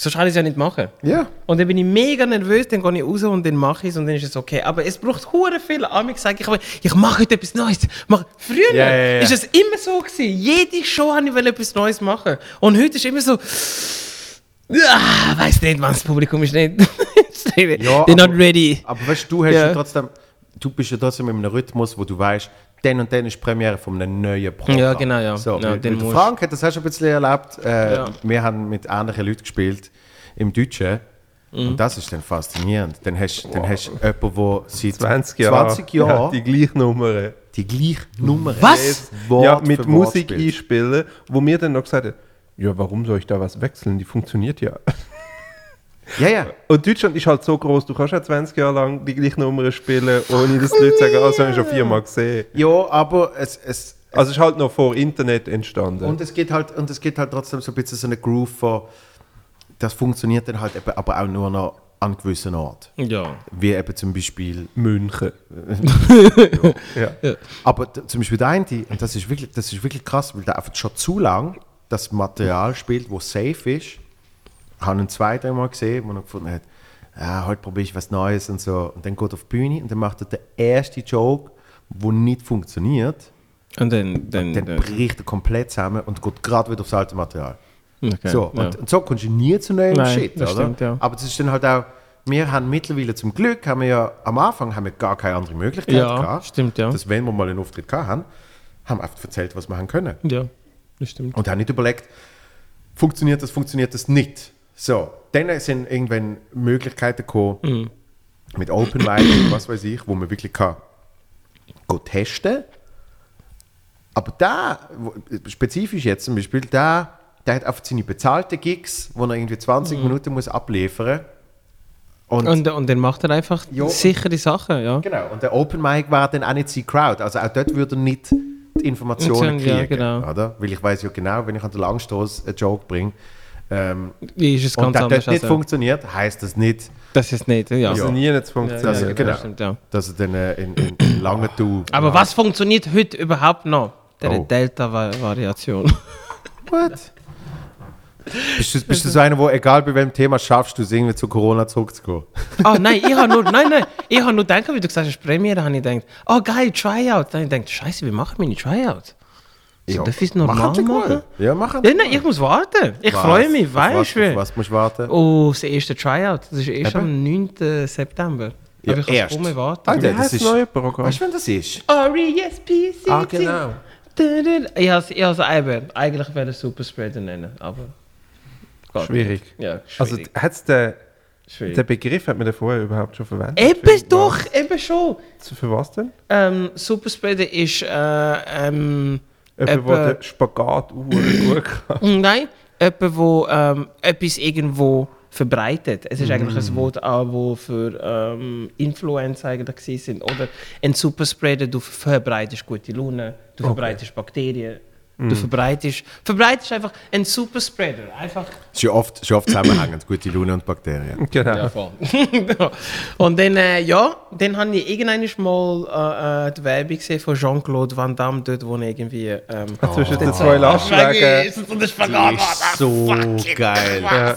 C: Sonst kann ich es ja nicht machen.
A: Ja.
C: Und dann bin ich mega nervös, dann gehe ich raus und dann mache ich es und dann ist es okay. Aber es braucht hure viel. Amig sage ich, ich mache heute etwas Neues. Mach. Früher
A: ja, ja.
C: ist es immer so gewesen. Jede Show habe ich wollte etwas Neues machen. Und heute ist immer so, ah, weiß nicht, wann das Publikum ist nicht.
A: Ja,
C: They're not
A: aber-
C: ready.
A: Aber weißt du, du hast ja.
C: Ja.
A: trotzdem, du bist ja trotzdem in einem Rhythmus, wo du weißt, dann und dann ist die Premiere von einem neuen Programm.
C: Ja, genau, ja.
A: So,
C: Ja,
A: der
C: musst-
A: Frank hat das auch schon ein bisschen erlebt. Äh,
C: Ja.
A: Wir haben mit ähnlichen Leuten gespielt im Deutschen.
C: Mhm.
A: Und das ist dann faszinierend. Dann hast du dann hast du jemanden, der seit
B: 20 Jahre.
A: 20 Jahren
B: Ja, die gleiche Nummer.
A: die gleiche Nummer
C: Was?
A: Wort
B: ja, mit Musik einspielen, wo mir dann noch gesagt hat, ja, warum soll ich da was wechseln? Die funktioniert ja.
A: Ja, ja.
B: Und Deutschland ist halt so groß, du kannst ja 20 Jahre lang die gleiche Nummer spielen, ohne dass die Leute sagen, ah, das habe ich schon viermal gesehen.
A: Ja, aber es, es,
B: Also es ist halt noch vor Internet entstanden.
A: Und es geht halt, und es geht halt trotzdem so ein bisschen so eine Groove von, das funktioniert dann halt eben, aber auch nur noch an gewissen Ort.
C: Ja.
A: Wie eben zum Beispiel,
B: München. ja.
A: aber d- zum Beispiel der eine, und das ist wirklich, das ist wirklich krass, weil der einfach schon zu lang das Material spielt, wo safe ist. Habe ihn zwei, dreimal gesehen, wo er gefunden hat, ja, heute probiere ich was Neues und so. Und dann geht er auf die Bühne und dann macht er den ersten Joke, der nicht funktioniert.
C: Und dann... dann,
A: Dann
C: dann
A: bricht er komplett zusammen und geht gerade wieder aufs alte Material.
C: okay,
A: So,
C: ja.
A: und, und so kommst du nie zu neuem
C: Nein,
A: Shit, oder?
C: stimmt, ja.
A: Aber das ist dann halt auch, wir haben mittlerweile zum Glück, haben wir ja, am Anfang haben wir gar keine andere Möglichkeit
C: Ja,
A: gehabt.
C: stimmt, ja.
A: Dass wenn wir mal einen Auftritt gehabt haben, haben wir einfach erzählt, was wir haben können.
C: ja, das stimmt.
A: Und haben nicht überlegt, funktioniert das, funktioniert das nicht. So, dann sind irgendwann Möglichkeiten gekommen,
C: Mhm.
A: mit Open Mic und was weiß ich, wo man wirklich kann go testen. Aber da, spezifisch jetzt zum Beispiel, da, der hat einfach seine bezahlten Gigs, wo er irgendwie 20 Minuten muss abliefern und,
C: Mhm. Und, und dann macht er einfach
A: Ja.
C: sichere Sachen, ja.
A: genau, und der Open Mic war dann auch nicht seine Crowd. Also auch dort würde er nicht die Informationen
C: Ja,
A: kriegen.
C: genau.
A: oder? Weil ich weiß ja genau, wenn ich an der Langstoß einen Joke bringe ähm,
C: ist es
A: und
C: ganz
A: der
C: anders
A: dort nicht
C: als er?
A: funktioniert, heißt das nicht,
C: Das ist nicht, ja.
B: Also
A: Ja.
B: nie
C: Ja,
B: funktioniert.
A: das-
C: ja,
A: genau.
C: das stimmt, ja.
A: dass er dann äh, in, in, in lange Du.
C: Aber was funktioniert heute überhaupt noch? Der
A: Oh.
C: Delta-Variation.
A: What? Bist du, bist du so einer, der egal bei welchem Thema schaffst, du es irgendwie zu Corona zurückzukommen?
C: Ah, nein, ich habe nur, nein, nein, ich habe nur gedacht, wie du gesagt hast, Premiere, habe ich gedacht, oh geil, Tryout. Dann habe ich gedacht, scheiße, wie mache ich meine Tryout? So, darf ich es normal machen?
A: mal. Ja, mach
C: Ja, nein, ich muss warten. Ich
A: Was?
C: freue mich, weißt
A: was,
C: du?
A: auf Was musst du warten?
C: Oh, das erste Tryout. Das ist erst
A: Eben.
C: am 9. September.
A: Ja,
C: Aber ich kann
A: erst.
C: kaum warten.
A: Alter,
B: Wie
A: das ist.
B: neue Programm?
A: Weißt du, wann das ist?
C: R-E-S-P-C-T.
B: Ah, genau.
C: Ich habe eben, eigentlich wäre es Super Spreader nennen, aber... geht
B: Schwierig.
C: Ja,
B: Also
C: schwierig.
B: hat's den,
C: schwierig.
B: den Begriff hat man den vorher überhaupt schon verwendet?
C: Eben doch, eben schon.
B: Für, für was denn?
C: Ähm, Super Spreader ist, äh, ähm,
B: Jemand, der den Spagat gut kann.
C: nein, jemand, wo ähm, etwas irgendwo verbreitet. Es ist eigentlich
B: Mm.
C: ein Wort, auch, wo für ähm, Influencer eigentlich sind. Oder ein Superspreader, du verbreitest gute Laune, du verbreitest Bakterien. Du verbreitest, verbreitest einfach einen Superspreader. Einfach.
A: Ja oft, ja oft zusammenhängend, gute Laune und Bakterien.
B: Genau.
C: voll. und dann, äh, ja, dann habe ich irgendwann mal äh, äh, die Werbung gesehen von Jean-Claude Van Damme, dort, wo er irgendwie. Ähm,
B: Zwischen den zwei Lastwagen.
C: Und der Spagat
A: Die ist so geil.
C: Ja.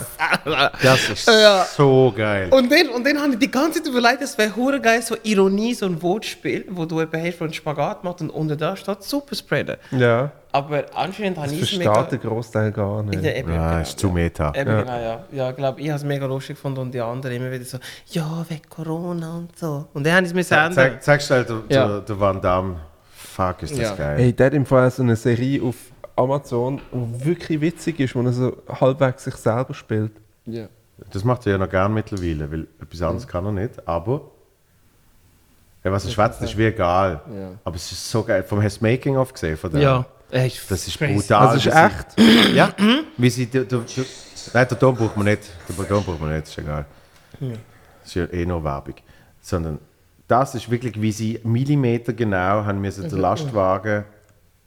A: Das ist
C: Ja.
A: so geil.
C: Und dann, und dann habe ich die ganze Zeit überlegt, es wäre hure geil, so Ironie, so ein Wortspiel, wo du eben hast, wo ein Spagat macht und unter da steht Superspreader.
B: Ja,
C: Aber anscheinend habe
B: das
C: ich es
B: versteht der Großteil gar nicht.
C: Ja, eben,
A: Ja, ist zu
C: ja.
A: Meta.
C: Eben,
B: Ja.
C: genau, ja. Ja, ich glaube, ich habe es mega lustig gefunden und die anderen immer wieder so, ja, wegen Corona und so. Und dann haben sie es mir ändern.
A: Zeig, zeigst du halt der,
C: Ja.
A: der, der Van Damme. Fuck, ist das
C: Ja.
A: geil.
B: Hey, der hat im Fall so eine Serie auf Amazon, die wirklich witzig ist, wo er so halbwegs sich selber spielt.
C: Ja.
A: Das macht er ja noch gern mittlerweile, weil etwas anderes kann er nicht. Aber ja, was er schwätzt, ist wie egal.
C: Ja.
A: Aber es ist so geil. Vom hast du Making-of gesehen von dem?
C: Ja. Ey,
A: Das ist
C: crazy.
A: brutal.
B: Also ist echt?
A: Ja, wie sie... Der, der, nein, der Ton braucht man nicht. Der Ton braucht man nicht, ist egal. Das ist ja eh nur Werbung. Sondern das ist wirklich, wie sie Millimeter genau haben müssen den Lastwagen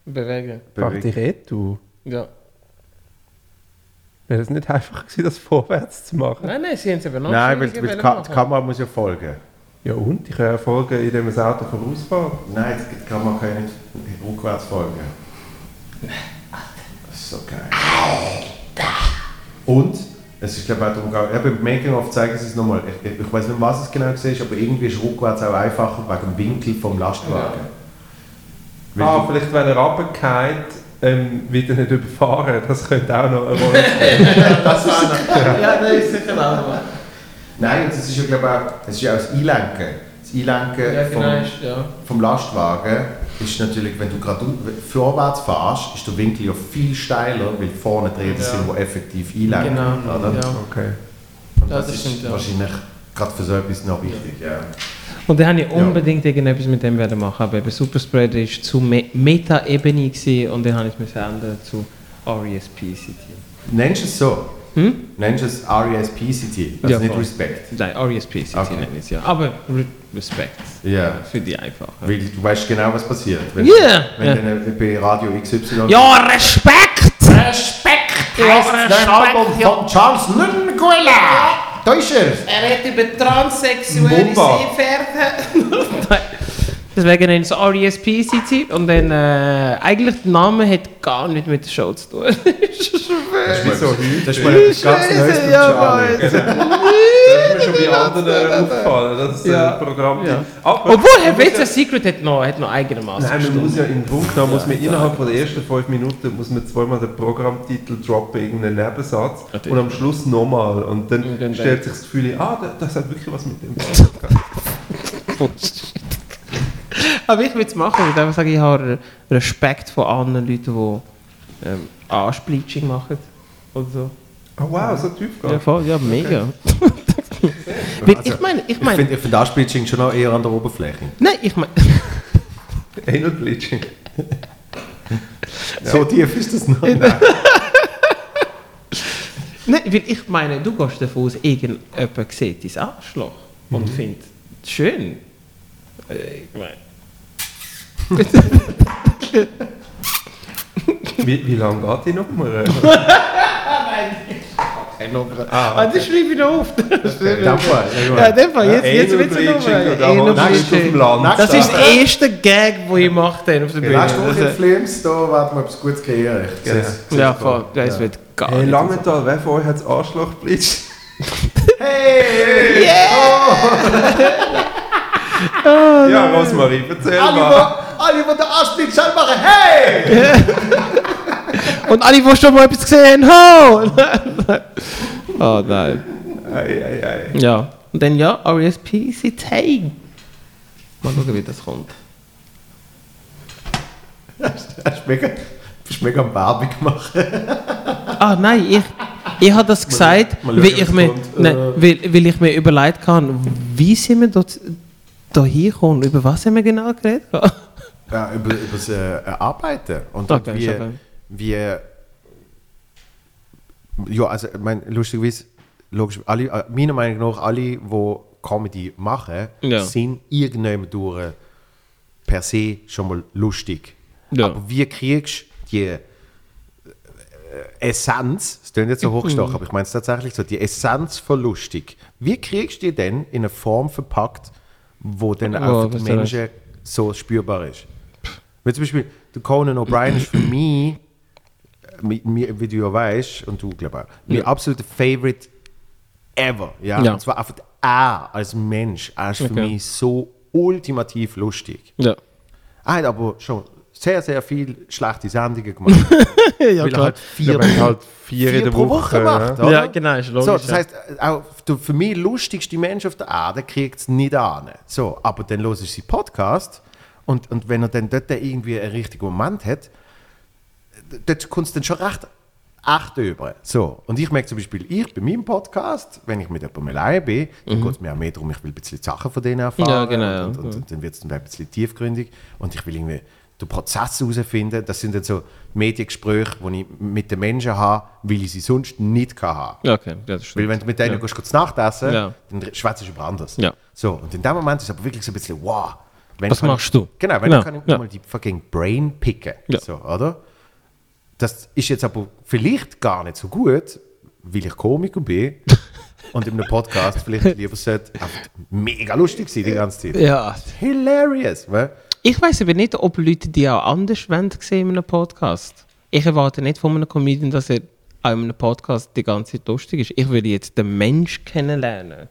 C: Bewegen.
B: Mach
A: bewegen.
B: die Retour.
C: Ja.
B: Wäre das nicht einfach gewesen, das vorwärts zu machen?
C: Nein, nein, sie haben es eben noch
A: Nein, weil, weil die, Ka
C: machen.
A: die Kamera muss ja folgen.
B: Ja und? Ich kann ja folgen, indem das Auto vorausfährt.
A: Nein, die Kamera kann ja nicht rückwärts folgen. Das ist so geil. Und es ist, glaube ich, auch darum gegangen, ja, beim Making-of zeigen sie es nochmal. Ich, ich, ich weiß nicht, was es genau war, aber irgendwie ist rückwärts auch einfacher wegen dem Winkel vom Lastwagen. Weil
B: Ah, vielleicht wenn er runtergeht, ähm, wieder nicht überfahren. Das könnte auch noch eine Rolle spielen.
A: das ist
C: Ja, nein, ist sicher auch.
A: Nein, und das ist ja, glaube ich, auch, das ist ja auch das Einlenken. Das Einlenken
C: Ja,
A: vom,
C: genau, ist- ja.
A: vom Lastwagen ist natürlich, wenn du gerade vorwärts fährst, ist der Winkel ja viel steiler, weil vorne Räder
C: Ja.
A: sind, die effektiv einlenken.
C: Genau,
A: Oder?
C: ja.
B: Okay.
A: Und
C: Ja,
A: das,
C: das
A: ist
C: stimmt, ja.
A: wahrscheinlich gerade für so etwas noch wichtig. Ja.
C: Und dann habe ich unbedingt irgendetwas mit dem werden machen, aber eben Superspreader war zu Me Meta-Ebene und dann habe ich es ändern zu RESPCT.
A: Nennst du es so?
C: Hm?
A: Nennst du es RESPCT? Also
C: Ja,
A: nicht
C: voll.
A: Respekt.
C: Nein, RESPCT
A: Okay.
C: nenne ich es ja. Aber Respekt.
A: Ja.
C: Für die einfach.
A: Weil du weißt genau, was passiert. Wenn,
C: Ja.
A: wenn
C: Ja.
A: dann bei Radio XY.
C: Ja, Respekt!
A: Respekt!
C: Ja, Respekt,
A: Album
C: ja.
A: von Charles Nunguela! Da ist er!
C: Er redet über transsexuelle. Seepferde. Deswegen nennen sie RESPCT und dann äh, eigentlich der Name hat gar nichts mit der Show zu tun.
A: Das ist mal, das ist mal etwas ganz Neues
C: ja.
B: Das ist mir schon bei anderen aufgefallen, dass es
C: Ja.
B: ein Programm
C: Ja.
B: Aber
C: Obwohl, Herr
B: muss
C: Wetzer Secret hat noch, hat noch eigenermaßen
B: Nein, man muss ja im Grunde genommen, muss man innerhalb von der ersten fünf Minuten muss man zweimal den Programmtitel droppen, irgendeinen Nebensatz
C: Natürlich.
B: und am Schluss nochmal und dann,
C: Und dann
B: stellt sich das Gefühl, ah, das, das hat wirklich was mit dem zu tun.
C: Aber ich würde es machen. Ich würde einfach sagen, ich habe Respekt vor anderen Leuten, die ähm, Arschbleaching machen. Oder so.
B: Oh wow, so tief
C: Ja,
B: geht.
C: voll, ja, mega. Weil ich meine, ich
A: Ich
C: meine,
A: finde ich find Anspielung schon noch eher an der Oberfläche.
C: nein, ich meine,
B: Anal Bleaching.
A: So tief ist das noch. Nein.
C: nein, weil ich meine, du gehst davon aus, irgendjemand sieht dein Arschloch und findet es schön. Äh, Ich meine,
B: Wie, wie lange geht die Nummer?
C: ah, das schreibe ich noch auf. Ja, in dem Fall, jetzt, jetzt
B: Anal
C: wird es noch
B: dem Land.
C: Das ist der erste Gag, den ich gemacht habe auf der Bühne.
A: Du,
C: Also-
A: in Flames, da werden wir etwas Gutes sehe
C: Ja,
A: es
C: voll.
A: da.
C: Das wird gar
B: Hey,
C: nicht.
B: Langenthal, wer von euch hat das Arschloch bleached?
A: Hey!
B: Ja, Rosmarie, erzähl
A: Alle,
B: mal.
A: alle, die den Anspiel schon machen, hey!
C: Und alle, die schon mal etwas gesehen haben, ho! oh nein.
B: Ei, ei, ei.
C: Ja. Und dann ja, RSPCT. Mal schauen, wie das kommt.
A: Hast du mega, bist mega am Werbung machen.
C: Ah nein, ich, ich habe das gesagt,
A: mal
C: weil,
A: schauen,
C: ich mir, nein,
A: Äh.
C: weil, weil ich mir überlegt habe, wie sind wir dort da hingekommen? Über was haben wir genau geredet?
A: Ja, über, über das äh, Arbeiten. Und
C: Okay,
A: wie,
C: okay.
A: wie. Ja, also, ich meine, lustigerweise, logisch, alle, äh, meiner Meinung nach, alle, die Comedy machen,
C: Ja.
A: sind irgendjemand durch per se schon mal lustig.
C: Ja.
A: Aber wie kriegst du die äh, Essenz, das klingt jetzt so hochgestochen, aber ich meine es tatsächlich so, die Essenz von lustig, wie kriegst du die denn in eine Form verpackt, wo dann auch für die Menschen so spürbar ist? Wie zum Beispiel, der Conan O'Brien ist für mich, wie du ja weißt, und du glaube auch, mein absoluter Favorite ever. Ja?
C: Ja.
A: Und zwar einfach er als Mensch. Er ist für
C: Okay.
A: mich so ultimativ lustig.
C: Ja.
A: Er hat aber schon sehr, sehr viel schlechte Sendungen gemacht.
C: ja,
A: weil er halt
B: Ja,
A: vier,
B: du halt vier,
A: vier
B: in der
A: pro
B: Woche,
A: Woche macht.
B: ja.
A: Oder?
C: Ja, genau, ist logisch.
A: So, das
C: ja.
A: heißt, auch der für mich lustigste Mensch auf der Erde kriegt es nicht an. So, aber dann los ich seinen Podcast und, und wenn er dann dort irgendwie einen richtigen Moment hat, dort kommt es dann schon recht echt über. So, und ich merke zum Beispiel, ich bei meinem Podcast, wenn ich mit jemandem allein bin, dann geht es mir auch mehr darum, ich will ein bisschen Sachen von denen erfahren.
C: Mhm. Ja, genau, ja.
A: Und, und, und dann wird es dann ein bisschen tiefgründig und ich will irgendwie den Prozess herausfinden. Das sind dann so Mediengespräche, die ich mit den Menschen habe, weil ich sie sonst nicht kann haben
C: Ja, okay, ja, das stimmt.
A: weil wenn du mit denen
C: ja.
A: gehst, kurz Nachtessen,
C: Ja.
A: dann schwätzt du über anders.
C: Ja.
A: So, und in dem Moment ist es aber wirklich so ein bisschen, wow. Wenn
C: Was
A: kann
C: machst
A: ich,
C: du?
A: Genau, wenn
C: Ja,
A: kann ich
C: ja.
A: mal die fucking Brain picken.
C: Ja.
A: So, oder? Das ist jetzt aber vielleicht gar nicht so gut, weil ich Komiker bin und in einem Podcast vielleicht lieber sollte mega lustig sein die ganze Zeit.
C: Ja.
A: Hilarious, weil
C: Ich weiß aber nicht, ob Leute die auch anders wollen sehen in einem Podcast. Ich erwarte nicht von einem Comedian, dass er auch in einem Podcast die ganze Zeit lustig ist. Ich will jetzt den Mensch kennenlernen.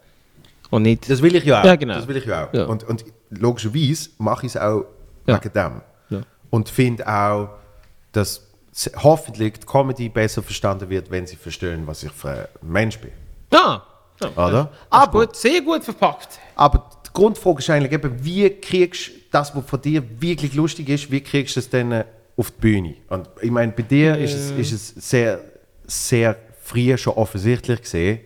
C: Und nicht.
A: Das will ich ja auch.
C: Ja, genau.
A: Das will ich ja auch.
C: Ja.
A: Und, und logischerweise mache ich es auch
C: Ja.
A: wegen dem.
C: Ja.
A: Und finde auch, dass hoffentlich die Comedy besser verstanden wird, wenn sie verstehen, was ich für ein Mensch bin.
C: Ja,
A: Oder?
C: Aber
A: Aber,
C: gut, sehr gut verpackt.
A: aber die Grundfrage ist eigentlich eben, wie kriegst du das, was von dir wirklich lustig ist, wie kriegst du es dann äh, auf die Bühne? Und ich meine, bei dir ist es, ist es sehr, sehr früh schon offensichtlich gesehen.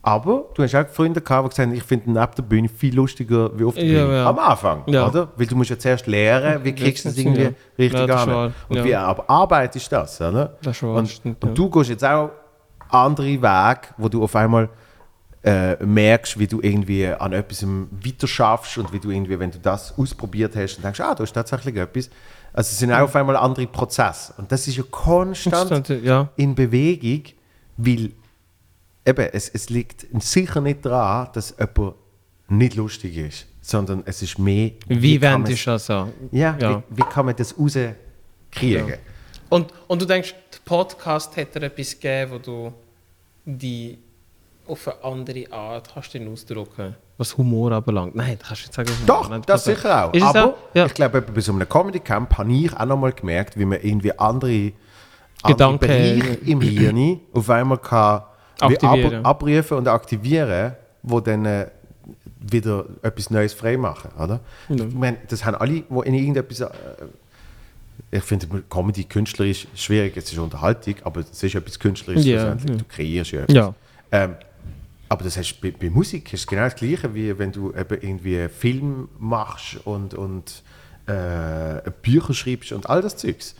A: Aber du hast auch Freunde gehabt, die gesagt haben, ich finde neben der Bühne viel lustiger wie auf der
C: Ja,
A: Bühne.
C: ja.
A: Am Anfang,
C: Ja.
A: oder? Weil du musst ja zuerst lernen, wie kriegst du das irgendwie richtig an. Und wie aber arbeitest du das, oder?
C: Das ist wahr,
A: und,
C: stimmt,
A: und du gehst jetzt auch andere Wege, wo du auf einmal äh, merkst, wie du irgendwie an etwas weiter schaffst und wie du irgendwie, wenn du das ausprobiert hast und denkst, ah, da ist tatsächlich etwas. Also es sind auch auf einmal andere Prozesse. Und das ist ja konstant
C: Konstant, ja.
A: in Bewegung, weil eben, es, es liegt sicher nicht daran, dass jemand nicht lustig ist, sondern es ist mehr,
C: Wie
A: kann
C: wendest du das an?
A: ja,
C: Ja.
A: Wie, wie kann man das rauskriegen?
C: Und, und du denkst, der Podcast dir etwas gegeben, wo du die auf eine andere Art kannst du den ausdrücken was Humor anbelangt. Nein, das kannst du nicht sagen.
A: Doch,
C: Nein,
A: das sicher auch.
C: Ist
A: Aber
C: auch? Ja.
A: ich glaube, bei so einem Comedy-Camp habe ich auch noch mal gemerkt, wie man irgendwie andere, andere
C: Gedanken-
A: Bereiche im Hirn auf einmal kann ab, abrufen und aktivieren, wo dann äh, wieder etwas Neues freimachen, oder? Ich meine, das haben alle, die in irgendetwas... Äh, ich finde, Comedy künstlerisch schwierig, es ist Unterhaltung, aber es ist etwas Künstlerisches.
C: Ja, ja.
A: Du kreierst ja etwas.
C: Ja.
A: Ähm, aber das heißt, bei, bei Musik ist es genau das Gleiche, wie wenn du eben irgendwie einen Film machst und, und äh, Bücher schreibst und all das Zeugs.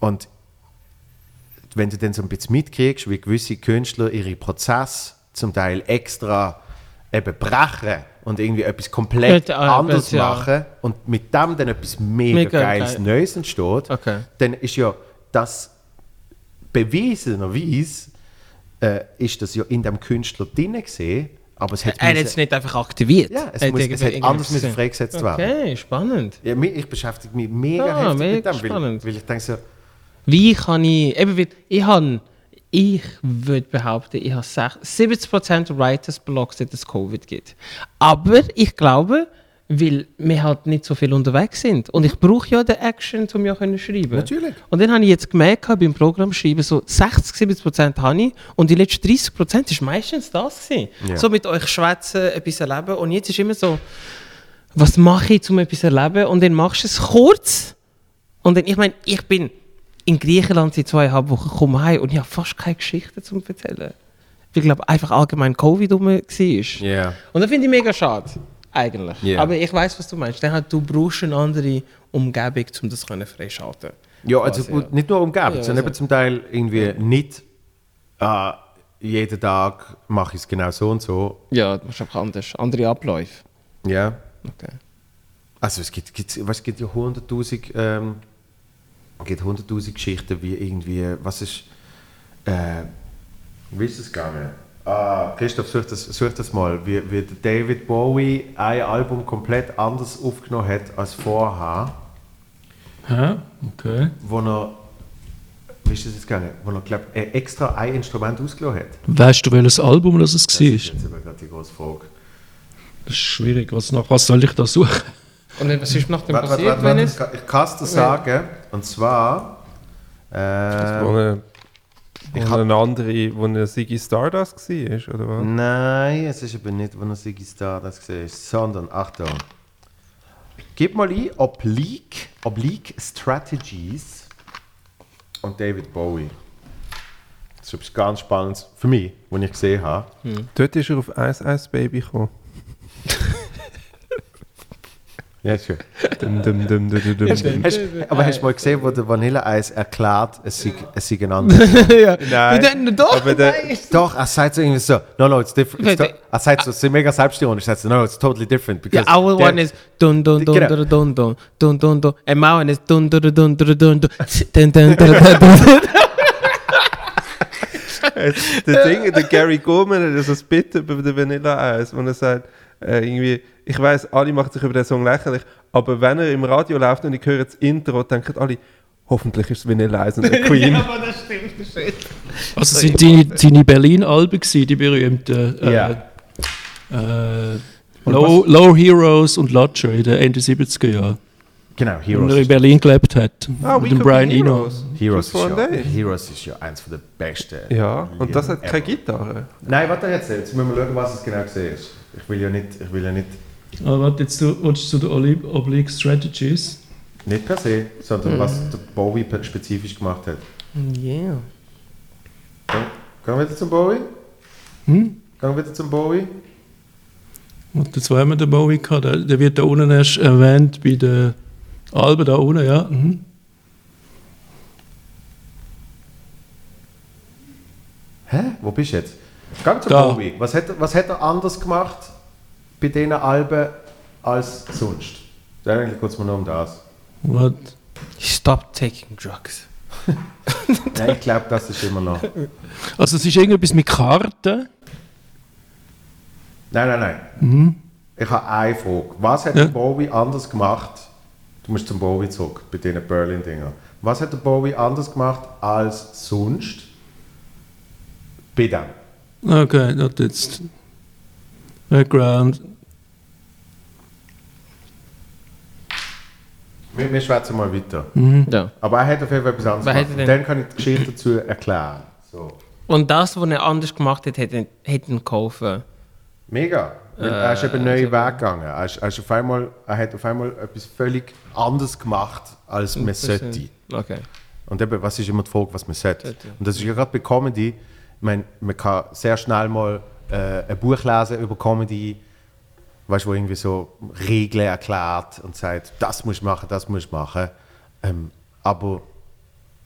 A: Und wenn du dann so ein bisschen mitkriegst, wie gewisse Künstler ihre Prozesse zum Teil extra eben brechen und irgendwie etwas komplett
C: Ja, ah,
A: anders
C: das, ja.
A: machen und mit dem dann etwas mega,
C: Mega
A: Geiles
C: geil.
A: Neues entsteht,
C: Okay.
A: dann ist ja das bewiesenerweise äh, ist das ja in dem Künstler drin gesehen, aber es hat
C: Er hat es nicht einfach aktiviert.
A: ja, es,
C: hat
A: muss, es hat anders müssen freigesetzt werden.
C: Okay, spannend.
A: Ja, ich beschäftige mich mega
C: Ah,
A: heftig
C: mega
A: mit dem, weil,
C: spannend.
A: weil ich denke so,
C: Wie kann ich, eben, weil ich habe, ich würde behaupten, ich habe sech- 70% Writers Block, seit es Covid gibt. Aber ich glaube, weil wir halt nicht so viel unterwegs sind. Und ich brauche ja den Action, um ja können schreiben.
A: Natürlich.
C: Und dann habe ich jetzt gemerkt, beim Programm schreiben, so 60, 70% habe ich und die letzten 30% ist meistens das gewesen.
A: Ja.
C: So mit euch schwätzen, etwas erleben. Und jetzt ist immer so, was mache ich, um etwas zu erleben? Und dann machst du es kurz. Und dann, ich meine, ich bin in Griechenland seit zweieinhalb Wochen, komme heim und ich habe fast keine Geschichten zu erzählen. Weil ich glaube, einfach allgemein Covid rum war.
A: ja.
C: Und das finde ich mega schade, eigentlich.
A: Ja.
C: Aber ich weiß, was du meinst. Dann halt, du brauchst eine andere Umgebung, um das können freischalten
A: Ja, also
C: Quasi,
A: gut, nicht nur umgeben,
C: Ja,
A: sondern
C: also-
A: eben zum Teil irgendwie nicht äh, jeden Tag mache ich es genau so und so.
C: Ja, du machst einfach anders. Andere Abläufe.
A: Ja.
C: Okay.
A: Also es gibt, gibt, was, es gibt ja hunderttausend ähm, Es gibt hunderttausend Geschichten, wie irgendwie, was ist, äh, wie ist es gegangen? Ah, Christoph, such das, such das mal, wie, wie David Bowie ein Album komplett anders aufgenommen hat als vorher,
E: Hä? Okay.
A: wo er, wie ist das jetzt gegangen, wo er, glaub, extra ein Instrument ausgelassen hat.
E: Weißt du, welches Album das es
A: Das
E: war?
A: ist jetzt aber gerade die große Frage.
E: Das ist schwierig. Was, nach was soll ich da suchen?
C: Und dann, was ist nach dem
A: Warte,
C: passiert,
A: warte,
C: wenn
A: warte,
C: es...
A: ich kann- ich kann es dir sagen, und zwar, äh, Ich
B: wo
A: hab-
B: eine andere, wo eine Ziggy Stardust war, oder was?
A: Nein, es ist aber nicht, wo er Ziggy Stardust gesehen ist, sondern, Achtung, gib mal ein Oblique, Oblique Strategies und David Bowie. Das ist etwas ganz Spannendes für mich, was ich gesehen habe.
B: Dort ist er auf Ice Ice Baby gekommen.
A: Ja, ist schön.
B: Dum, dum, dum, dum, dum, dum.
A: Hast, aber hast du mal gesehen, wo der Vanilleeis erklärt, es sei, es sei ein anderes?
C: ja.
B: Nein,
C: doch?
B: aber der-
C: Nein.
A: Doch, er sagt so irgendwie so, no, no, it's different. It's Er sagt so, es ist mega selbstironisch, er sagt so, no, no, it's totally different.
C: Yeah,
A: Because
C: our
A: der-
C: one is dun dun dun
A: Genau.
C: dun dun dun dun dun dun and my one is dun dun dun dun dun dun dun dun dun dun dun dun
B: der Ding, der Gary Goldman hat so Bit über den Vanilla Ice, wo er sagt, äh, irgendwie, ich weiß, alle machen sich über den Song lächerlich, aber wenn er im Radio läuft und ich höre das Intro, denken alle, hoffentlich ist es Vanilla Ice und nicht Queen.
C: aber das stimmt, das stimmt.
E: Also sind deine, deine Berlin-Alben gewesen, die berühmten äh,
A: Ja.
E: äh, Low, Low Heroes und Lodger in den Ende 70er Jahren,
A: Genau,
E: wo er in
A: Heroes.
E: Berlin gelebt hat.
B: Ah,
E: mit dem Brian Eno.
B: Heroes.
A: Heroes, ist ja. Heroes ist ja eins der besten.
B: Ja, und das hat keine. Gitarre.
A: Nein, warte jetzt, jetzt müssen wir schauen, was es genau gesehen ist. Ich will ja nicht, ich will ja nicht,
E: Aber warte, jetzt du, willst du zu den Oblique Strategies?
A: nicht per se, sondern was der Bowie spezifisch gemacht hat.
C: Yeah.
A: Gehen gehen wir wieder zum Bowie?
E: Hm?
A: Gehen wir wieder zum Bowie?
E: Und jetzt haben wir den Bowie gehabt, der, der wird da unten erst erwähnt bei den Alben da unten, ja. Mhm.
A: Hä? Wo bist du jetzt? Gang zum
E: Da.
A: Bowie. Was hat, was hat er anders gemacht bei diesen Alben als sonst? Eigentlich geht es mir nur um das.
E: What?
C: Stop taking drugs.
A: Nein, ich glaube, das ist immer noch.
E: Also es ist irgendetwas mit Karten.
A: Nein, nein, nein.
E: Mhm.
A: Ich habe eine Frage. Was hat
E: Ja.
A: der Bowie anders gemacht? Du musst zum Bowie zurück, bei diesen Berlin-Dingern. Was hat der Bowie anders gemacht als sonst bei dem?
E: Okay, not jetzt. Background.
A: Wir, wir schwätzen mal weiter.
C: Ja.
A: Aber er hat auf jeden Fall etwas anderes gemacht. Und dann kann ich die Geschichte dazu erklären. So.
C: Und das, was er anders gemacht hat, hat er, hat ihn geholfen.
A: Mega. Weil er ist eben einen neuen Weg gegangen. Er, ist, er, ist auf einmal, er hat auf einmal etwas völlig anderes gemacht, als man sollte.
C: Okay.
A: Und eben, was ist immer die Frage, was man sollte.
C: Sollte.
A: Und das ist ja gerade bei Comedy, ich meine, man kann sehr schnell mal äh, ein Buch lesen über Comedy, weißt, wo irgendwie so Regeln erklärt und sagt, das musst du machen, das musst du machen. Ähm, aber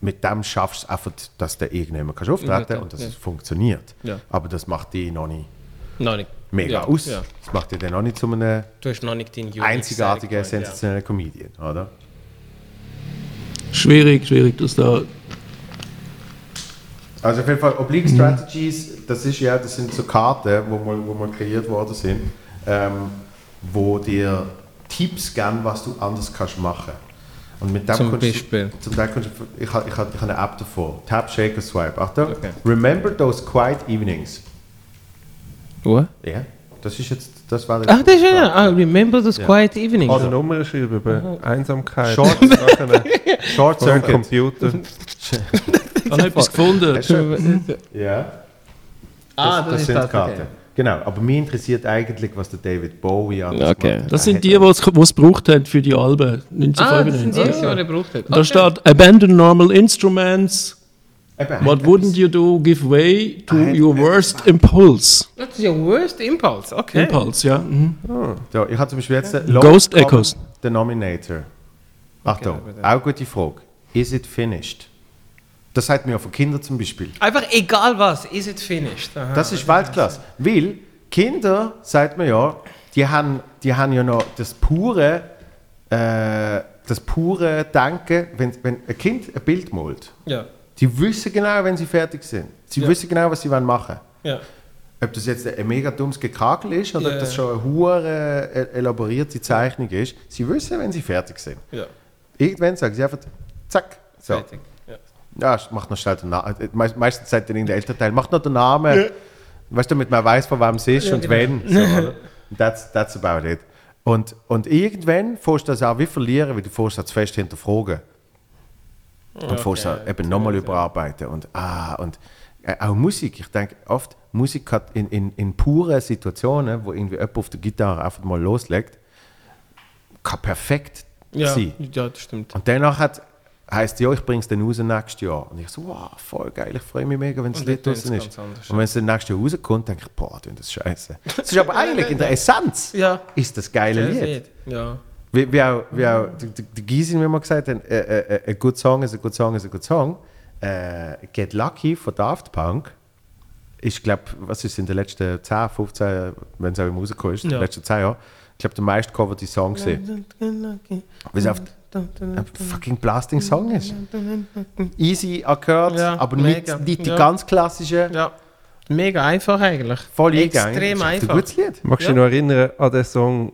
A: mit dem schaffst du es einfach, dass du irgendjemand kannst auftreten
C: Ja,
A: und dass
C: ja.
A: es funktioniert.
C: Ja.
A: Aber das macht dich noch nicht
C: Noch nicht.
A: mega
C: Ja,
A: aus.
C: ja.
A: Das macht dich dann noch nicht zu einem
C: Du hast noch nicht
A: einzigartigen, sensationellen Comedian, oder?
E: Schwierig, schwierig, dass da.
A: Also auf jeden Fall Oblique Strategies, das ist ja, das sind so Karten, wo mal, wo mal kreiert worden sind, ähm, wo dir Tipps geben, was du anders kannst machen. Und mit dem
C: Zum
A: kannst du-
C: Beispiel?
A: Zum Teil kannst du, ich habe ich ich hab eine App davor. Tap, Shake, Swipe. Achtung.
C: Okay.
A: Remember those quiet evenings.
C: ja. What?
A: Ja, das ist jetzt, das war
C: Ah, das ist ja. Ah, remember those quiet evenings.
B: Also Nummer schreiben über Einsamkeit.
A: Short- Short Circuit.
B: Computer.
E: Ich habe etwas gefunden.
A: Ja.
C: ah, das, ist
A: sind
C: das.
A: Karten.
C: Okay.
A: Genau, aber mich interessiert eigentlich, was der David Bowie anders
C: Okay.
E: Das sind die, die es die es gebraucht haben für die Alben
C: Ah, das sind die,
E: 1995.
C: die er gebraucht hat.
E: Und Da steht Abandon normal instruments.
A: Eben,
E: What
A: hat
E: wouldn't you do? Give way to
A: hat
E: your worst impulse.
C: Das ist ja worst impulse. Okay.
E: Impulse, ja. Mhm.
A: So, ich habe zum Beispiel jetzt den
E: Ghost Echoes.
A: Denominator. Achtung,
C: dann-
A: auch gute Frage. Is it finished? Das sagt mir ja von Kindern zum Beispiel.
C: Einfach egal was, is it finished? Aha.
A: Das ist Weltklasse. Weil Kinder, sagt man ja, die haben, die haben ja noch das pure äh, das pure Denken, wenn, wenn ein Kind ein Bild malt,
C: Ja.
A: die wissen genau, wenn sie fertig sind. Sie
C: Ja.
A: wissen genau, was sie wollen machen
C: Ja.
A: Ob das jetzt ein mega dummes Gekakel ist oder
C: Ja.
A: ob das schon eine hure äh, elaborierte Zeichnung ist, sie wissen, wenn sie fertig sind.
C: Ja.
A: Irgendwann sagen sie einfach, zack, so.
C: Fertig. Ja.
A: Ja, mach noch schnell den Namen. Me meistens sagt dann in der Elternteil, mach noch den Namen. Weißt du, damit man weiß, von wem es ist
C: Ja,
A: und
C: genau.
A: wenn. So, that's, that's about it. Und, und irgendwann fährst du das auch wie verlieren, weil du fährst das fest hinterfragen. Und fährst
C: Okay,
A: okay. eben nochmal überarbeiten. Und, ah, und äh, auch Musik. Ich denke oft, Musik hat in, in, in puren Situationen, wo irgendwie jemand auf der Gitarre einfach mal loslegt, kann perfekt
C: Ja.
A: sein.
C: ja, das stimmt.
A: Und danach hat, heisst ja, ich bringe es dann raus nächstes Jahr. Und ich so, wow, voll geil, ich freue mich mega, wenn das Lied
C: dann
A: draußen ist. Und wenn es dann nächstes Jahr rauskommt, denke ich, boah, das ist scheiße. Das ist aber eigentlich in der Essenz
C: Ja.
A: ist das geile Lied.
C: Ja.
A: Wie, wie auch, wie auch die Gisin, wie wir gesagt haben, äh, äh, a good song is a good song is a good song. Äh, Get Lucky von Daft Punk ist, glaube was ist in den letzten 10, 15, wenn es auch im rausgekommen ist, in den
C: Ja.
A: letzten 10 Jahren, ich glaube, der meist coverte Song gewesen. Weil es einfach ein fucking blasting Song ist. Easy Akkord,
C: Ja,
A: aber
C: mega.
A: nicht, nicht die
C: Ja.
A: ganz klassischen,
C: Ja. Mega einfach eigentlich.
A: voll
C: Extrem
A: ist
C: einfach.
A: ein gutes Lied.
B: Magst du
C: Ja.
B: dich noch erinnern an den Song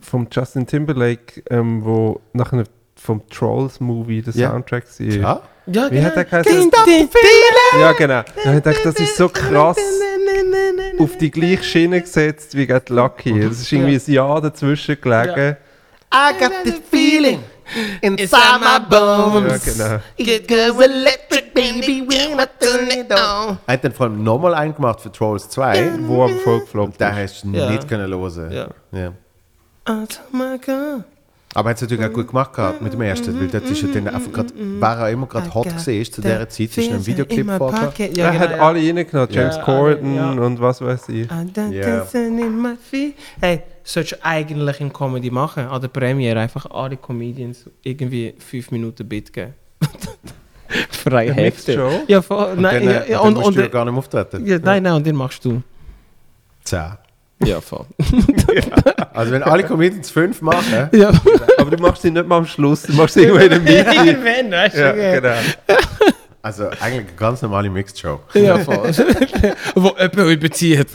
B: von Justin Timberlake, ähm, wo nachher vom Trolls-Movie der
A: Ja.
B: Soundtrack war?
A: Ja?
C: Ja,
B: Wie hat der geheißen?
C: Can't stop the feeling.
B: Ja, genau. Dann habe ich gedacht, das ist so krass auf die gleiche Schiene gesetzt wie Get Lucky. Es ist irgendwie ein Jahr dazwischen gelegen.
A: I got the feeling
C: Inside my bones.
B: Ja, genau.
C: It goes electric, baby, when I turn it on.
A: Er hat dann vor allem nochmal einen gemacht für Trolls 2.
B: Wo voll gefloppt
A: Den
B: ist.
A: hast du
C: Ja.
A: nicht können hören.
C: Ja.
A: Ja.
C: Oh my God.
A: Aber er hat es natürlich auch gut gemacht gehabt mit dem ersten, weil dort ist er dann einfach gerade, wer er immer gerade hot war, zu dieser Zeit, ist ein Videoclip vorgekommen.
C: Ja,
B: er hat
C: genau, ja.
B: alle reingenommen, James
C: Ja,
B: Corden
C: ja.
B: und was weiß ich.
A: Ja.
C: feet. Hey, solltest du eigentlich in Comedy machen, an der Premiere einfach alle Comedians irgendwie fünf Minuten Bit geben. Freie.
B: Show?
C: Ja, voll,
A: Und
C: nein,
A: dann,
C: ja, ja,
A: dann
C: und,
A: musst
C: und,
A: du ja gar nicht auftreten.
C: ja, nein, nein, und den machst du.
A: Zehn.
C: Ja, voll.
A: Also wenn alle Comedians fünf machen,
C: ja,
B: Aber du machst sie nicht mal am Schluss, du machst sie irgendwo in der Mitte.
C: irgendwann, weißt du?
B: ja,
C: Ja,
B: genau.
A: also eigentlich eine ganz normale Mixed Show.
C: ja voll. Wo jemand überzieht.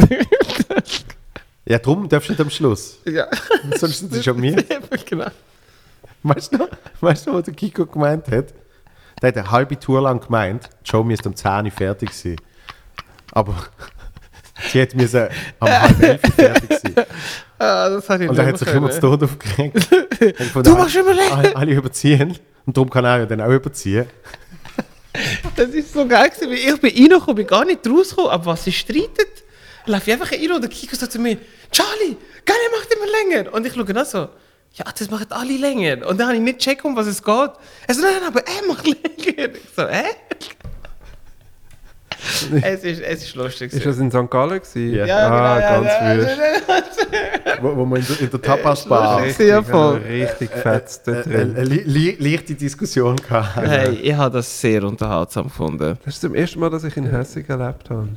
A: Ja, darum darfst du nicht am Schluss.
C: ja,
A: Sonst sind sie schon mir.
C: genau.
A: Weißt du noch, weißt du, was der Kiko gemeint hat? Der hat eine halbe Tour lang gemeint, die Show müsste um 10 Uhr fertig sein. Aber sie hätte müssen am halb elf fertig sein.
C: Ah, das hat ich
A: Und er
C: nicht
A: hat sich
C: können.
A: immer zu Tod aufgeregt.
C: Du machst überlegen.
A: alle, alle überziehen. Und darum kann er ja dann auch überziehen.
C: Das ist so geil gewesen, weil ich bin reingekommen, bin gar nicht rausgekommen, aber was sie streitet, laufe ich einfach rein und der Kiko sagt zu mir, Charlie, geil, er macht immer länger. Und ich schaue dann so, ja, das machen alle länger. Und dann habe ich nicht gecheckt, um was es geht. Er so, nein, nein, aber er macht länger. Ich so, hä? es, ist, es ist lustig.
B: Ist das in St. Gallen gewesen?
A: Ja.
C: ja,
B: ah,
C: genau,
B: ganz
C: ja,
B: wüst.
A: Wo, wo wir in der, in der Tapas-Bar
C: Richtig. Ja, voll.
B: Richtig fetzt da
A: äh,
B: drin.
A: äh, li- li- leichte Diskussion gehabt.
C: Hey, ich habe das sehr unterhaltsam gefunden.
B: Das ist das erste Mal, dass ich in Hessig erlebt habe.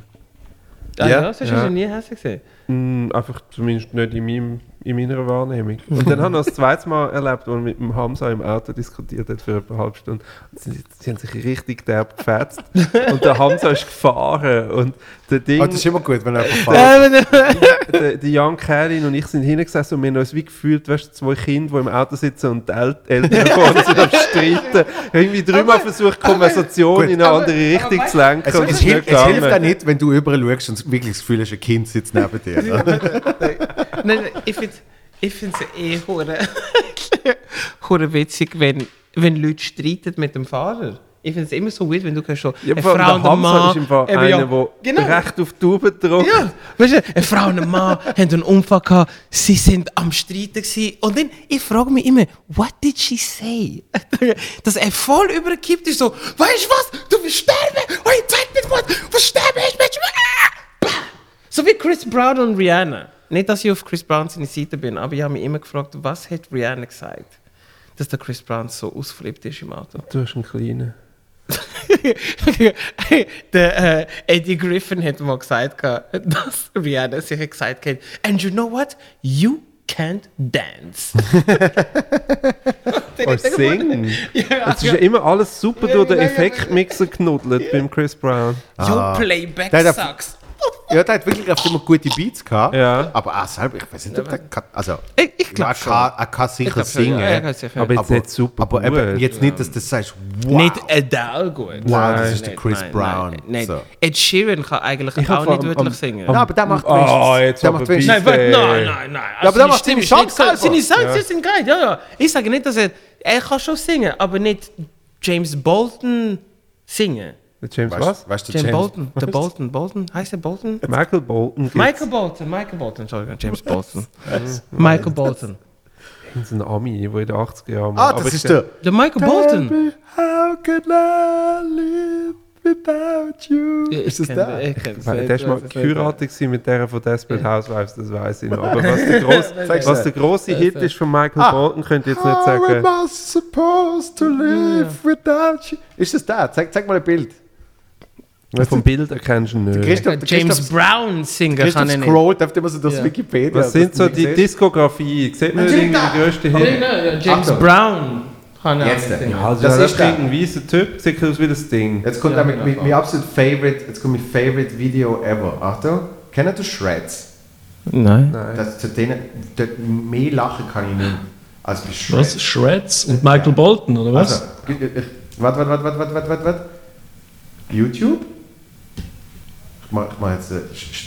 C: Ah,
A: Ja?
C: ja, hast
B: Ja.
C: du nie hässlich gesehen.
B: Mm, einfach zumindest nicht in, meinem, in meiner Wahrnehmung. Und dann habe ich noch das zweite Mal erlebt, als er mit dem Hamza im Auto diskutiert hat für eine halbe Stunde. Und sie, sie haben sich richtig derb gefetzt. und der Hamza ist gefahren. Und der Ding,
A: Aber das ist immer gut, wenn er einfach fährt.
B: der, der Jan Kählin und ich sind hingesessen und wir haben uns wie gefühlt, weißt du, zwei Kinder, die im Auto sitzen und die El Eltern vorne sind am Streiten. Irgendwie dreimal versucht, die Konversation
A: Gut.
B: in eine andere Richtung zu lenken.
A: Also, es,
B: ist
A: hilft, es hilft auch nicht, wenn du überall schaust und wirklich das Gefühl hast, ein Kind sitzt neben dir.
C: Nein, nein, ich finde ich find's eh hure, hure witzig, wenn, wenn Leute streiten mit dem Fahrer. Ich finde es immer so weird, wenn du kannst schon
B: Ja,
C: eine Frau und ein Mann...
B: ist im Fall einer,
C: ja,
B: der
C: genau.
B: recht auf die Tube drückt.
C: Ja, weißt du, eine Frau und ein Mann haben einen Unfall gehabt, sie sind am Streiten gewesen. Und dann, ich frage mich immer, what did she say? Dass er voll überkippt ist, so, weißt du was, du willst sterben, und ich zeig mir was, was sterben ist, Mensch. Ah! So wie Chris Brown und Rihanna. Nicht, dass ich auf Chris Brown seine Seite bin, aber ich habe mich immer gefragt, was hat Rihanna gesagt, dass der Chris Brown so ausflippt ist im Auto.
B: Du hast einen kleinen.
C: der äh, Eddie Griffin hat mal gesagt, dass Rihanna sich gesagt hat, and you know what? You can't dance.
B: Oh, singen.
C: ja,
B: Es ist ja immer alles super durch den Effektmixer knuddelt beim Chris Brown.
C: Your playback
A: Der hat-
C: sucks.
A: Ja, der hat wirklich oft immer gute Beats gehabt.
B: Ja.
A: Aber auch selber, ich weiß nicht, ob der kann. Also,
C: Ich, ich glaube
A: kann, er kann sicher
C: glaub schon,
A: singen.
C: ja, kann sicher.
B: Aber jetzt nicht super
A: aber
B: gut.
A: eben jetzt nicht, dass du sagst, wow.
C: Nicht Adele gut.
A: Wow, das
B: Nein.
A: ist der Chris
C: Nein,
A: Brown.
C: Nein, nein.
A: So.
C: Ed Sheeran kann eigentlich
B: Ich
C: auch nicht
B: allem
C: wirklich
B: am-
C: singen.
A: Ja, aber der macht
B: Oh,
A: wenigstens-
B: jetzt
A: der
B: aber
A: macht wenigstens-
C: Nein, nein, nein, nein. Also
A: aber der macht seine Songs selber.
C: Seine Songs sind geil, ja, ja. Ich sage nicht, dass er... Er kann schon singen, aber nicht James Bolton singen.
B: Der James
A: Weißt,
B: was?
A: weißt du,
C: James,
A: James,
C: Bolton. Der Bolton. Bolton? Heißt der Bolton?
B: Michael Bolton.
C: Michael Bolton. Michael Bolton. Entschuldigung, James Bolton. Michael Bolton.
B: Das ist ein Ami, der in den 80er Jahren
A: Ah, das ist der.
C: Der Michael Bolton.
A: How can I live without you?
C: Ja,
A: ist das der?
C: Ich kenn's.
B: Weil Der ist mal geheiratet mit der von Desperate Housewives, das weiß ich noch. Aber was der, gross, was der grosse Hit ist von Michael
A: Ah.
B: Bolton, könnt ihr jetzt nicht
A: How
B: sagen.
A: am I supposed to live without you? Ist das der? Zeig, zeig mal ein Bild.
B: Vom Bild erkennst du nicht.
A: Christoph,
C: James
A: Christoph,
C: Brown
A: Christoph
C: kann er nicht.
A: scrollt auf immer so durch
C: Ja.
A: Wikipedia.
B: Was sind
A: du
B: so die
A: siehst.
B: Diskografie? Sieht man irgendwie die grösste
C: Ja,
B: Hit?
C: ja, James
A: Achtung.
C: Brown kann
A: Jetzt,
C: auch nicht singen.
B: Also,
A: Das
B: das,
A: ist
B: ein weißer Typ, sieht aus wie das Ding.
A: Jetzt kommt
C: Ja, genau.
A: mein, mein absolut favorite, jetzt kommt mein favorite Video ever. Achtung, kennt ihr Shreds?
C: Nein.
B: Nein.
A: Das, zu denen, dort mehr lachen kann ich nicht als bei Shreds.
E: Was? Shreds und Michael Bolton, oder was?
A: Also, ich- ich- warte, warte, warte, warte, warte, warte, warte, warte. YouTube? Ich mach, ich mach jetzt äh,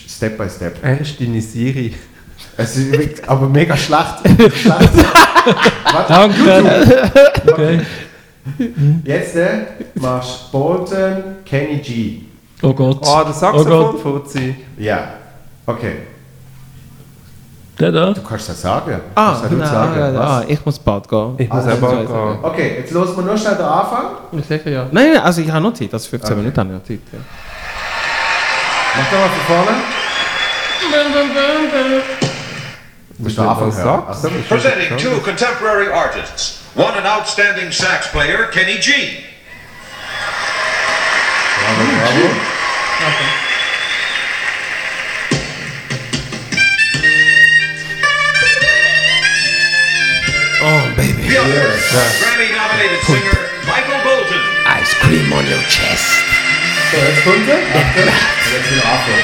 A: Step by Step.
B: Er ist deine Siri.
A: Es ist aber mega schlecht. schlecht.
E: Danke. Okay.
A: Jetzt äh, machst du Bolton Kenny G.
E: Oh Gott.
B: Oh, der
E: oh
B: Saxophon,
E: Gott.
B: Fuzzi.
A: Ja. Okay.
E: Der da?
A: Du kannst das sagen.
C: Ah,
A: das
C: nein,
A: sagen.
C: ah,
A: Was?
C: ah, ich muss bald gehen.
B: Ich muss
A: Ah,
B: bald gehen.
A: Okay, jetzt los wir nur schnell den Anfang.
C: Ich sicher, ja. Nein, nein, also ich habe noch Zeit. Also 15
A: Okay.
C: Minuten habe ich noch Zeit. Ja.
A: Mach doch mal von vorne. Du musst den Anfang
B: Was
A: hören.
B: sagst
A: Achtung.
F: Presenting two contemporary artists. One an outstanding sax player, Kenny G.
A: Bravo, bravo.
C: Oh, baby.
F: The other, Grammy-nominated singer, Michael Bolton.
C: Ice cream on your chest.
A: So, jetzt kommt er. Achtung. Und Jetzt wieder Anfang.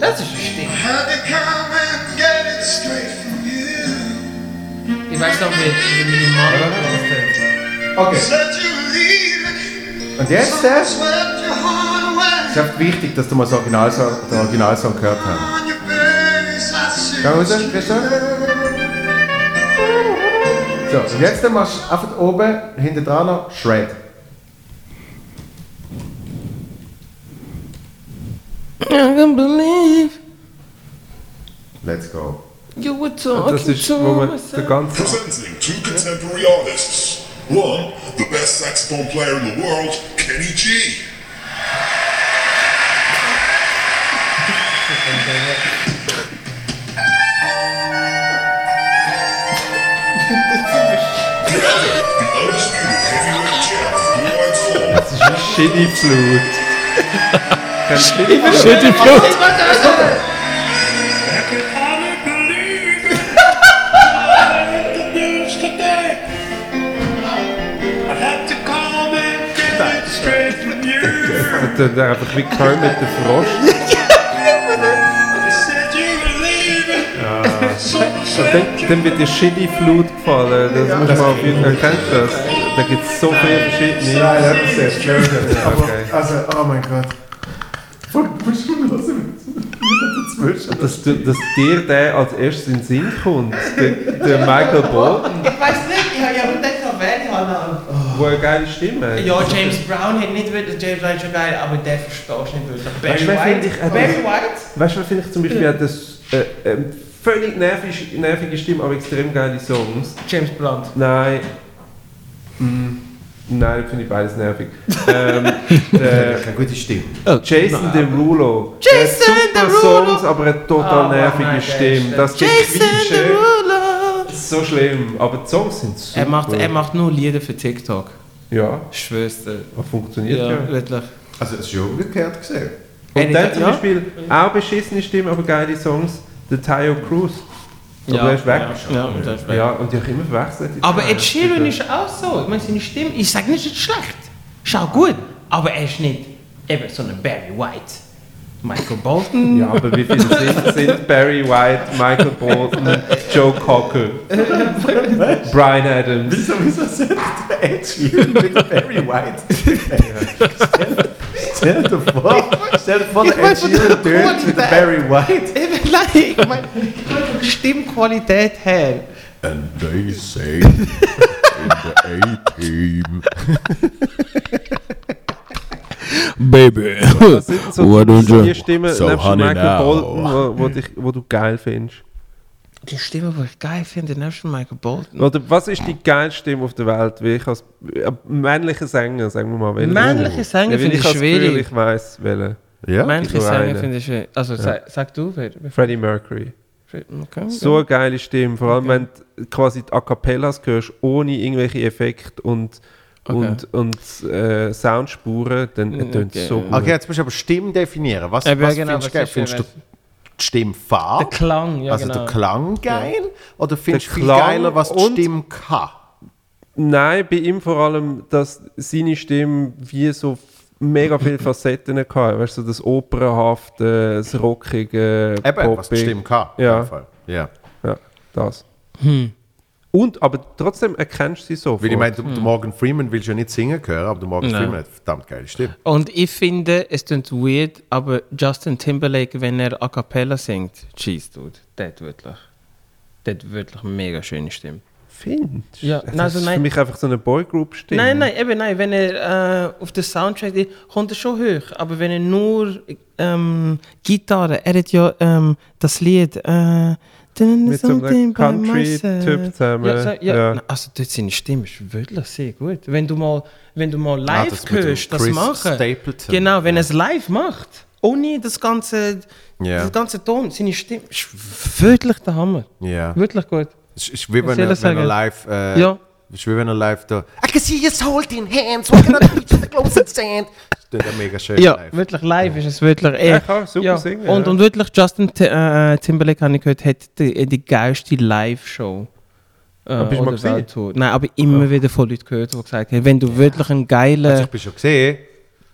C: Das ist ein Stimme. Ich weiß noch, wie, gemacht hat.
A: Okay. Und jetzt äh, ist echt wichtig, dass du mal das Originalsong, den Originalsong gehört hast. Geh raus, Christoph. So, und jetzt machst du einfach oben, hinten dran noch Shred.
C: I can't believe
A: Let's go.
C: you were talking
B: Das ist,
C: to
B: wo man der
C: myself.
G: Presenting two contemporary artists. One, the best saxophone player in the world, Kenny G.
B: Das tut er einfach wie Kermit der Frosch. Und dann, dann wird dir Shitty Flute gefallen. Das muss man auf jeden Fall das. Da gibt es so viele verschiedene.
A: Ja, ja, das ist sehr Aber,
B: Okay.
A: also, oh mein Gott. Voll bestimmt dazwischen.
B: Dass, du, dass dir der als erstes in den Sinn kommt. Der, der Michael Bolton,
C: Ich weiß nicht, ich habe ja gedacht, wer ich habe.
B: wo eine geile Stimme hat.
C: Ja, James Brown hat nicht wirklich, James Brown ist schon geil, aber der verstehst du nicht wirklich. Barry
B: Weißt du, wer
C: White?
B: finde ich-
C: Barry White?
B: Weißt du, was finde ich zum Beispiel, hat das äh, ähm, völlig nervig, nervige Stimme, aber extrem geile Songs.
C: James Blunt.
B: Nein. Mm, nein, finde ich beides nervig. ähm, der
A: Eine gute Stimme.
B: Jason Derulo.
C: Jason
B: Der hat super
C: Derulo.
B: Songs, aber eine total
C: Ah,
B: nervige
C: nein, der
B: Stimme.
C: ist-
B: Das
C: Jason Derulo.
B: so schlimm. Aber die Songs sind super.
C: Er macht, er macht nur Lieder für TikTok.
B: Ja,
C: Ich schwör's dir.
B: aber funktioniert ja.
C: Ja, wirklich.
A: Also, das ist ja umgekehrt gesehen.
B: Und
C: Äh,
B: dann zum
C: ja.
B: Beispiel auch beschissene Stimme, aber geile Songs, der Tayo Cruz. Aber
C: Ja,
B: der ist weg.
C: Ja, und das ist weg.
B: Ja, und die habe ich immer verwechselt.
C: Aber. Ed Sheeran ist auch so. Ich meine, seine Stimme, ich sage nicht, es ist schlecht. Ist auch gut. Aber er ist nicht eben so ein Barry White. Michael Bolton.
B: Ja, aber wie viele sind, sind Barry White, Michael Bolton, Joe Cocker, Brian Adams?
A: Wieso, wieso sind Ed Sheeran mit Barry White? Stell dir vor, stell dir vor, der Ed Sheeran tönt mit. Barry White.
C: Nein, ich meine, Stimmqualität her.
A: And they say in the A-Team.
E: Baby.
B: Was sind denn so
E: Why
B: die, die Stimmen
A: So
B: nebst
A: honey
B: Michael
A: now.
B: Bolton, wo, wo, dich, wo du geil findest?
C: Die Stimme, die ich geil finde, nebst Michael Bolton.
B: Oder was ist die geilste Stimme auf der Welt? Wie ich als äh, männlicher Sänger, sagen wir mal. welcher?
C: Männliche Sänger
B: Ja,
C: finde ich
B: habe das Gefühl,
C: schwierig.
B: Ich weiss, welchen.
A: Ja?
C: Männliche Sänger finde ich schwierig. Also, sag, sag du, wer? wer-
B: Freddie Mercury.
C: Okay.
B: So eine geile Stimme, vor allem wenn du quasi die A Cappellas hörst, ohne irgendwelche Effekte und, und, und äh, Soundspuren, dann
C: Mm,
B: tönt es
C: okay.
B: so gut.
A: Okay, jetzt musst du aber Stimmen definieren. Was,
C: Eben,
A: was
C: genau,
A: findest du
C: was
A: Findest du die Stimmfarbe?
C: Der Klang, ja
A: also
C: genau.
A: der Klang geil? Oder findest du viel geiler, was die Stimme kann?
B: Nein, bei ihm vor allem, dass seine Stimme wie so mega viele Facetten hatte. Weißt du, so das Opernhafte, das Rockige,
A: Eben, was die. Stimme kann.
B: Ja.
A: ja.
B: Ja, das.
C: Hm.
B: Und, aber trotzdem erkennst du sie so.
A: Weil ich meine, du- der Morgan Freeman willst du ja nicht singen hören, aber der Morgan
C: Nein.
A: Freeman hat eine verdammt geile Stimme.
C: Und ich finde, es klingt weird, aber Justin Timberlake, wenn er a cappella singt, cheese, dude, der hat wirklich, der hat wirklich eine mega schöne Stimme.
B: Findest
C: Ja,
B: Das
C: nein, also
B: ist
C: nein.
B: für mich einfach so eine Boygroup-Stimme.
C: Nein, nein, eben nein, wenn er äh, auf den Soundtrack ist, kommt er schon hoch, aber wenn er nur ähm, Gitarre, er hat ja ähm, das Lied äh,
B: Mit so einem Country-Typ zusammen,
C: Ja, so, ja.
B: ja.
C: Also dort seine Stimme ist wirklich sehr gut. Wenn du mal, wenn du mal
A: Ah,
C: live
A: das mit dem
C: hörst, das machen.
A: Stapleton.
C: Genau, wenn er es live macht, ohne das ganze,
A: Ja.
C: das ganze Ton, seine Stimme ist wirklich der Hammer.
A: Ja.
C: Wirklich gut.
A: Es ist wie wenn er,
C: ich
A: wenn er live. Äh,
C: Ja.
A: Es ist wie wenn er live da. I can see you holding hands, walking on the beach with the clothes in sand. Das ist mega schön
C: Ja,
A: live.
C: wirklich live ist es wirklich.
B: Er
C: Er,
B: kann super
C: ja.
B: singen,
C: Und,
B: ja.
C: und wirklich, Justin T äh, Timberlake, habe ich gehört, hat die, die geilste Live-Show. Äh,
B: Aber bist du mal gesehen?
C: Welttour. Nein, aber immer wieder von Leuten gehört, die gesagt haben, wenn du wirklich eine geile
A: Also ich bin schon gesehen.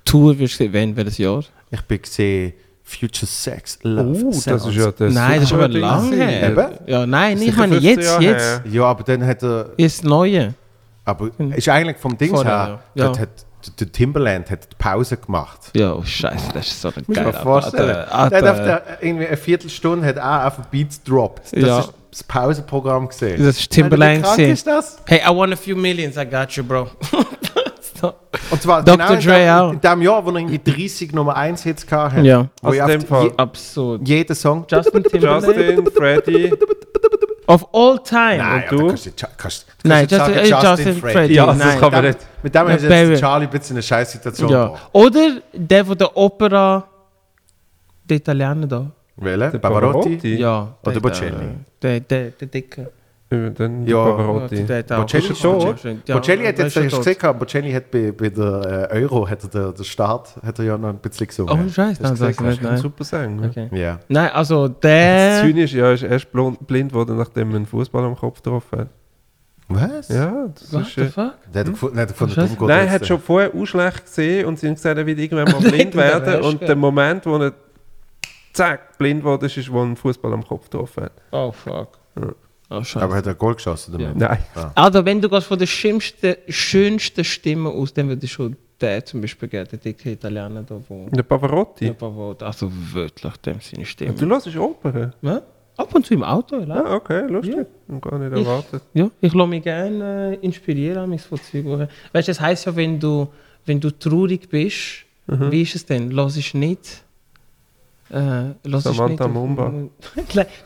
C: Tour wirst sehen, wenn, welches Jahr?
A: Ich bin gesehen Future Sex Love.
B: Oh, das ist ja das
C: nein, das ist aber
B: super Ding
C: lang
B: gewesen.
C: her.
A: Eben?
C: Ja, nein, ich meine
B: 15
C: jetzt,
B: Jahre
C: jetzt.
B: her.
A: Ja, aber dann hat er.
C: Das Neue.
A: Aber ist eigentlich vom Ding
C: Vorher,
A: her.
C: ja.
A: Hat, hat, der Timberland hat die Pause gemacht.
C: Ja, oh Scheiße, das ist so ein
A: Muss
C: geiler
A: vorstellen.
C: Alter,
A: Der hat der, irgendwie eine Viertelstunde hat auch auf den Beats gedroppt. Das
C: Ja.
A: ist das Pausenprogramm gesehen.
C: Das ist
A: ist das?
C: Hey, I want a few millions, I got you, bro.
A: Und zwar
C: Dr.
A: genau in
C: Dre
A: dem,
C: auch.
A: in dem Jahr, wo er irgendwie 30 Nummer 1 Hits hatte.
C: Ja.
A: Wo
B: Aus
A: ich auf
B: dem Fall.
A: je-
C: Absurd.
A: Jeder Song.
C: Justin Timberlake.
B: Justin, Freddy.
C: Of all time.
A: Nein,
B: Und du?
A: du? Kannst, du- kannst, kannst
C: Nein, Justin,
A: sagen,
C: äh, Justin Freddy.
B: Ja, das
C: Nein.
B: kann man
A: Mit
B: nicht.
A: dem, mit dem
C: Ja, Baby.
A: jetzt Charlie ein bisschen in eine scheiß Situation
C: Ja. Oder der von der Opera, der Italiener da.
A: Welcher?
B: Der
A: Pavarotti?
B: Pavarotti?
C: Ja.
A: Oder
C: der,
A: Bocelli?
C: Der, der, der Dicke.
B: Äh, Dann
A: Ja.
B: Pavarotti.
C: Der hat auch-
A: Bocelli
C: Ist
A: schon, oder?
C: Ja,
A: Bocelli hat
C: der
A: jetzt,
C: ist
A: hast du gesehen, Bocelli hat bei, bei der äh, Euro, hat er der, der Start, hat er ja noch ein bisschen gesungen.
C: Oh, Scheiße,
A: du
C: das sag ich nicht. Nein.
B: super sagen. ne?
C: Okay.
A: Ja.
C: Nein, also
B: Das
C: der.
B: Zynisch, ja, ist erst blind geworden, nachdem er einen Fußball am Kopf getroffen hat.
A: Was?
B: Ja, das
C: What
B: ist.
C: the
B: Äh,
C: fuck?
A: Der hat gefunden,
C: Was?
A: darum geht
B: Nein, er hat schon vorher auch schlecht gesehen und sie haben gesagt, er wird irgendwann mal blind
C: Der
B: werden. Und der Moment, wo er zack, blind wurde, ist, ist, wo er einen Fußball am Kopf getroffen hat.
C: Oh, fuck. Oh.
A: Aber hat er Goal geschossen damit?
B: Nein.
C: Also, wenn du gehst von der schlimmsten, schönsten Stimme aus, dann würde ich schon der zum Beispiel gehen, der dicke Italiener da, wo.
B: Der Pavarotti.
C: Ja, Pavarotti. Also wirklich, dem seine Stimme.
B: Du hörst Oper?
C: Ja? Ab und zu im Auto, ja.
B: Ah, okay, lustig.
C: Ja.
B: Gar nicht
C: Ich-
B: erwartet.
C: Ja, ich lasse mich gerne äh, inspirieren mich von Zeug. wo- Weißt du, das heisst ja, wenn du, wenn du traurig bist,
B: Mhm.
C: wie ist es denn? Lass ich nicht. Äh,
B: Samantha Mumba.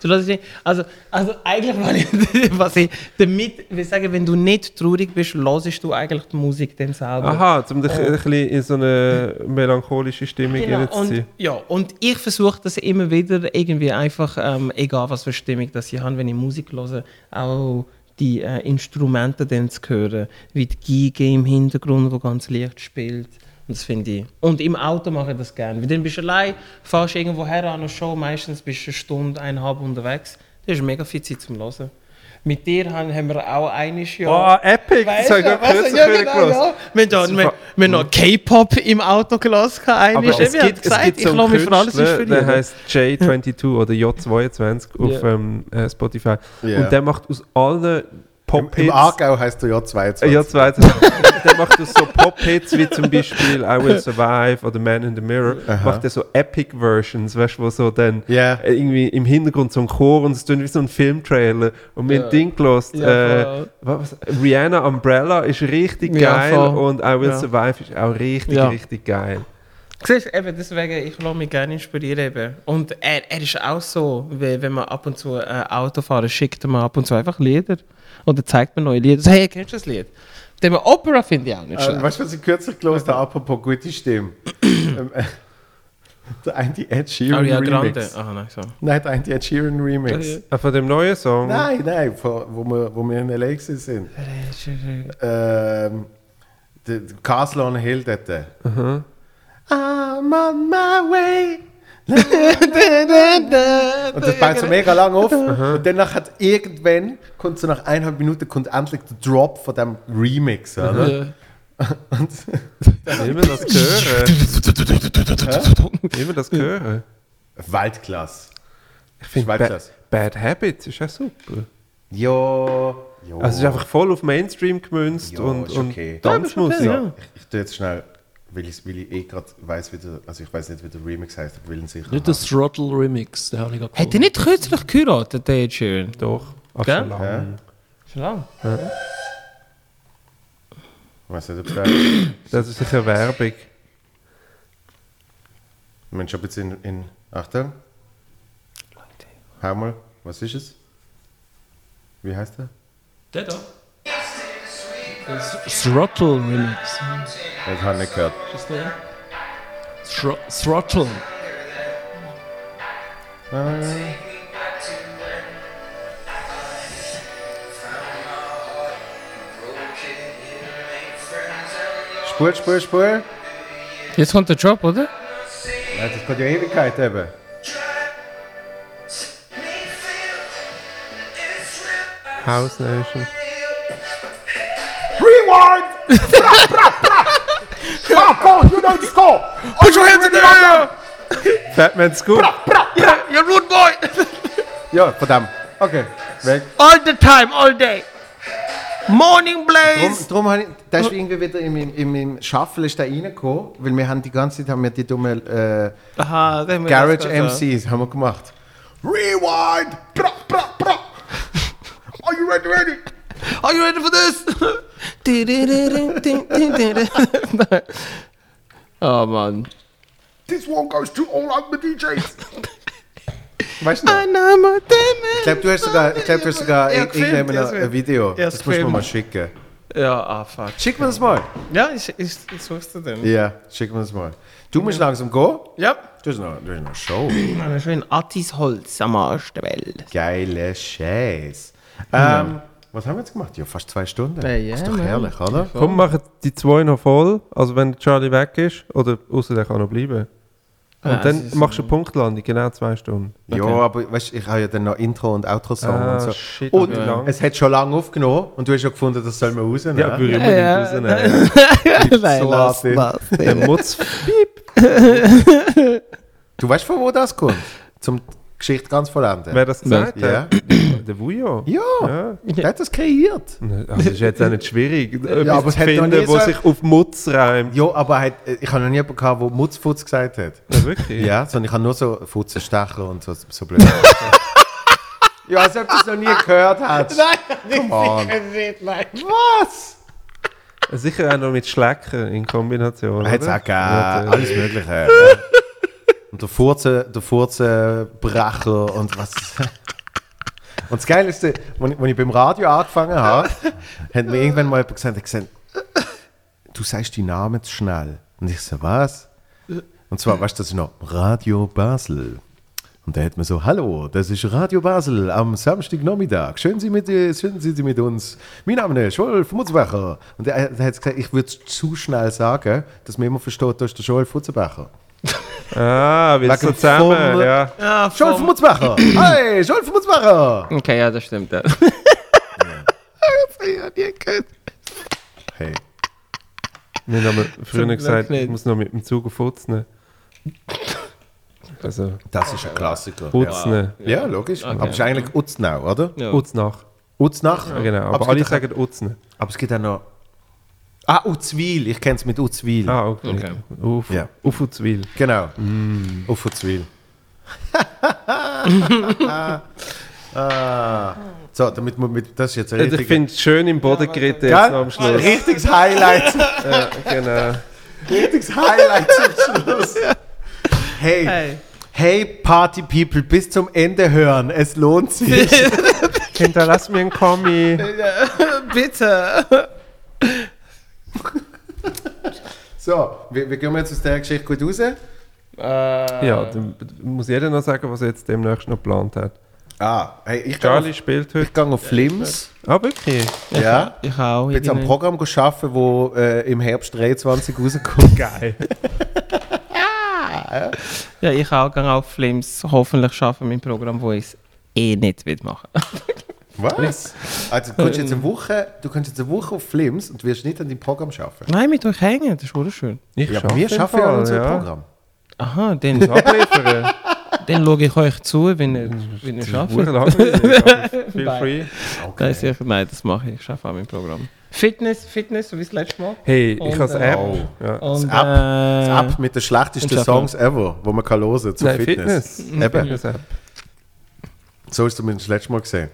C: Du lass nicht. Also, also eigentlich, ich, was ich damit will sagen, wenn du nicht traurig bist, lassest du eigentlich die Musik dann selber.
B: Aha, um dich ein bisschen in so eine melancholische Stimmung
C: Genau, und,
B: reinzuziehen.
C: ja, und ich versuche das immer wieder irgendwie einfach, ähm, egal was für Stimmung das ich habe, wenn ich Musik höre, auch die äh, Instrumente dann zu hören, wie die Geige im Hintergrund, wo ganz leicht spielt, Und das finde ich. Und im Auto mache ich das gerne. Weil dann bist du allein, fährst irgendwo her an eine Show, meistens bist du eine Stunde, eineinhalb unterwegs. Das ist mega viel Zeit zum Hören. Mit dir haben, haben wir auch einiges Jahr.
B: Oh, Epic! Das
C: Weißt
B: habe ich gerade kürzlich
C: ja, genau,
B: gehört.
C: ja. Wir haben
B: Das
C: wir- noch K-Pop im Auto gelassen.
B: Aber es
C: Ich
B: gibt, es
C: gesagt,
B: gibt
C: ich
B: so
C: lasse
B: einen
C: mich für alles
B: Künstler, der
C: inspirieren.
B: heißt J22 oder J22 auf
C: Ja.
B: ähm, äh, Spotify.
A: Ja.
B: Und der macht aus allen Pop-Hits...
A: Im Aargau heißt du ja 22.
B: Äh, Ja, zweitens. der macht so Pop-Hits wie zum Beispiel I Will Survive oder Man in the Mirror. Macht er so Epic-Versions, weißt du, wo so dann
A: Ja.
B: äh, irgendwie im Hintergrund so ein Chor und es tut wie so ein Filmtrailer. Und wir haben Ding gelost.
C: Ja,
B: äh, was, Rihanna Umbrella ist richtig
C: Ja,
B: geil
C: voll.
B: und I Will
C: Ja.
B: Survive ist auch richtig,
C: Ja.
B: richtig geil.
C: Siehst du, eben deswegen, ich lasse mich gerne inspirieren. Eben. Und er, er ist auch so, wie, wenn man ab und zu äh, Auto fahren, schickt mir ab und zu einfach Lieder. Oder zeigt mir neue Lieder. So, hey, kennst du das Lied? Dem Opera finde ich auch nicht
A: Äh,
C: schlecht.
A: weißt du, was ich kürzlich gelesen habe, apropos gute Stimme? Ähm, äh, der eine Ed Sheeran
C: Ariana Grande.
A: Remix.
C: Aha, nein, so.
A: Nein, der eine Ed Sheeran Remix.
C: Ja, ja.
B: Ah, von dem neuen Song?
A: Nein, nein, von, wo, wir, wo wir in L.A. sind. Ähm, der Castle on Hill dort. I'm on my way. Und das baut so mega lang auf. Und dann hat irgendwann, kommt so nach eineinhalb Minuten, kommt endlich der Drop von dem Remix. Oder?
C: Ja.
B: Will man das hören? Man das hören?
A: Weltklasse.
B: Ich finde Bad,
A: Weltklasse.
B: Bad Habits ist auch super.
A: Ja. ja.
B: Also es ist einfach voll auf Mainstream gemünzt
A: Ja,
B: und,
A: ist
B: und
A: okay.
B: Tanzmusik.
A: Ja, ich, ich tue jetzt schnell, weil ich, weil ich eh gerade weiß, wie der, also ich weiß nicht, wie der Remix heißt, aber will ihn sicher
E: Nicht der
A: haben.
E: Throttle Remix, den habe ich gerade
C: Hat er nicht kürzlich geheiratet, der Ed Sheeran?
B: Doch, ach,
C: Gell?
B: schon lange.
A: Ja.
C: Schon lange.
A: Ich weiß nicht, ob ist.
B: Das ist sicher Werbung.
A: Mensch, ob jetzt in, in Achtung. Hau mal, was ist es? Wie heißt der?
E: Der da? Throttle Remix.
A: Das habe ich nicht gehört.
E: Thro Throttle.
A: Spur, Spur, Spur.
C: Jetzt kommt der Job, oder?
A: Ja, das geht ja Ewigkeit eben.
B: House Nation.
A: Rewind! Come on, you know the score!
C: Put your hands in the air!
B: Fatman Scoop.
C: Yeah, you're rude boy!
A: Ja, verdammt. Okay, weg.
C: All the time, all day! Morning
A: Drum,
C: Blaze!
A: drum habe ich, der ist irgendwie wieder im, im, im, im Shuffle ist der reingekommen, weil wir haben die ganze Zeit haben wir die dumme äh,
C: Aha, da
A: Garage
C: das.
A: MCs haben wir gemacht. Rewind! Bra, bra, bra. Are you ready, ready?
C: Are you ready for this? oh Mann.
A: This one goes to all of the DJs. Weißt du noch? Ich glaube, du hast sogar, ich glaub, du hast sogar
C: Ja,
A: ir-
C: gefilmt,
A: irgendjemand
C: ja,
A: ein, Video.
C: Ja,
A: das musst du mir mal schicken.
C: Ja, ah fuck.
A: Schick mir das mal.
C: Ja, ich, ich, ich such's dir dann.
A: Ja, schick mir das mal. Du musst langsam gehen.
C: Ja.
A: Du hast noch, du hast noch Show.
C: Ein schön Attis Holz am Arsch der Welt.
A: Geile Scheiß. Ähm, was haben wir jetzt gemacht? Ja, fast zwei Stunden.
C: Ja, ja,
A: ist doch
C: Mann.
A: herrlich, oder?
B: Komm, machen die zwei noch voll. Also wenn Charlie weg ist. Oder außer der kann noch bleiben. Und
C: Ja,
B: dann machst du eine Punktlandung, genau zwei Stunden.
A: Ja, aber weißt, ich habe ja dann noch Intro und Outro-Song
B: Ah,
A: und so.
B: shit,
A: und
B: lang?
A: es hat schon lange aufgenommen und du hast ja gefunden, das soll man rausnehmen.
B: Ja, würde ich unbedingt
C: Ja.
B: rausnehmen.
C: Nein,
A: so
C: lass, lass.
B: Der Mutz.
A: Du weißt, von wo das kommt? Zum Geschichte ganz vollenden.
B: Wer das gesagt
A: Ja.
B: hat? Der Vujo.
A: Ja,
B: Ja.
A: der hat das kreiert.
B: Also das ist jetzt auch nicht schwierig, etwas
A: aber es
B: zu
A: hat
B: finden, wo
A: so-
B: sich auf Mutz reimt.
A: Ja, aber äh, ich habe noch nie jemanden gehabt, der Mutzfutz gesagt hat.
B: Ja, wirklich?
A: Ja, sondern ich habe nur so Futzenstecher und so, so blöd. ja, als ob du es noch nie gehört hast. Nein, Come on. Was?
B: Sicher auch noch mit Schlecken in Kombination.
A: Hat es auch gegeben,
B: Ja,
A: alles Mögliche. Und der Furzen, der Furzenbrecher und was. Und das Geile ist, als ich, als ich beim Radio angefangen habe, hat mir irgendwann mal jemand gesagt, gesagt, du sagst die Namen zu schnell. Und ich so, was? Und zwar, weißt du, das ist noch Radio Basel. Und da hat man so, hallo, das ist Radio Basel am Samstagnachmittag. Schön, Sie mit, schön sind Sie mit uns. Mein Name ist Joel Mutzbacher. Und er, hat gesagt, ich würde es zu schnell sagen, dass man immer versteht, das ist der Joel Futzenbacher.
B: Ah, wir so zusammen,
A: vom-
B: ja.
C: Ja, vom-
A: Mutzbacher! Hey, Joel Mutzbacher!
C: Okay, ja, das stimmt. Ja.
A: Hey.
B: Wir haben früher
C: Zum
B: gesagt, ich muss noch mit dem Zug auf Utzne. Also,
A: Das ist ein Klassiker.
B: Utzne.
A: Ja, logisch. Aber es ist eigentlich Utznau, oder?
C: Ja.
B: Utznach.
A: Utznach?
B: Ja, genau. Aber,
A: es
B: alle sagen Utzne.
A: Aber es gibt auch noch. Ah, Uzwil. Ich kenne es mit Uzwil.
B: Ah, okay.
C: Okay.
B: Auf,
A: Ja.
B: auf Utzwil.
A: Genau. Auf Uzwil. ah. So, damit man mit. Das ist jetzt ein
B: Also ich finde es schön im Boden geritten
A: Gell?
B: jetzt noch am Schluss.
A: Richtiges Highlight.
B: ja, genau.
A: Richtiges Highlight zum Schluss. Hey.
C: Hey.
A: Hey, Party People, bis zum Ende hören. Es lohnt sich.
B: Hinterlass mir einen Kommi.
C: Bitte.
A: So, wie, wie gehen wir jetzt aus der Geschichte gut raus?
C: Äh,
B: Ja, dann muss jeder noch sagen, was er jetzt demnächst noch geplant hat.
A: Ah, hey, ich gehe
B: Charlie
A: auf,
B: spielt heute.
A: ich gehe auf Flims.
B: Ah, wirklich?
A: Ja.
C: Ich auch.
A: Ich bin jetzt am. Programm arbeiten, wo äh, im Herbst 23 rauskommt.
B: Geil.
C: Ja, ich auch. Gehe auf Flames. Hoffentlich schaffen mein Programm, wo ich es eh nicht will machen.
A: Was? Also du kannst jetzt eine Woche, du kannst jetzt eine Woche auf Flims und wirst nicht an deinem Programm arbeiten.
C: Nein, mit euch hängen. Das ist wunderschön.
B: Ich
A: Ja, wir arbeiten ja an unserem. Programm.
C: Aha, dann,
B: Abliefern.
C: dann schaue ich euch zu, wenn ihr, wenn ihr arbeitet.
B: Feel free.
C: Nein, sicher, nein, das mache ich. Ich arbeite auch mein Programm. Fitness, Fitness, so wie das letzte Mal.
B: Hey, ich
C: Und,
B: habe das
C: äh,
B: App.
A: oh.
B: Ja.
C: Und,
A: Das App,
C: äh,
A: das App mit den schlechtesten Songs ever, die man kann hören zu
B: Nein,
A: Fitness.
B: Fitness.
A: Eben,
B: Fitness-App.
A: so ist es zumindest das letzte Mal gesehen.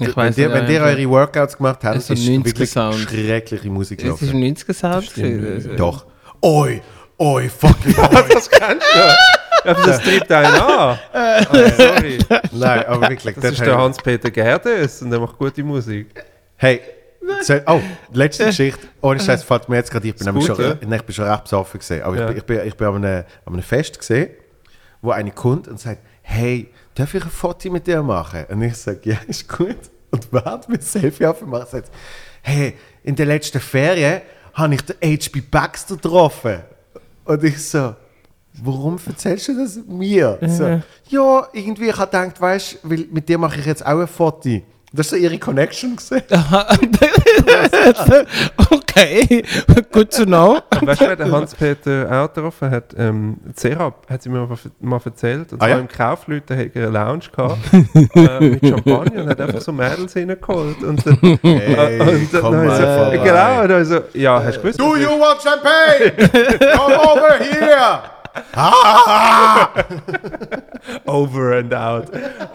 C: Ich
A: wenn
C: ja,
A: wenn
C: ja.
A: eure Workouts gemacht habt,
C: Es
A: ist
C: ist ein 90er
A: wirklich
C: Sound.
A: schreckliche Musik
C: Es ist
A: gelaufen.
C: 90er Sound. gewesen.
A: Doch. Oi, oi, fucking oi.
B: Das kannst du ja. Aber das treibt einen an. Ah, sorry.
A: Nein, aber wirklich.
B: Das ist der Hans-Peter Gerdes und der macht gute Musik.
A: Hey, oh, letzte Geschichte. Ohne Scheiß fällt mir jetzt gerade, ich bin nämlich schon, ich bin schon recht besoffen gesehen. Aber
B: Ja.
A: ich, bin- ich bin, ich bin an einem, an einem Fest gesehen, wo eine kommt und sagt, hey, darf ich ein Foto mit dir machen? Und ich sage, ja, ist gut. Und wir ein Selfie aufmachen, sagt sie, hey, in der letzten Ferien habe ich den H.B. Baxter getroffen. Und ich so, warum erzählst du das mir? So, ja, irgendwie, ich habe gedacht, weißt du, mit dir mache ich jetzt auch ein Foto. Das ist ihre Connection gesehen.
C: okay, good to know.
B: Weißt du, wer der Hans-Peter auch getroffen hat? Ähm, Serap hat sie mir mal, mal erzählt. Und
A: Ah,
B: zwar
A: ja?
B: im Kaufleuten hat er eine Lounge gehabt äh, mit Champagner und hat einfach so Mädels reingeholt. Und, äh,
A: Hey,
B: und dann
A: komm
B: so, genau, und dann so, ja, hast du gewusst?
A: Do you want champagne? Come over here!
B: Over and out.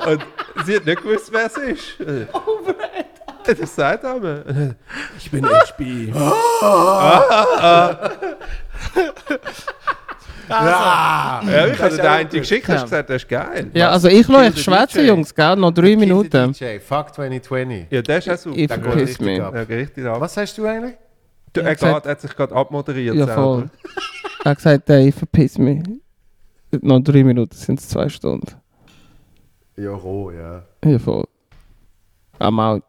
B: Und sie hat nicht gewusst, wer es ist. Over and out. Das sagt er mir. Ich bin HB.
A: Ja!
B: Ja, ich habe dir eine
A: gut.
B: geschickt, hast gesagt, das ist geil.
C: Ja, also ich lasse euch schwätzen. Jungs, gell? Noch drei Minuten.
A: DJ, fuck 2020.
B: Ja, der ist auch super.
C: Ich verpiss
A: richtig
C: mich.
A: ab.
B: Ja, geht richtig ab.
A: Was sagst du eigentlich?
B: Du,
C: Ja,
B: er,
C: gesagt-
B: er hat sich gerade abmoderiert.
C: Ja, voll. Er hat gesagt, ey, ich verpiss mich. Noch drei Minuten sind es zwei Stunden.
A: Ja, roh, ja.
C: Ja, voll. I'm out.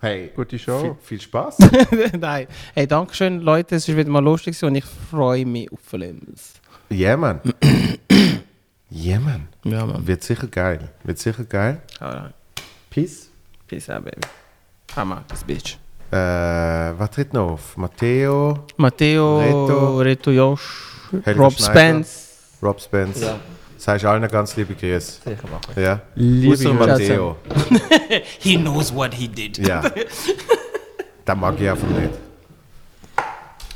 A: Hey,
B: Gute
A: viel,
B: Show.
A: viel Spaß.
C: Nein. Hey, danke schön, Leute. Es ist wieder mal lustig und ich freue mich auf Flims.
A: Ja, Mann. Ja, Mann.
C: Ja, Mann.
A: Wird sicher geil. Wird sicher geil.
C: Alright.
A: Peace.
C: Peace out, baby. I'm out, this bitch.
A: Äh, was tritt noch auf? Matteo,
C: Matteo,
A: Reto.
C: Reto, Josh,
A: Helga
C: Rob
A: Schneider.
C: Spence.
A: Rob Spence.
C: Ja.
A: Sagst allen ganz liebe Grüße.
C: Sicher machen.
A: Ja.
C: Liebe.
A: Matteo.
C: He knows what he did.
A: Ja. Den mag ich einfach nicht.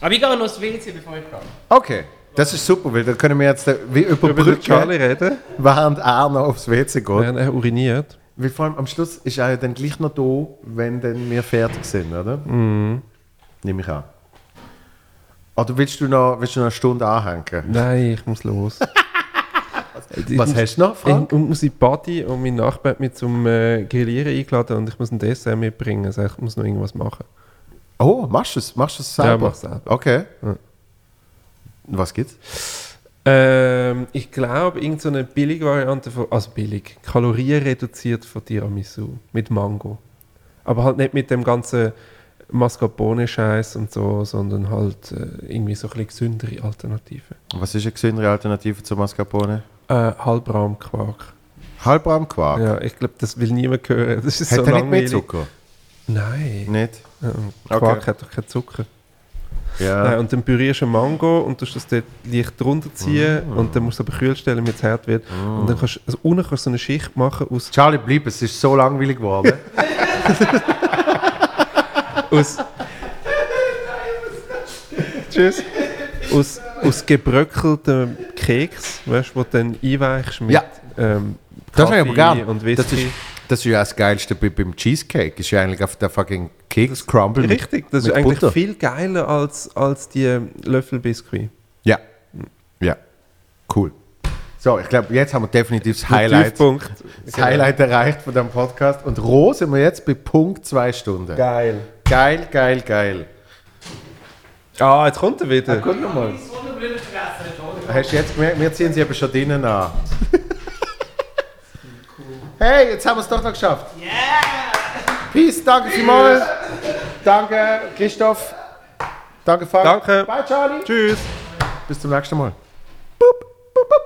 C: Aber ich gehe noch ins WC, bevor ich gehe.
A: Okay. Das ist super, weil dann können wir jetzt äh, wie
B: Über
A: überbrücken,
B: Charlie reden,
A: während er noch aufs WC geht.
B: während er uriniert.
A: Weil vor allem am Schluss ist er ja dann gleich noch da, wenn dann wir fertig sind, oder? Mhm. Nehme ich an. Oder willst du noch, willst du noch eine Stunde anhängen?
B: Nein, ich muss los.
A: Was
B: muss,
A: hast du noch,
B: Ich
A: Frank?
B: muss in die Party und mein Nachbar hat mich zum äh, Grillieren eingeladen und ich muss ein Dessert mitbringen. Also ich muss noch irgendwas machen.
A: Oh, machst du es? Machst du es selber?
B: Ja, mach selber.
A: Okay.
B: Ja.
A: Was gibt's?
B: Ähm, ich glaube, irgendeine so billige Variante von, also billig, kalorienreduziert von Tiramisu mit Mango. Aber halt nicht mit dem ganzen Mascarpone-Scheiß und so, sondern halt äh, irgendwie so ein gesündere Alternative.
A: Was ist eine gesündere Alternative zu Mascarpone?
B: Äh, Halbraumquark.
A: Halbraumquark.
B: Ja, ich glaube, das will niemand hören. Das ist
A: Hat
B: so
A: er nicht mehr. Zucker?
B: Nein.
A: Nicht?
B: Ja, Quark
A: Okay.
B: hat doch keinen Zucker.
A: Ja.
B: Nein, und dann pürierst du einen Mango und tust das dort leicht drunter ziehen
A: Mm.
B: und dann musst du aber kühl stellen, damit es hart wird. Und dann kannst du, also unten kannst du so eine Schicht machen aus,
A: Charlie, bleib, es ist so langweilig geworden.
B: aus Tschüss. Aus, aus gebröckeltem Keks, weißt du, wo du dann einweichst mit
A: Ja.
B: ähm,
A: Das habe ich aber
B: Kaffee
A: gern.
B: und
A: Das
B: Whisky.
A: ist, das ist ja das Geilste bei, beim Cheesecake. Ist ja eigentlich auf der fucking Keks Crumble. mit-
B: Richtig, das ist
A: mit
B: eigentlich
A: Butter.
B: viel geiler als, als die Löffelbiskuit.
A: Ja. Ja. Cool. So, ich glaube, jetzt haben wir definitiv das Highlight, das Highlight erreicht von dem Podcast. Und roh sind wir jetzt bei Punkt zwei Stunden.
B: Geil.
A: Geil, geil, geil.
B: Ah, jetzt kommt er wieder.
A: Guck nochmal. Hast du jetzt gemerkt, wir ziehen sie eben schon drinnen an. hey, jetzt haben wir es doch noch geschafft. Peace, danke vielmals. Danke, Christoph. Danke, Falk.
B: Danke.
A: Bye, Charlie.
B: Tschüss.
A: Bis zum nächsten Mal. Boop, boop, boop,